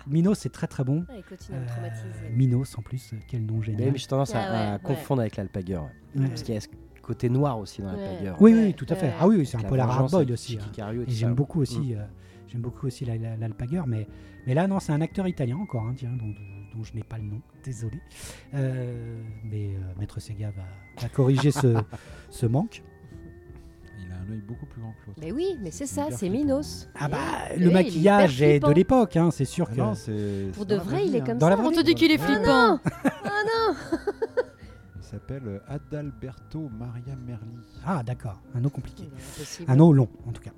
Minos, c'est très très bon. Ah, Euh. Minos, en plus, quel nom génial. mais j'ai tendance à, Ah ouais, à ouais. confondre avec l'Alpagueur. Ouais. Parce qu'il y a côté noir aussi dans Ouais. l'Alpagueur. Oui, oui, tout à fait. ouais. Ah oui, oui, c'est un peu la avec aussi. Hein. Et Et tout j'aime beaucoup aussi, Mm. euh, j'aime beaucoup aussi la- la- l'Alpagueur, mais, mais là non, c'est un acteur italien encore, hein, tiens, dont, dont je n'ai pas le nom, désolé. Euh, mais euh, Maître Sega va, va corriger ce, ce manque. Il a un œil beaucoup plus grand que l'autre. Mais oui, mais c'est ça, c'est. Minos. Ah bah, Eh, le oui, maquillage il est de l'époque, hein, c'est sûr Ah que. non, c'est- Pour de la vrai, il est hein. comme Dans la ça. On te dit qu'il est Ah flippant. non Ah non s'appelle euh, Adalberto Maria Merli. Ah d'accord, un nom compliqué. Un nom long, en tout cas.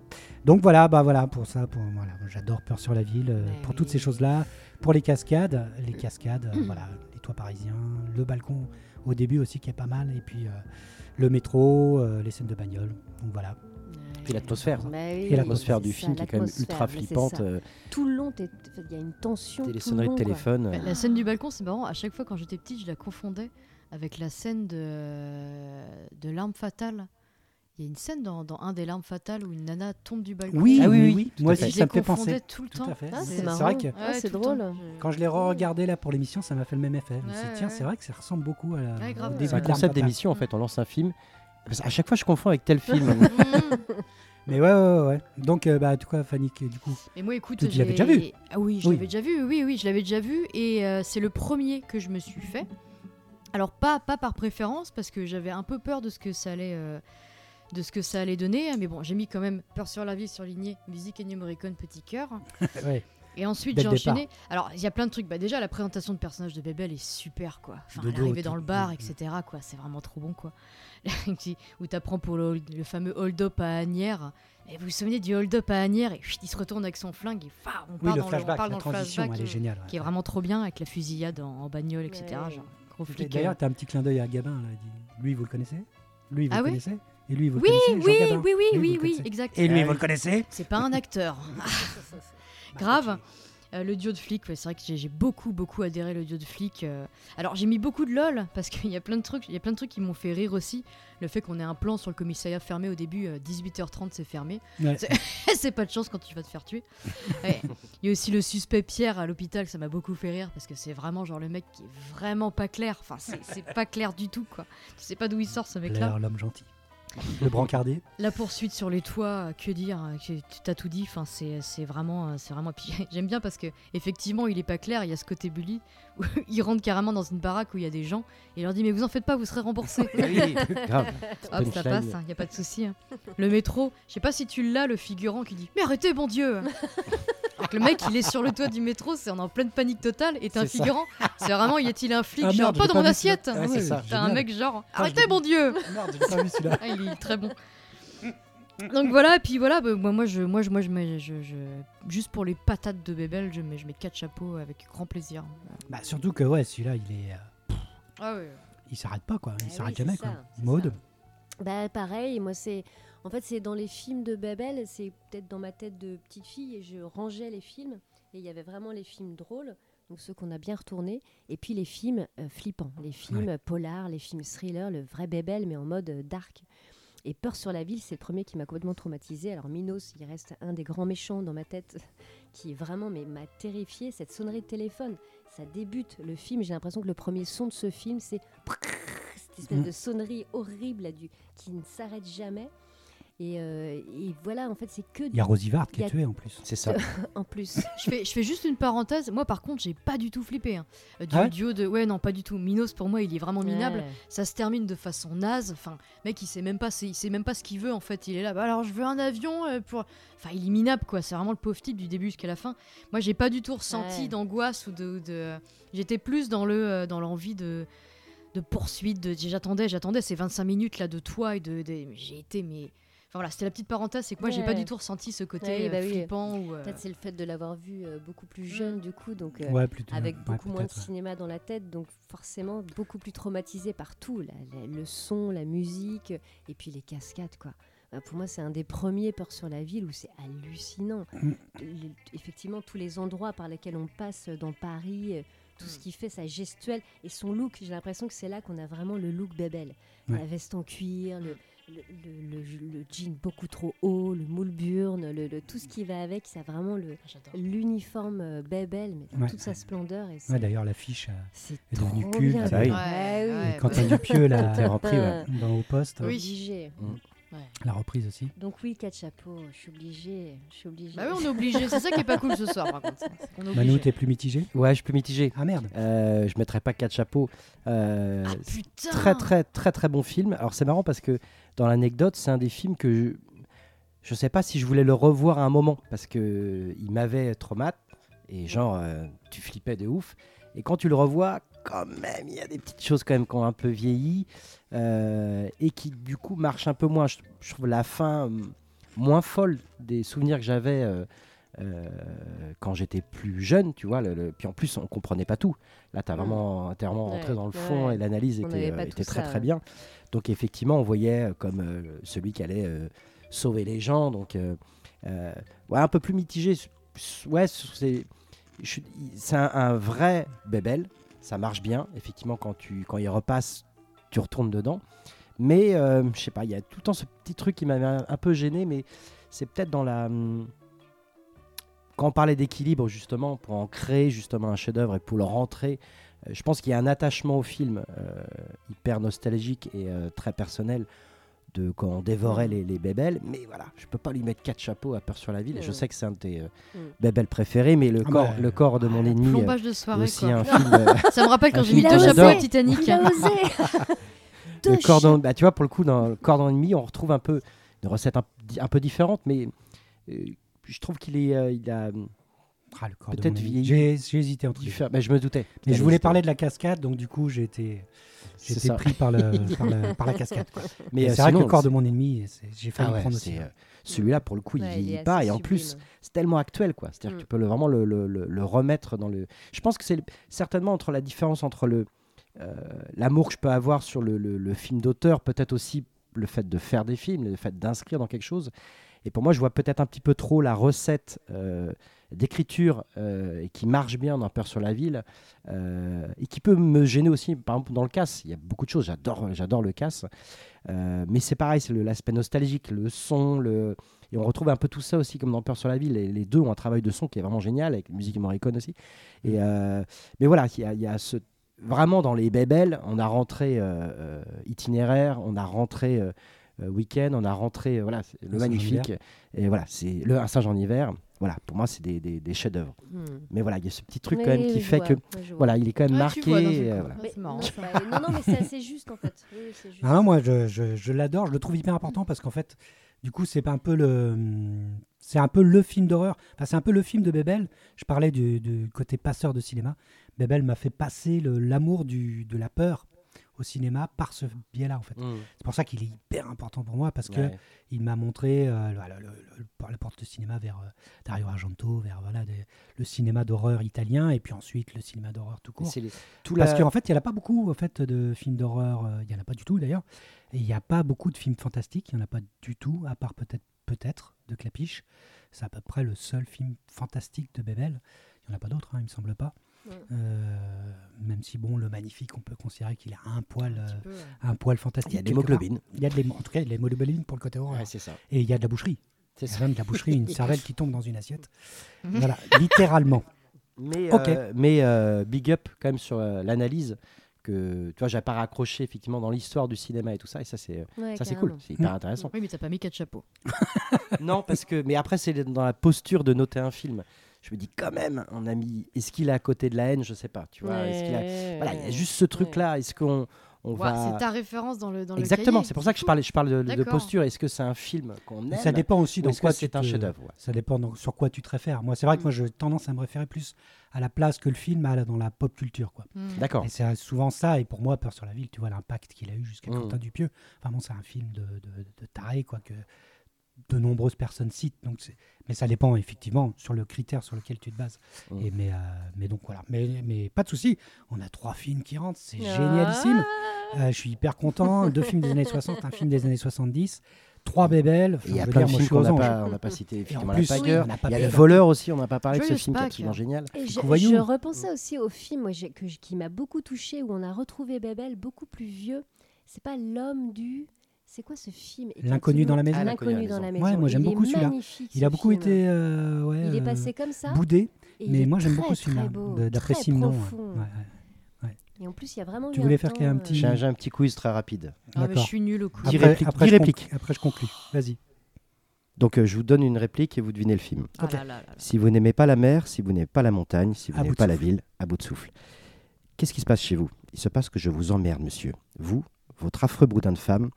Donc voilà, bah voilà, pour ça, pour voilà, j'adore Peur sur la ville, euh, Mais pour toutes ces choses-là, pour les cascades, les cascades, euh, voilà, les toits parisiens, le balcon au début aussi qui est pas mal, et puis euh, le métro, euh, les scènes de bagnole. Donc voilà. Puis l'atmosphère. Oui, Et L'atmosphère du ça, film qui est quand même ultra flippante. Tout le long, il y a une tension. t'es les sonneries de téléphone. Bah, La scène du balcon, c'est marrant. À chaque fois, quand j'étais petite, je la confondais avec la scène de, de l'arme fatale. Il y a une scène dans, dans un des larmes fatales où une nana tombe du balcon. Oui, Ah oui, oui, oui, Moi à aussi. Et ça me fait penser. tout le Tout temps. à. Ah, c'est vrai que Ouais, Ah, c'est drôle. temps. quand je l'ai re-regardé là pour l'émission, ça m'a fait le même effet. Je me suis dit, Ouais, tiens, c'est vrai que ça ressemble beaucoup à la. Ouais, C'est un concept d'émission en fait, on lance un film. Parce qu'à chaque fois, je confonds avec tel film. Mais ouais, ouais, ouais. Donc, euh, bah, en tout cas, Fanny, du coup. Mais moi, écoute, Tu l'avais déjà vu Ah oui, je Oui. l'avais déjà vu. Oui, oui, je l'avais déjà vu. Et euh, c'est le premier que je me suis fait. Alors pas pas par préférence, parce que j'avais un peu peur de ce que ça allait. euh, de ce que ça allait donner, mais bon, j'ai mis quand même Peur sur la vie surligné, musique Ennio Morricone, petit cœur. ouais. Et ensuite, j'ai enchaîné. Alors, il y a plein de trucs. Bah, déjà, la présentation de personnage de Bébel est super, quoi. Enfin, De elle dans le bar, Mm, etc., quoi. C'est vraiment trop bon, quoi. Qui- Où t'apprends pour le, le fameux hold-up à Agnières. Et vous vous souvenez du hold-up à Agnières Et chut, il se retourne avec son flingue et fa, on Oui, part le dans, flashback, le, on parle la dans le transition, flashback. elle est géniale. Qui est vraiment trop bien avec la fusillade en, en bagnole, etc. Ouais. Genre, gros Et flic. D'ailleurs, t'as un petit clin d'œil à Gabin. Là. il dit, Lui, vous le connaissez? Lui, vous Ah le ouais? connaissez? Et lui, vous Oui, le connaissez oui, Jean Gabin? oui, oui, Lui, oui, oui, exact. Et lui, Ah vous oui. le connaissez? C'est pas un acteur. Grave. Euh, le duo de flics, ouais, c'est vrai que j'ai beaucoup, beaucoup adhéré le duo de flics. euh. Alors j'ai mis beaucoup de lol parce qu'il y a plein de trucs, il y a plein de trucs qui m'ont fait rire aussi. Le fait qu'on ait un plan sur le commissariat fermé au début, euh, 18h30 c'est fermé. Ouais. c'est pas de chance quand tu vas te faire tuer. Il y a aussi le suspect Pierre à l'hôpital, ça m'a beaucoup fait rire parce que c'est vraiment genre le mec qui est vraiment pas clair. Enfin c'est pas clair du tout quoi. Tu sais pas d'où il sort ce mec là. Blair, l'homme gentil. Le brancardier. La poursuite sur les toits, euh, que dire euh, que- Tu t'as tout dit. Enfin, c'est vraiment, euh, c'est vraiment. Puis j'aime bien parce que effectivement, il est pas clair. Il y a ce côté bully il rentre carrément dans une baraque où il y a des gens et il leur dit mais vous en faites pas, vous serez remboursés. Grave. Hop, ça passe. Il y a pas de souci. hein. Le métro, je sais pas si tu l'as, le figurant qui dit mais arrêtez, bon Dieu. Donc le mec, il est sur le toit du métro, c'est en pleine panique totale. Et t'as un figurant, c'est vraiment y a-t-il un flic Ah, genre merde, pas dans pas mon assiette. Ah Ouais. T'as un mec genre arrêtez, bon Dieu. Merde, j'ai pas vu celui-là. Ah, il est très bon. Donc voilà, et puis voilà, bah, moi, moi, je, moi, je, moi je, mets, je, je- juste pour les patates de Bébel, je mets, je mets quatre chapeaux avec grand plaisir. Bah, surtout que, ouais, celui-là, il est. euh, Ah il s'arrête pas, quoi. Il Ah s'arrête oui, jamais, c'est quoi. ça, c'est Maude. Bah pareil, moi c'est en fait c'est dans les films de Babel, c'est peut-être dans ma tête de petite fille et je rangeais les films et il y avait vraiment les films drôles, donc ceux qu'on a bien retournés et puis les films euh, flippants, les films polars, les films thrillers, le vrai Babel mais en mode euh, dark. Et Peur sur la ville, c'est le premier qui m'a complètement traumatisé. Alors Minos, il reste un des grands méchants dans ma tête qui vraiment mais m'a terrifié cette sonnerie de téléphone. Ça débute le film, j'ai l'impression que le premier son de ce film c'est cette espèce Mm. de sonnerie horrible là, du, qui ne s'arrête jamais. Et, euh, et voilà, en fait, c'est que Il y a Rosivard qui y est a- tué en plus. C'est ça. en plus. Je fais, je fais juste une parenthèse. Moi, par contre, j'ai pas du tout flippé. hein. Euh, Du Ah ouais duo de. Ouais, non, pas du tout. Minos, pour moi, il est vraiment minable. Ouais. Ça se termine de façon naze. Enfin, mec, il sait même pas, c'est- il sait même pas ce qu'il veut en fait. Il est là. Bah, alors, je veux un avion euh, pour. Enfin, il est minable quoi. C'est vraiment le pauvre type du début jusqu'à la fin. Moi, j'ai pas du tout ressenti Ouais. d'angoisse ou de. de- J'étais plus dans le dans l'envie de de poursuite. De... J'attendais, j'attendais ces 25 minutes là de toi et de. de- J'ai été mais. Enfin voilà, c'était la petite parenthèse, c'est que moi j'ai pas Ouais. du tout ressenti ce côté Ouais, euh, bah oui. flippant ou. euh, Peut-être c'est le fait de l'avoir vu euh, beaucoup plus jeune, du coup, donc euh, Ouais, plutôt. avec ouais, beaucoup moins de ouais. cinéma dans la tête, donc forcément beaucoup plus traumatisé par tout, la- la- le son, la musique, et puis les cascades, quoi. Bah, pour moi, c'est un des premiers Peurs sur la ville où c'est hallucinant. Mm. Le- effectivement, tous les endroits par lesquels on passe dans Paris, tout Mm. ce qu'il fait, sa gestuelle et son look, j'ai l'impression que c'est là qu'on a vraiment le look Bébel. Ouais. La veste en cuir, le, le, le- le- le jean beaucoup trop haut, le moule burne, le, le- tout ce qui va avec, c'est vraiment le, J'adore. l'uniforme euh, Bébel, mais dans Ouais. toute sa splendeur. Et Ouais, D'ailleurs, l'affiche euh, est devenue culte. Ah oui. Ouais, Ah oui. ouais, Quentin ouais. Dupieux, la, repris, ouais. dans Au Poste, Oui. Obligé. la reprise aussi. Donc oui, quatre chapeaux, je suis obligée. Je suis obligée. Bah oui, on est obligé. C'est ça qui est pas cool ce soir, par contre. Obligé. t'es plus mitigé Ouais, je peux mitiger. Ah merde Euh, je mettrais pas quatre chapeaux. Euh, Ah putain très très très très bon film. Alors c'est marrant parce que dans l'anecdote, c'est un des films que je, je sais pas si je voulais le revoir à un moment parce que il m'avait traumatisé et genre euh, tu flippais de ouf. Et quand tu le revois, quand même, il y a des petites choses quand même qui ont un peu vieilli euh, et qui du coup marchent un peu moins. Je, je trouve la fin hum, moins folle des souvenirs que j'avais. Euh, quand j'étais plus jeune, tu vois, le- le- puis en plus on comprenait pas tout. Là, tu as Mm. vraiment, t'es vraiment Ouais, rentré dans le fond ouais. et l'analyse était, euh, était très ça, très bien. Donc effectivement, on voyait euh, comme celui qui allait sauver les gens. Donc ouais, un peu plus mitigé. Ouais, c'est un, un vrai bébel. Ça marche bien. Effectivement, quand tu quand il repasse, tu retournes dedans. Mais euh, je sais pas, il y a tout le temps ce petit truc qui m'avait un, un peu gêné, mais c'est peut-être dans la. hum, Quand on parlait d'équilibre, justement, pour en créer justement un chef-d'œuvre et pour le rentrer, euh, je pense qu'il y a un attachement au film euh, hyper nostalgique et euh, très personnel de quand on dévorait les, les bébelles. Mais voilà, je peux pas lui mettre quatre chapeaux à peur sur la ville. Je Mm. sais que c'est un de tes euh, Mm. bébelles préférés, mais le, Ah corps, bah, le corps de mon ennemi. Plombage de est soirée. aussi quoi. un film. euh, Ça me rappelle quand j'ai mis deux chapeaux au Titanic. Il a osé le cordon, bah, tu vois, pour le coup, dans le cordon ennemi, on retrouve un peu une recette un, peu différente, mais euh, je trouve qu'il est, euh, il a Ah, le corps de Peut-être vieilli. J'ai j'ai hésité entre les bah, je me doutais. Mais je voulais parler de la cascade, donc du coup j'ai été, été pris par, le, par, le- par la cascade. quoi. Mais euh, c'est vrai que le corps de mon ennemi, c'est- j'ai failli Ah le ouais, prendre aussi. euh, celui-là, pour le coup, il Ouais, vieillit est pas, et en plus, sublime. c'est tellement actuel, quoi. C'est-à-dire que Mm. tu peux le- vraiment le, le- le- le remettre dans le. Je pense que c'est le- certainement entre la différence entre le euh, l'amour que je peux avoir sur le, le- le film d'auteur, peut-être aussi le fait de faire des films, le fait d'inscrire dans quelque chose. Et pour moi, je vois peut-être un petit peu trop la recette euh, d'écriture euh, qui marche bien dans Peur sur la ville euh, et qui peut me gêner aussi. Par exemple, dans le casse, il y a beaucoup de choses. J'adore, j'adore le casse, mais c'est pareil, c'est l'aspect nostalgique, le son, le et on retrouve un peu tout ça aussi comme dans Peur sur la ville. Les, les deux ont un travail de son qui est vraiment génial avec la musique Morricone aussi. Et euh, mais voilà, il y a, il y a ce vraiment dans les bébelles, on a rentré euh, itinéraire, on a rentré euh, week-end, on a rentré euh, voilà le magnifique et voilà c'est le un Saint-Jean hiver. Voilà, pour moi c'est des, des, des chefs-d'œuvre. Hmm. Mais voilà, il y a ce petit truc Mais quand même qui fait vois, que voilà, il est quand même Ouais, marqué. vois, euh, voilà. Mais non, non, non, mais c'est assez juste en fait. Oui, c'est juste. Ah non, moi, je, je- je l'adore, je le trouve hyper important parce qu'en fait, du coup, c'est pas un peu le, c'est un peu le film d'horreur. Enfin, c'est un peu le film de Bebel. Je parlais du, du côté passeur de cinéma. Bebel m'a fait passer l'amour du- de la peur au cinéma par ce biais-là, en fait. Mm. C'est pour ça qu'il est hyper important pour moi parce que Ouais. il m'a montré euh, le- le- le- le- la porte de cinéma vers euh, Dario Argento, vers voilà, des- le cinéma d'horreur italien et puis ensuite le cinéma d'horreur tout court. Les- tout Parce la- qu'en fait, il n'y en a pas beaucoup en fait, de films d'horreur. euh, Il n'y en a pas du tout d'ailleurs. Et il n'y a pas beaucoup de films fantastiques. Il n'y en a pas du tout, à part peut-être peut-être de Clapiche. C'est à peu près le seul film fantastique de Bebel. Il n'y en a pas d'autres, hein, il me semble pas. Euh, même si, bon, le magnifique, on peut considérer qu'il a un poil, Un euh, petit peu, ouais. un poil fantastique. il y a de l'hémoglobine. Il y a de en tout cas, il y a de l'hémoglobine pour le côté. Ouais, c'est ça. Et il y a de la boucherie. C'est Il y a ça. même de la boucherie, une cervelle qui tombe dans une assiette. Voilà, littéralement. Mais, Ok. euh, mais euh, big up quand même sur euh, l'analyse que tu vois, j'avais pas raccroché effectivement dans l'histoire du cinéma et tout ça. Et ça, c'est Ouais, ça c'est cool, c'est hyper Mm. intéressant. Oui, mais t'as pas mis quatre chapeaux. non, parce que mais après c'est dans la posture de noter un film. Je me dis quand même, on a mis. Est-ce qu'il est à côté de la haine? Je sais pas. Tu vois. Est-ce qu'il a- Voilà, il y a juste ce truc là. Est-ce qu'on on Ouais, va C'est ta référence dans le dans le Exactement. C'est pour ça que je parle, je parle de, posture. Est-ce que c'est un film qu'on aime Ça dépend aussi dans est-ce quoi c'est un te- chef-d'œuvre ouais. Ça dépend donc sur quoi tu te réfères. Moi, c'est vrai que moi, j'ai tendance à me référer plus à la place que le film a dans la pop culture. Quoi. Mm. D'accord. Et c'est souvent ça. Et pour moi, Peur sur la ville, tu vois l'impact qu'il a eu jusqu'à Mm. Quentin Dupieux. Vraiment, c'est un film de, de, de taré, quoi, que de nombreuses personnes citent. Donc mais ça dépend effectivement sur le critère sur lequel tu te bases. Mm. Et mais, euh, mais donc voilà. Mais, mais pas de souci. On a trois films qui rentrent. C'est Ah. génialissime. Euh, je suis hyper content. Deux films des années 60, un film des années 70. Trois bébelles. Il y a plein dire, de films qu'on n'a pas, on n'a pas cité. Et en Effectivement, plus, la oui, Pagueur. on n'a pas Il y a le voleur aussi. On n'a pas parlé de ce film qui est absolument génial. Et je, je repensais aussi au film moi, que, qui m'a beaucoup touché où on a retrouvé Bebel beaucoup plus vieux. C'est pas l'homme du. C'est quoi ce film L'inconnu dans la maison. Ah, L'inconnu dans la maison. Ouais, moi, j'aime beaucoup celui-là. Il a beaucoup film. été euh, ouais, Il est passé comme ça. boudé. et Mais moi, j'aime beaucoup ce film-là, très beau, de- d'après Simon. Et en plus, il y a vraiment Tu voulais un faire temps, qu'il y ait un euh, petit- J'ai un, petit quiz très rapide. Ah, mais je suis nulle au coup. Dix Après, répliques, après, je conclus. Vas-y. Donc euh, je vous donne une réplique et vous devinez le film. Ah là là là là. Si vous n'aimez pas la mer, si vous n'aimez pas la montagne, si vous n'aimez pas la souffle. ville, à bout de souffle. Qu'est-ce qui se passe chez vous? Il se passe que je vous emmerde, monsieur. Vous, votre affreux boudin de femme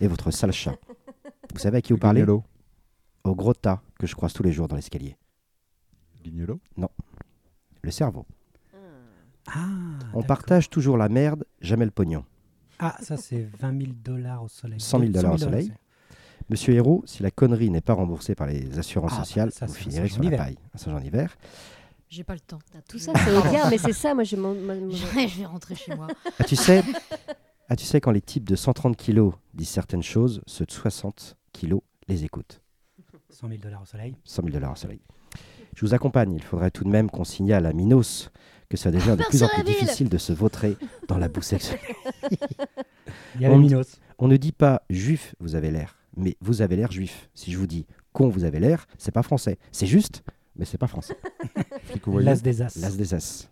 et votre sale chat. Vous savez à qui vous parlez Guignolo. Au gros tas que je croise tous les jours dans l'escalier. Guignolo. Le cerveau. Ah, On partage toujours la merde, jamais le pognon. Ah, ça, c'est 20 000 dollars au soleil. 100 000 dollars au soleil. Monsieur Hérault, si la connerie n'est pas remboursée par les assurances Ah, sociales, ça, vous c'est finirez sur la paille. Un Saint-Jean d'hiver. J'ai pas le temps. Tout ça, c'est au mais c'est ça, moi, je m'en- moi, moi, je vais rentrer chez moi. Ah, tu sais, ah, tu sais, quand les types de 130 kilos disent certaines choses, ceux de 60 kilos les écoutent. 100 000 dollars au soleil. 100 000 dollars au soleil. Je vous accompagne. Il faudrait tout de même qu'on signale à Minos que ça devient de plus en plus difficile de se vautrer dans la boue sexuelle. Il y a On Minos. On ne dit pas juif, vous avez l'air, mais vous avez l'air juif. Si je vous dis con, vous avez l'air, c'est pas français. C'est juste, mais c'est pas français. L'as des As. L'as des as.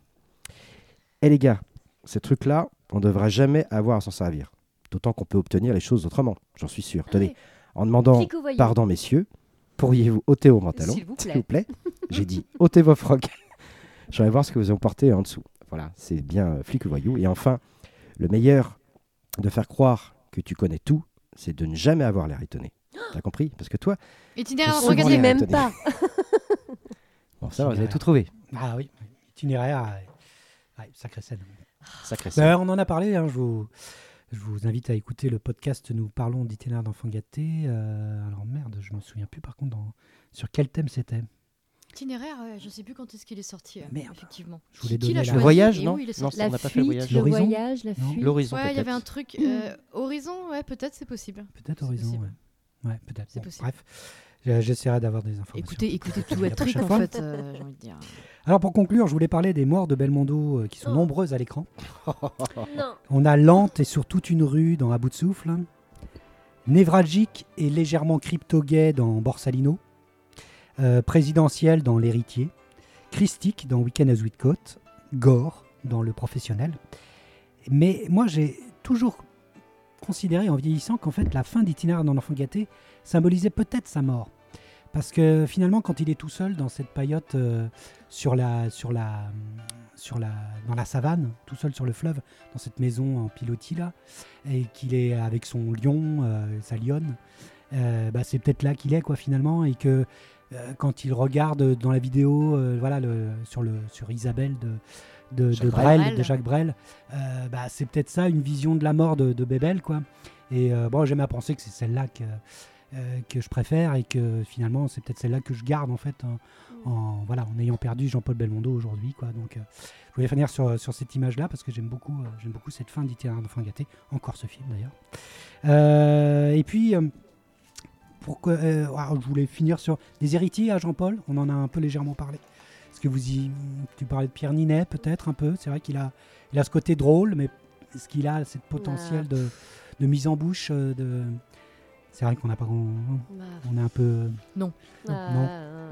Eh les gars, ces trucs-là, on ne devra jamais avoir à s'en servir. D'autant qu'on peut obtenir les choses autrement, j'en suis sûr. Tenez, en demandant pardon messieurs, pourriez-vous ôter vos pantalons S'il vous plaît. J'ai dit ôtez vos frocs. J'aimerais voir ce que vous avez porté en dessous. Voilà, c'est bien euh, flic ou voyou. Et enfin, le meilleur de faire croire que tu connais tout, c'est de ne jamais avoir l'air étonné. T'as compris? Parce que toi, Itinéraire, regardez même. pas. bon, ça vous avez tout trouvé. Ah oui, itinéraire. euh, ouais, sacrée scène. Sacré Bah, on en a parlé, hein, je, vous, je vous invite à écouter le podcast Nous parlons d'itinéraire d'enfants gâtés. Euh, alors merde, je me souviens plus par contre dans- sur quel thème c'était. Itinéraire, ouais, je sais plus quand est-ce qu'il est sorti. euh, Merde. Effectivement. Je voulais Qui donner l'a la- Le voyage, non où il est Non, sorti on La n'a pas fait le fuite, voyage. le voyage, la fuite. L'horizon Ouais, il y avait un truc. euh, Horizon, ouais, peut-être c'est possible. Peut-être Horizon. possible. Ouais, Ouais, peut-être. C'est Bon, possible. bref, j'essaierai d'avoir des informations. Écoutez, écoutez tout votre truc en fois. fait, euh, j'ai envie de dire. Alors pour conclure, je voulais parler des morts de Belmondo euh, qui sont Oh. nombreuses à l'écran. On a Lente et sur toute une rue dans À bout de souffle. Névralgique et légèrement crypto-gay dans Borsalino. Euh, présidentiel dans L'Héritier. Christique dans Weekend à Whitcote. Gore dans Le Professionnel. Mais moi, j'ai toujours considéré en vieillissant qu'en fait, la fin d'Itinéraire dans l'enfant gâté symbolisait peut-être sa mort. Parce que finalement, quand il est tout seul dans cette paillote euh, sur la, sur la, sur la, dans la savane, tout seul sur le fleuve, dans cette maison en pilotis là, et qu'il est avec son lion, euh, sa lionne, euh, bah, c'est peut-être là qu'il est quoi finalement, et que quand il regarde dans la vidéo, voilà, le, sur le, sur Isabelle de de, Jacques de Brel. Brel, de Jacques Brel, euh, bah, c'est peut-être ça, une vision de la mort de, de Bébel quoi. Et euh, bon, j'aime à penser que c'est celle-là que euh, que je préfère et que finalement c'est peut-être celle-là que je garde en fait en, en- voilà en ayant perdu Jean-Paul Belmondo aujourd'hui quoi. Donc euh, je voulais finir sur, sur cette image là parce que j'aime beaucoup euh, j'aime beaucoup cette fin d'itinéraire d'enfant gâté encore ce film d'ailleurs. Et puis pourquoi euh, alors, je voulais finir sur des héritiers à Jean-Paul. On en a un peu légèrement parlé. Est-ce que vous y tu parlais de Pierre Ninet peut-être un peu? C'est vrai qu'il a il a ce côté drôle mais est-ce qu'il a cette potentiel de, de mise en bouche de c'est vrai qu'on n'a pas on, Bah, on est un peu ah, non.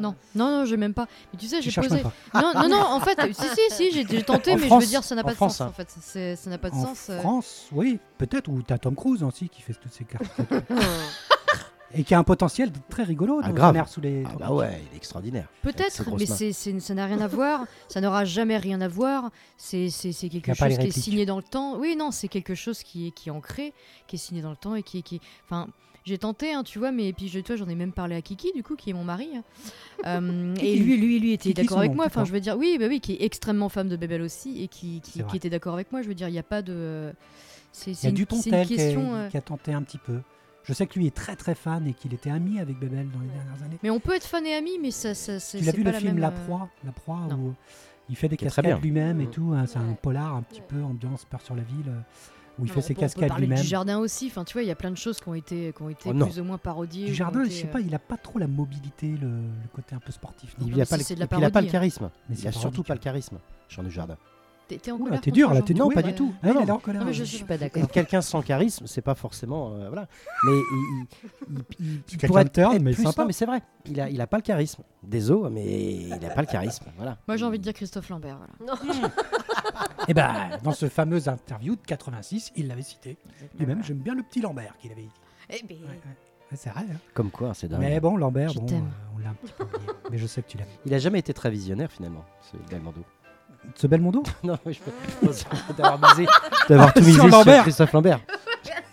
Non, non, non, j'ai même pas. Mais tu sais, je j'ai posé. Non, non, non, en fait, si, si, si, j'ai tenté, En mais je veux dire, ça n'a pas de France, sens. hein. En fait, C'est- ça n'a pas de En sens. euh. France, oui, peut-être, ou t'as Tom Cruise aussi qui fait toutes ces cartes. et qui a un potentiel très rigolo Ah, grave. Sous les Ah bah ouais, il est extraordinaire. Peut-être, mais c'est- ça n'a rien à voir. Ça n'aura jamais rien à voir. C'est, quelque chose qui est signé dans le temps. Oui, non, c'est quelque chose qui est, qui est ancré, qui est signé dans le temps et qui est. Qui... Enfin, j'ai tenté, hein, tu vois, mais puis je, toi, j'en ai même parlé à Kiki, du coup, qui est mon mari. hein. Euh, et Kiki. lui, lui, lui était d'accord avec moi. Enfin, je veux dire, oui, bah oui, qui est extrêmement femme de Bébel aussi et qui, qui, était d'accord avec moi. Je veux dire, il n'y a pas de. C'est, y c'est une, une Tontel qui, a- question. euh, qui a tenté un petit peu. Je sais que lui est très très fan et qu'il était ami avec Bebel dans les dernières années. Mais on peut être fan et ami, mais ça, ça, c'est, Tu l'as vu pas le la film même, La euh, Proie, La Proie non. où il fait des cascades lui-même et Mhm. tout. hein, c'est un polar un petit Ouais. peu ambiance peur sur la ville euh, où il Non, fait on ses peut- cascades lui-même. du jardin aussi. Enfin, tu vois, il y a plein de choses qui ont été, qui ont été Oh plus ou moins parodiées. Du jardin, ont je été, sais euh, pas, il a pas trop la mobilité, le, le côté un peu sportif. non Il n'a pas, le- de la il a pas le hein. charisme. Mais Il a surtout pas le charisme, Jean Dujardin. T'es, t'es en colère t'es dur là, t'es dur. Non, oui, pas bah, du tout. ah, il Non, ouais. je suis pas. Et d'accord. quelqu'un sans charisme, c'est pas forcément euh, voilà. Mais il, il, il- il quelqu'un pourrait être mais plus- sympa. non, mais c'est vrai. Il a, il a pas le charisme. Désolé, mais il a pas le charisme. Voilà. Moi, j'ai envie de dire Christophe Lambert. Voilà. Non. Et ben, dans ce fameux interview de 86, il l'avait cité. Lui-même, j'aime bien le petit Lambert qu'il avait dit. Eh ben, Ouais, ouais. Ouais, C'est vrai. hein. Comme quoi, c'est dingue. Mais bon, Lambert, Je bon, t'aime. euh, on l'a un petit peu oublié. Mais je sais que tu l'aimes. Il a jamais été très visionnaire finalement, ce Belmondo. Ce Belmondo non, je peux d'avoir misé, d'avoir tout Sur misé sur, Lambert. Christophe Lambert.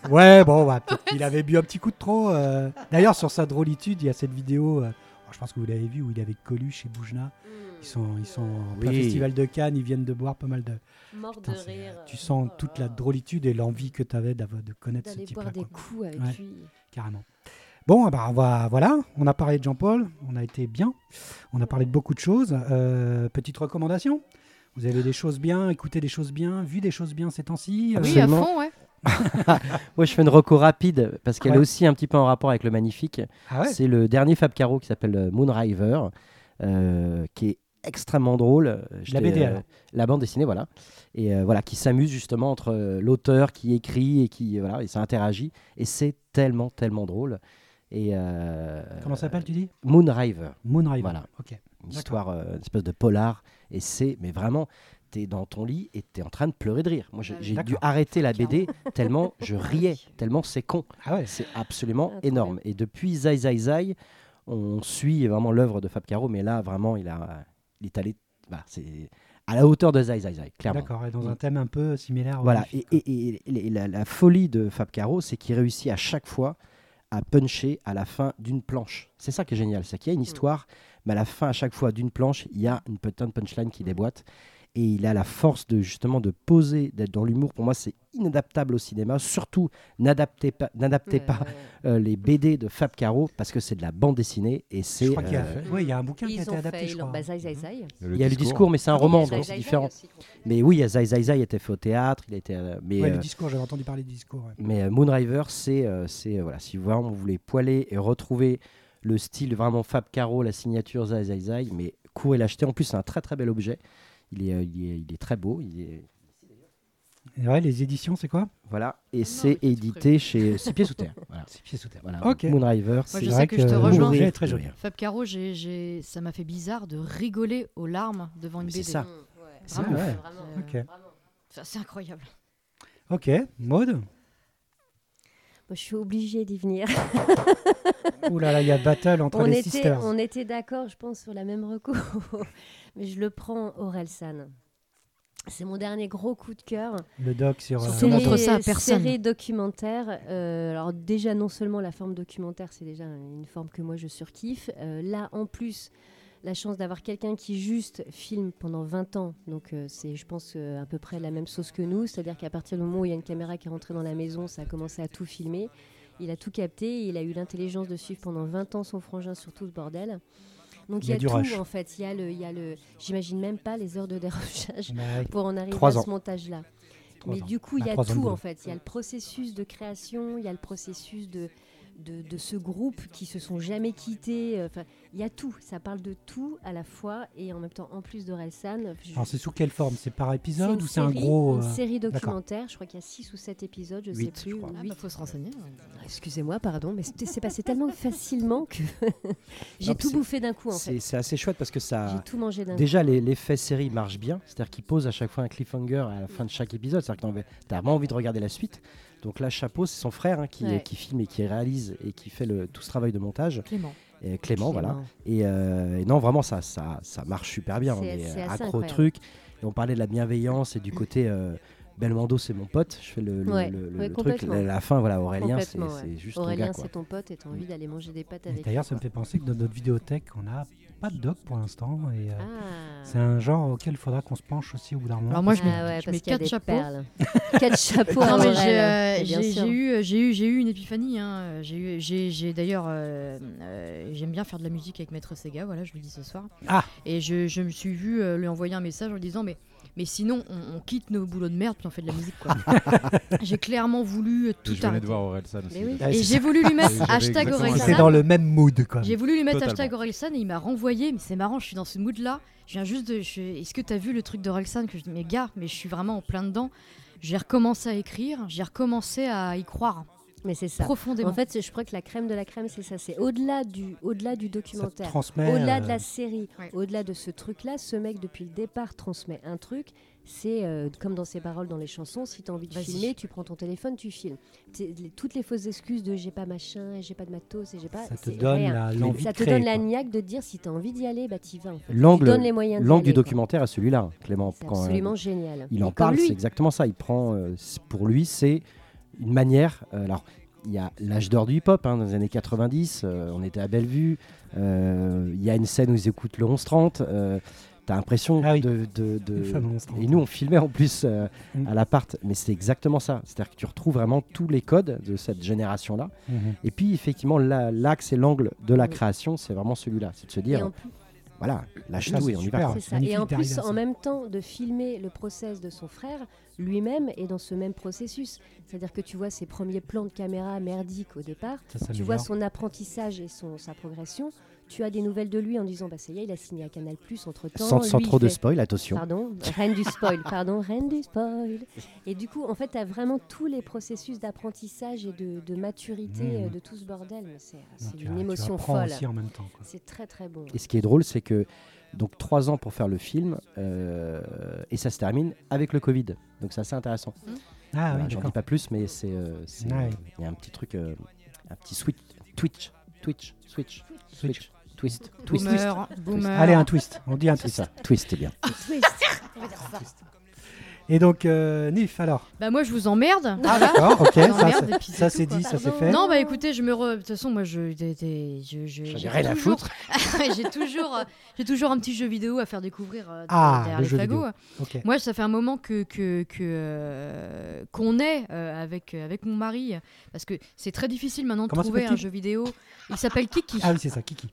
Ouais, bon, ouais, peut-être qu'il avait bu un petit coup de trop. euh. D'ailleurs, sur sa drôlitude, il y a cette vidéo, euh, je pense que vous l'avez vu, où il est avec Coluche et Boujna. Ils sont, ils sont en plein Oui. festival de Cannes, ils viennent de boire pas mal de. Mort Putain, de rire. tu sens toute la drôlitude et l'envie que tu avais de connaître ce D'aller type-là. boire des coups avec Ouais. lui. Carrément. Bon, eh ben, on va, voilà, on a parlé de Jean-Paul, on a été bien, on a parlé de beaucoup de choses. Euh, petite recommandation? Vous avez des choses bien, écouté des choses bien, vu des choses bien ces temps-ci euh, oui, à fond, ouais. Moi, je fais une reco rapide parce qu'elle Ouais. est aussi un petit peu en rapport avec le magnifique. Ah ouais C'est le dernier Fab Caro qui s'appelle euh, Moonriver, euh, qui est extrêmement drôle. La BD, euh. La bande dessinée, voilà. Et euh, voilà, qui s'amuse justement entre euh, l'auteur qui écrit et qui voilà, et ça interagit. Et c'est tellement, tellement drôle. Et euh, Comment ça s'appelle, tu dis? Moonriver. Moonriver. Voilà. Ok. Une histoire, euh, une espèce de polar. Et c'est, mais vraiment, t'es dans ton lit et t'es en train de pleurer de rire. Moi, j'ai, Ah dû arrêter la BD tellement je riais, tellement c'est con. Ah ouais. C'est absolument Ah, énorme. Et depuis Zai Zai Zai, on suit vraiment l'œuvre de Fab Caro, mais là, vraiment, il, a, il est allé. bah, c'est à la hauteur de Zai Zai Zai, clairement. D'accord. Et dans Mm. un thème un peu similaire. Voilà. Et, et- et- et la, la folie de Fab Caro, c'est qu'il réussit à chaque fois à puncher à la fin d'une planche. C'est ça qui est génial, c'est qu'il y a une histoire, mais à la fin, à chaque fois d'une planche, il y a une putain de punchline qui déboîte. Et il a la force de justement de poser, d'être dans l'humour. Pour moi, c'est inadaptable au cinéma. Surtout, n'adaptez pas, n'adaptez Ouais, pas ouais. euh, les BD de Fab Caro parce que c'est de la bande dessinée et c'est. Je crois qu'il y a, euh, ouais, il y a un bouquin qui a été adapté, fait, je ils l'ont- crois. bah, Zai Zai Zai. il y a le discours, mais c'est un roman, donc c'est différent. aussi. Mais oui, Zai Zai Zai était fait au théâtre, il a été. euh, mais, Ouais, euh, le discours, j'avais entendu parler du discours. ouais. Mais euh, Moonriver, c'est, euh, c'est euh, voilà, si vraiment vous voulez poiler et retrouver le style vraiment Fab Caro, la signature Zai Zai Zai, mais courez l'acheter. En plus, c'est un très très bel objet. Il est, euh, il est, il est très beau. Il est, Et ouais, les éditions, c'est quoi? Voilà, et c'est édité chez Six Pieds sous terre. Voilà. C'est pieds sous terre. Voilà. Ok. Moonriver, c'est vrai que je te que rejoins. l'objet est très joli. Fab Caro, ça m'a fait bizarre de rigoler aux larmes devant une Mais BD. c'est ça. Mm, ouais. C'est. Euh, incroyable. Ok. Maude? Moi, je suis obligée d'y venir. Ouh là là, il y a battle entre on, les était, sisters. on était d'accord, je pense, sur la même reco. Mais je le prends, Orelsan. C'est mon dernier gros coup de cœur. Le doc sur. Surtout euh, montre ça à Série- personne. Série documentaire. euh, alors déjà, non seulement la forme documentaire, c'est déjà une forme que moi je surkiffe. Euh, là, en plus, la chance d'avoir quelqu'un qui juste filme pendant 20 ans. Donc euh, c'est, je pense, euh, à peu près la même sauce que nous. C'est-à-dire qu'à partir du moment où il y a une caméra qui est rentrée dans la maison, ça a commencé à tout filmer. Il a tout capté. Il a eu l'intelligence de suivre pendant 20 ans son frangin sur tout ce bordel. Donc Il il y y a du tout rush. en fait. Il y a le, il y a le, j'imagine même pas les heures de dérochage bah, pour en arriver à ce montage-là. Mais ans. du coup, il Bah, y a tout en fait. Il y a le processus de création, il y a le processus de, de, de ce groupe qui se sont jamais quittés. euh, Enfin, il y a tout. Ça parle de tout à la fois et en même temps, en plus d'Orelsan. je- Alors, c'est sous quelle forme? C'est par épisode ou c'est un série- gros. Une euh, série documentaire. Je crois qu'il y a 6 ou 7 épisodes, je Huit, sais plus. crois. Ah, bah, faut se renseigner. Excusez-moi, pardon, mais c'est passé tellement facilement que j'ai tout bouffé d'un coup en c'est, fait. c'est assez chouette parce que J'ai ça. tout mangé d'un coup. Déjà, les- l'effet série marche bien, c'est-à-dire qu'il pose à chaque fois un cliffhanger à la fin de chaque épisode, c'est-à-dire que tu as vraiment envie de regarder la suite. Donc là, chapeau, c'est son frère hein, qui, Ouais. qui filme et qui réalise et qui fait le, tout ce travail de montage. Clément. Et Clément, voilà. Et, euh, et non, vraiment, ça, ça, ça marche super bien. On est accro truc. Et on parlait de la bienveillance et du côté euh, Belmondo, c'est mon pote. Je fais le, le- Ouais, le- le- ouais, le truc. La, la fin, voilà, Aurélien, c'est juste ton Aurélien, gars. Quoi. c'est ton pote et t'as envie d'aller manger des pâtes Et avec. D'ailleurs, lui, ça me fait penser que dans notre vidéothèque, on n'a pas de doc pour l'instant. Et euh, Ah. c'est un genre auquel il faudra qu'on se penche aussi au bout d'un moment. Alors moi, je mets, Ah ouais, je mets quatre chapeaux. quatre chapeaux Non, mais j'ai, euh, eu, j'ai eu, j'ai eu une épiphanie. hein. J'ai eu, j'ai, j'ai d'ailleurs, euh, euh, j'aime bien faire de la musique avec Maître Sega. Voilà, je le dis ce soir. Ah. Et je, je me suis vu euh, lui envoyer un message en lui disant mais, mais sinon, on, on quitte nos boulots de merde puis on fait de la musique quoi. j'ai clairement voulu tout Je venais arrêter. de voir Orelsan aussi. Mais oui. Ah, Et c'est j'ai voulu lui mettre hashtag Orelsan. C'est dans le même mood. Quoi. J'ai voulu lui mettre Totalement. hashtag Orelsan et il m'a renvoyé. Mais c'est marrant, je suis dans ce mood là. Je viens juste de. je- Est-ce que t'as vu le truc d'Orelsan que je dis mais gars, mais je suis vraiment en plein dedans. J'ai recommencé à écrire, j'ai recommencé à y croire Mais c'est ça. profondément. En fait, je crois que la crème de la crème, c'est ça. C'est au-delà du, au-delà du documentaire. transmet. Au-delà de euh, la série, Ouais. au-delà de ce truc-là, ce mec, depuis le départ, transmet un truc. C'est euh, comme dans ses paroles dans les chansons si tu as envie de filmer, tu prends ton téléphone, tu filmes. Les- toutes les fausses excuses de j'ai pas machin, et j'ai pas de matos, et j'ai pas. Ça te donne la- l'envie Ça te créer. donne la niaque de dire si tu as envie d'y aller, bah t'y vas. En fait. L'angle- Tu donnes les moyens L'angle du aller, quoi. documentaire est celui-là, Clément. C'est Quand, euh, absolument génial. il en parle, c'est exactement ça. Il prend, euh, pour lui, c'est une manière. euh, alors, il y a l'âge d'or du hip-hop hein, dans les années 90. euh, on était à Bellevue. euh, Il y a une scène où ils écoutent le 11-30. euh, T'as l'impression Ah oui. de, de- de- Le fameux 11-30. Et nous, on filmait en plus euh, Mm. à l'appart. Mais c'est exactement ça. C'est-à-dire que tu retrouves vraiment tous les codes de cette génération-là. Mhm. Et puis, effectivement, la- l'axe et l'angle de la création, c'est vraiment celui-là. C'est de se dire, voilà, lâche tout et on y va. Et en plus, en même temps, de filmer le process de son frère, lui-même est dans ce même processus. C'est-à-dire que tu vois ses premiers plans de caméra merdiques au départ, Ça tu vois son apprentissage et son, sa progression, tu as des nouvelles de lui en disant bah ça y est, il a signé à Canal Plus entre temps. Sans, sans trop de spoil, attention. Pardon, reine du spoil, pardon, reine du spoil. Et du coup, en fait, tu as vraiment tous les processus d'apprentissage et de, de maturité Mhm. euh, de tout ce bordel. C'est tu- une tu émotion apprends folle. aussi en même temps. quoi. C'est très très bon. Et ce qui est drôle, c'est que donc trois ans pour faire le film euh, et ça se termine avec le Covid. Donc c'est assez intéressant. Ah Voilà, oui, J'en dis pas plus, mais c'est euh, Ouais. il y a un petit truc, euh, un petit switch, Twitch, Twitch, switch, switch, twist, twist, twist. Boomer. Allez, un twist. On dit un C'est twist. ça, twist, c'est bien. Et donc, euh, Nif, alors? Bah moi je vous emmerde. Ah, d'accord, ok. Ça, c'est- dit, ça c'est fait. Non bah écoutez, je me re... de toute façon moi je je je j'ai rien à toujours- foutre. j'ai toujours euh, j'ai toujours un petit jeu vidéo à faire découvrir euh, Ah, derrière le les jeu fagots. Ok. Moi, ça fait un moment que que que, euh, qu'on est euh, avec euh, avec mon mari parce que c'est très difficile maintenant de Comment trouver un jeu vidéo. Il s'appelle Kiki. Ah oui, c'est ça, Kiki.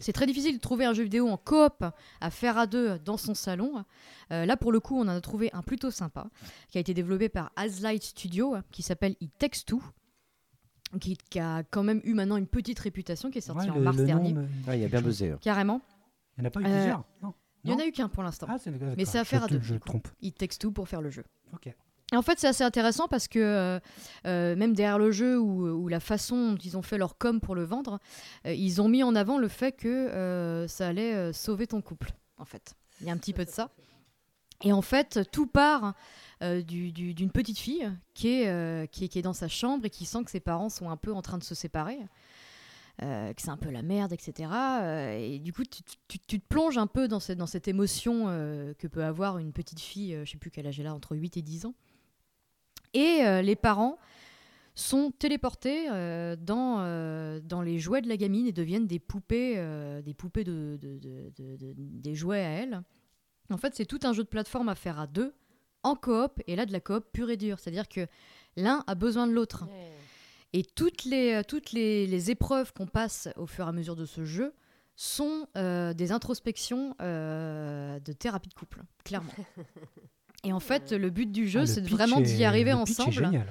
C'est très difficile de trouver un jeu vidéo en coop à faire à deux dans son salon. Euh, là, pour le coup, on en a trouvé un plutôt sympa qui a été développé par Aslight Studio qui s'appelle It Takes Two. Qui, qui a quand même eu maintenant une petite réputation, qui est sorti Ouais, en le- mars le nom dernier. me- il y a bien buzzé. hein. Carrément. Il n'y en a pas eu Euh, plusieurs Non? Il y en a eu qu'un pour l'instant. Ah, Mais c'est à je faire à deux, Je trompe. It Takes Two pour faire le jeu. Ok. En fait, c'est assez intéressant parce que euh, euh, même derrière le jeu ou, la façon dont ils ont fait leur com pour le vendre, euh, ils ont mis en avant le fait que ça allait sauver ton couple. En fait, il y a un petit peu de ça. Et en fait, tout part du- du- d'une petite fille qui est, qui, est, dans sa chambre et qui sent que ses parents sont un peu en train de se séparer. que c'est un peu la merde, etc. Et du coup, tu, te plonges un peu dans cette, dans cette émotion que peut avoir une petite fille, je sais plus quel âge elle a, entre 8 et 10 ans. Et euh, les parents sont téléportés euh, dans, euh, dans les jouets de la gamine et deviennent des poupées, des poupées de, de- de- de- de- des jouets à elle. En fait, c'est tout un jeu de plateforme à faire à deux, en coop, et là de la coop pure et dure. C'est-à-dire que l'un a besoin de l'autre. Et toutes les, toutes les, les épreuves qu'on passe au fur et à mesure de ce jeu sont des introspections de thérapie de couple, clairement. Et en fait, le but du jeu, Ah, c'est vraiment d'y arriver le pitch est ensemble. génial.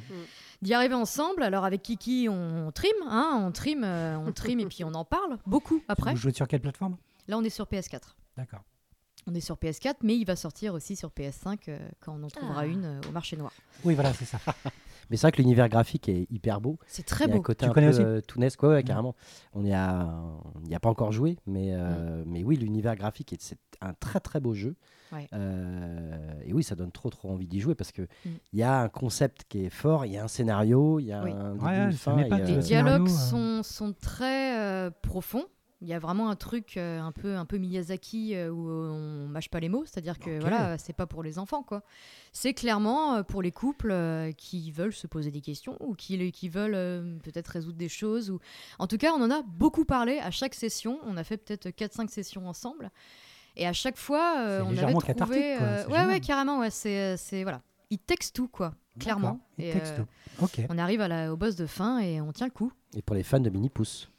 D'y arriver ensemble. Alors avec Kiki, on, on trim, hein, on trim, euh, on trim et puis on en parle beaucoup après. Vous jouez sur quelle plateforme? Là, on est sur PS4. D'accord. On est sur PS4, mais il va sortir aussi sur PS5 euh, quand on en trouvera Ah. une euh, au marché noir. Oui, voilà, c'est ça. Mais c'est vrai que l'univers graphique est hyper beau. C'est très il y a un beau. côté Tu un connais peu aussi? euh, Tounesque, ouais, ouais, carrément. On y a, on n'y a pas encore joué, mais, Mm. mais oui, l'univers graphique, est- c'est un très très beau jeu. Ouais. Euh, et oui, ça donne trop trop envie d'y jouer parce que il Mm. y a un concept qui est fort, il y a un scénario, il y a Oui. un Ouais, fin. et, Les le dialogues scénario, sont, sont très euh, profonds. Il y a vraiment un truc euh, un peu un peu Miyazaki euh, où on mâche pas les mots, c'est-à-dire que Ok. voilà, c'est pas pour les enfants quoi. C'est clairement pour les couples euh, qui veulent se poser des questions ou qui, qui veulent euh, peut-être résoudre des choses ou en tout cas, on en a beaucoup parlé à chaque session, on a fait peut-être 4 5 sessions ensemble et à chaque fois euh, C'est on avait légèrement trouvé quoi, euh, c'est ouais ouais, carrément ouais, c'est c'est voilà. Il texte tout quoi, clairement. D'accord. Et, Texto. euh, Ok. on arrive à la, au boss de fin et on tient le coup. Et pour les fans de Mini Pouce,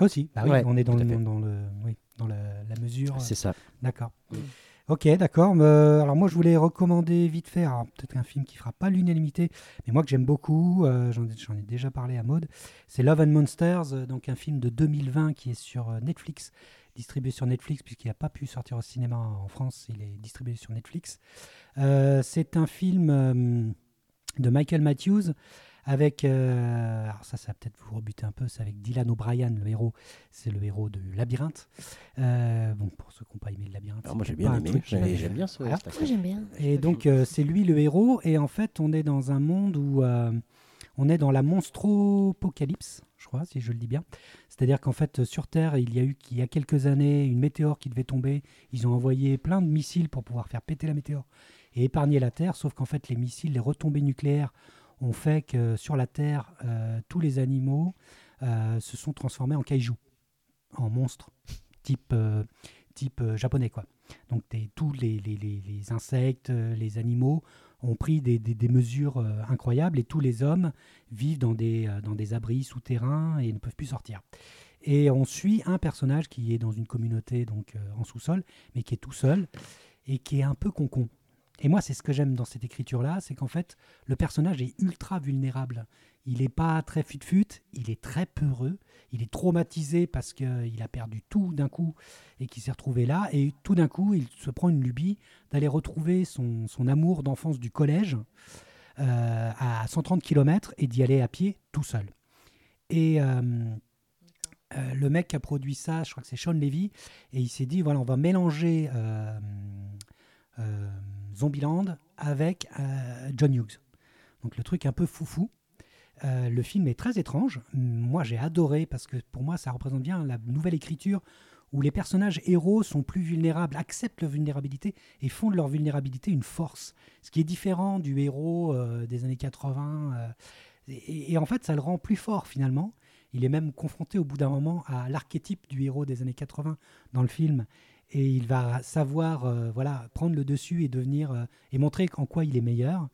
Aussi, bah oui, Ouais, on est dans, tout le, dans, le, oui, dans la, la mesure. euh, c'est ça. D'accord. Ok, d'accord. mais, euh, alors moi, je voulais recommander vite fait, alors, peut-être un film qui fera pas l'unanimité, mais moi que j'aime beaucoup, euh, j'en ai, j'en ai déjà parlé à Maude, c'est Love and Monsters, euh, donc un film de 2020 qui est sur euh, Netflix, distribué sur Netflix puisqu'il n'a pas pu sortir au cinéma en France, il est distribué sur Netflix. Euh, c'est un film euh, de Michael Matthews avec, euh, alors ça, ça va peut-être vous rebuter un peu, c'est avec Dylan O'Brien, le héros, c'est le héros de Labyrinthe. Euh, bon, pour ceux qui n'ont pas aimé le Labyrinthe, Alors moi c'est j'ai bien aimé, j'aime bien ce Voilà. Moi j'aime bien. Et donc, euh, c'est lui le héros. Et en fait, on est dans un monde où euh, on est dans la monstropocalypse, je crois, si je le dis bien. C'est-à-dire qu'en fait, sur Terre, il y a eu, il y a quelques années, une météore qui devait tomber. Ils ont envoyé plein de missiles pour pouvoir faire péter la météore et épargner la Terre. Sauf qu'en fait, les missiles, les retombées nucléaires ont fait que sur la Terre, euh, tous les animaux euh, se sont transformés en kaiju, en monstres, type, euh, type japonais, quoi. Donc tous les, les- les- les insectes, les animaux ont pris des, des- mesures euh, incroyables et tous les hommes vivent dans des, euh, dans des abris souterrains et ne peuvent plus sortir. Et on suit un personnage qui est dans une communauté donc euh, en sous-sol, mais qui est tout seul et qui est un peu concon. et moi, c'est ce que j'aime dans cette écriture-là, c'est qu'en fait, le personnage est ultra vulnérable. Il n'est pas très fut-fut, il est très peureux, il est traumatisé parce qu'il a perdu tout d'un coup et qu'il s'est retrouvé là. Et tout d'un coup, il se prend une lubie d'aller retrouver son, amour d'enfance du collège euh, à 130 km et d'y aller à pied tout seul. Et euh, euh, le mec qui a produit ça, je crois que c'est Sean Levy, et il s'est dit voilà, on va mélanger euh, euh, Zombieland avec euh, John Hughes. Donc le truc un peu foufou. Euh, le film est très étrange. Moi, j'ai adoré parce que pour moi, ça représente bien la nouvelle écriture où les personnages héros sont plus vulnérables, acceptent leur vulnérabilité et font de leur vulnérabilité une force. Ce qui est différent du héros euh, des années 80. euh, et, et en fait, ça le rend plus fort finalement. Il est même confronté au bout d'un moment à l'archétype du héros des années 80 dans le film. Et il va savoir voilà, prendre le dessus et devenir et montrer en quoi il est meilleur.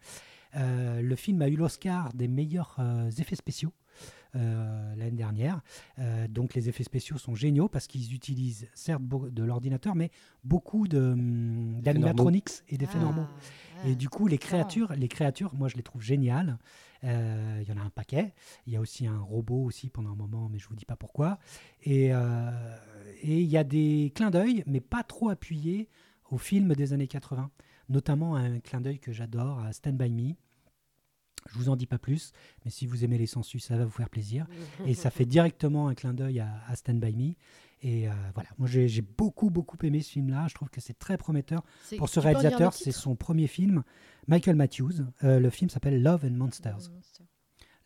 Euh, le film a eu l'Oscar des meilleurs euh, effets spéciaux euh, l'année dernière. Donc les effets spéciaux sont géniaux parce qu'ils utilisent certes de l'ordinateur, mais beaucoup de, hum, d'animatronics et d'effets Ah, normaux. ouais. Et du coup, les créatures, les créatures, moi je les trouve géniales. Il y en a un paquet. Il y a aussi un robot aussi pendant un moment, mais je vous dis pas pourquoi. Et et il y a des clins d'œil, mais pas trop appuyés aux films des années 80. Notamment un clin d'œil que j'adore à Stand By Me. Je vous en dis pas plus, mais si vous aimez les sensus, ça va vous faire plaisir. Et ça fait directement un clin d'œil à, à Stand By Me. Et euh, voilà, moi j'ai j'ai beaucoup, beaucoup aimé ce film-là. Je trouve que c'est très prometteur. C'est- Pour ce réalisateur, c'est son premier film. Michael Matthews. Euh, le film s'appelle Love and Monsters.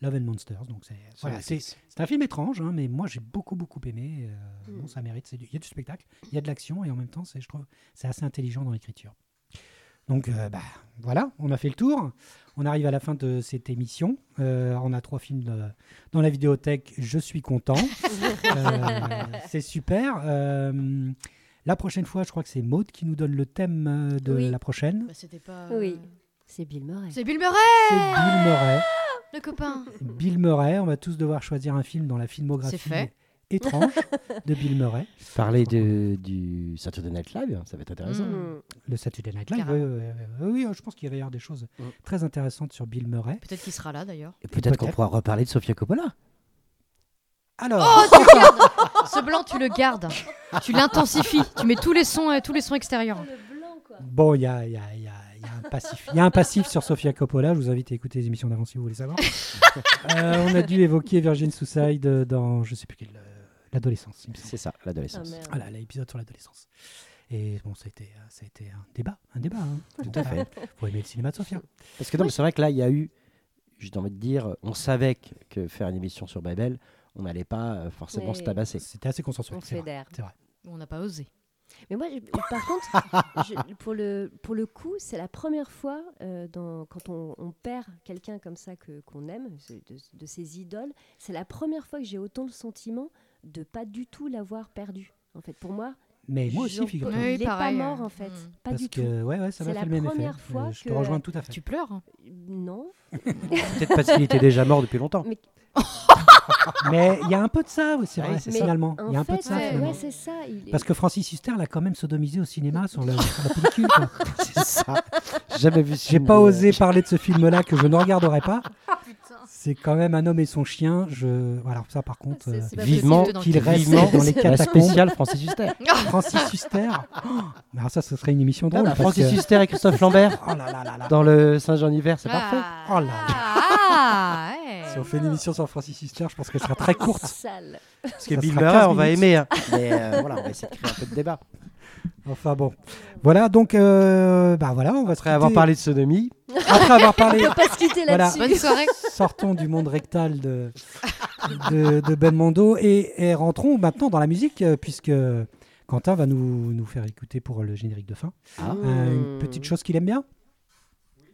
Love and Monsters. Donc c'est voilà, c'est c'est un film étrange, hein, mais moi j'ai beaucoup beaucoup aimé. Euh, Mm. bon, ça mérite. c'est du- Il y a du spectacle, il y a de l'action et en même temps, c'est je trouve c'est assez intelligent dans l'écriture. Donc euh, bah, voilà, on a fait le tour. On arrive à la fin de cette émission. Euh, on a trois films de- dans la vidéothèque. Je suis content. Euh, c'est super. Euh, la prochaine fois, je crois que c'est Maude qui nous donne le thème de Oui. la prochaine. Bah, C'était pas. Oui. C'est Bill Murray. C'est Bill Murray, C'est Bill Murray. le copain. Bill Murray. On va tous devoir choisir un film dans la filmographie C'est fait. Étrange de Bill Murray. Parler de, du Saturday Night Live, ça va être intéressant. Mm. Mm. Le Saturday Night Live. Oui, oui, oui, oui, je pense qu'il va y avoir des choses Mm. très intéressantes sur Bill Murray. Peut-être qu'il sera là d'ailleurs. Et peut-être qu'on pourra reparler de Sofia Coppola. Alors, Oh, tu gardes Ce blanc, tu le gardes. Tu l'intensifies. Tu mets tous les sons, euh, tous les sons extérieurs. Le blanc, quoi. bon, il y a, il y a- il y a- il y a un passif. Il y a un passif sur Sofia Coppola. Je vous invite à écouter les émissions d'avant si vous voulez savoir. Euh, on a dû évoquer Virgin Suicide dans, je sais plus quel, euh, l'adolescence. C'est ça, Ah, l'adolescence. merde. Voilà, l'épisode sur l'adolescence. Et bon, ça a été, euh, ça a été un débat, un débat. hein. Tout à fait. Faut aimer le cinéma de Sofia. Parce que non, mais c'est vrai que là, il y a eu, j'ai envie de dire, on savait que, faire une émission sur Babel, on n'allait pas euh, forcément Oui. se tabasser. C'était assez consensuel. On c'est vrai, fédère. C'est vrai. On n'a pas osé. Mais moi, je- par contre, je- pour, le, pour le coup, c'est la première fois euh, dans, quand on, on perd quelqu'un comme ça que qu'on aime, de, de ses idoles, c'est la première fois que j'ai autant le sentiment de pas du tout l'avoir perdu. En fait, pour moi, Mais moi aussi, Jean- figure-toi. Oui, il est pareil, pas mort euh, en fait, mm. pas Parce du tout. que, ouais, ouais, ça m'a C'est fait la le même effet. première fois Euh, je te rejoins tout à fait. Tu pleures hein Non, Peut-être parce qu'il était déjà mort depuis longtemps. Mais- Mais il y a un peu de ça, oui, c'est Ouais, vrai, finalement. Il y a un peu de ça, ouais, finalement. ouais, c'est ça. il est- Parce que Francis Huster l'a quand même sodomisé au cinéma sur, le- sur la pellicule. quoi. C'est ça. J'ai Jamais vu ce J'ai film, pas osé parler de ce film-là que je ne regarderai pas. C'est quand même un homme et son chien. Je... Voilà, ça par contre, C'est- euh, vivement qu'il reste dans les La catacombes. spéciale Francis Huster. Francis Huster. Oh, mais alors ça, ce serait une émission Ah drôle. bah, parce Francis que- Huster et Christophe Lambert Oh là là là là. dans le Saint-Jean-Hiver, c'est parfait. Ah, Oh là là. Ah, ouais. Si on fait une émission sur Francis Huster, je pense qu'elle sera très courte. Sale. Parce que Ça Bill Murray, 15 on va aimer. hein. Mais euh, voilà, on va essayer de créer un peu de débat. Enfin bon. Voilà, donc, euh, bah voilà, on va se Après avoir quitter. parlé de sodomie, Après avoir parlé, On peut pas se quitter Voilà. là-dessus. Bonne soirée. sortons du monde rectal de, de, de Belmondo et, et rentrons maintenant dans la musique, euh, puisque Quentin va nous, nous faire écouter pour le générique de fin Ah. euh, une petite chose qu'il aime bien.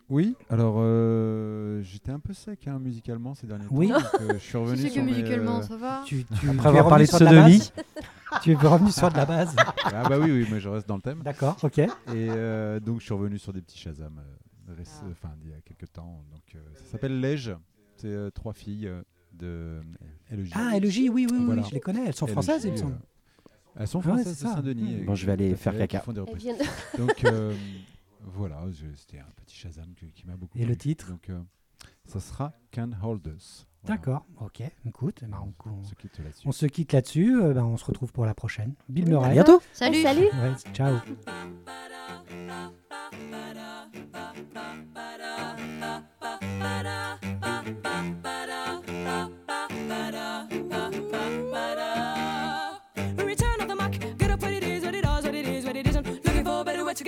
Oui, alors euh, j'étais un peu sec hein, musicalement ces derniers Oui. temps. donc, euh, je suis Tu revenu sais que mes, musicalement, euh, ça va Tu, Après avoir parlé de sodomie. base? tu es revenu sur de la base? Ah bah oui, oui, mais je reste dans le thème. D'accord, ok. Et euh, donc je suis revenu sur des petits Shazam, euh, Ah. enfin il y a quelques temps. Donc euh, ça s'appelle Lège. C'est euh, trois filles de LEJ. Ah, LEJ, oui, oui, oui, Voilà. je les connais. Elles sont LEJ, françaises, il me semble. Elles sont ouais, françaises c'est de ça. Saint-Denis. Bon, je vais aller faire caca. Donc euh, voilà, c'était un petit Shazam qui m'a beaucoup. Et le titre Donc, euh, ça sera Can Hold Us. D'accord, ok. Écoute, eh ben, on, se quitte là-dessus. On se, là eh ben, on se retrouve pour la prochaine. Bill Murray. À bientôt. Salut. Salut. Ciao.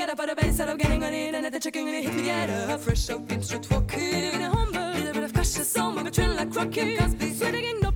get up out of bed instead of getting on in, and at the chicken and hit me get up. Fresh out, beam, straight walk. Wieder wieder Humble, wieder wieder frische Sommer mit Trillern, Crockett. Ganz sweating in genau.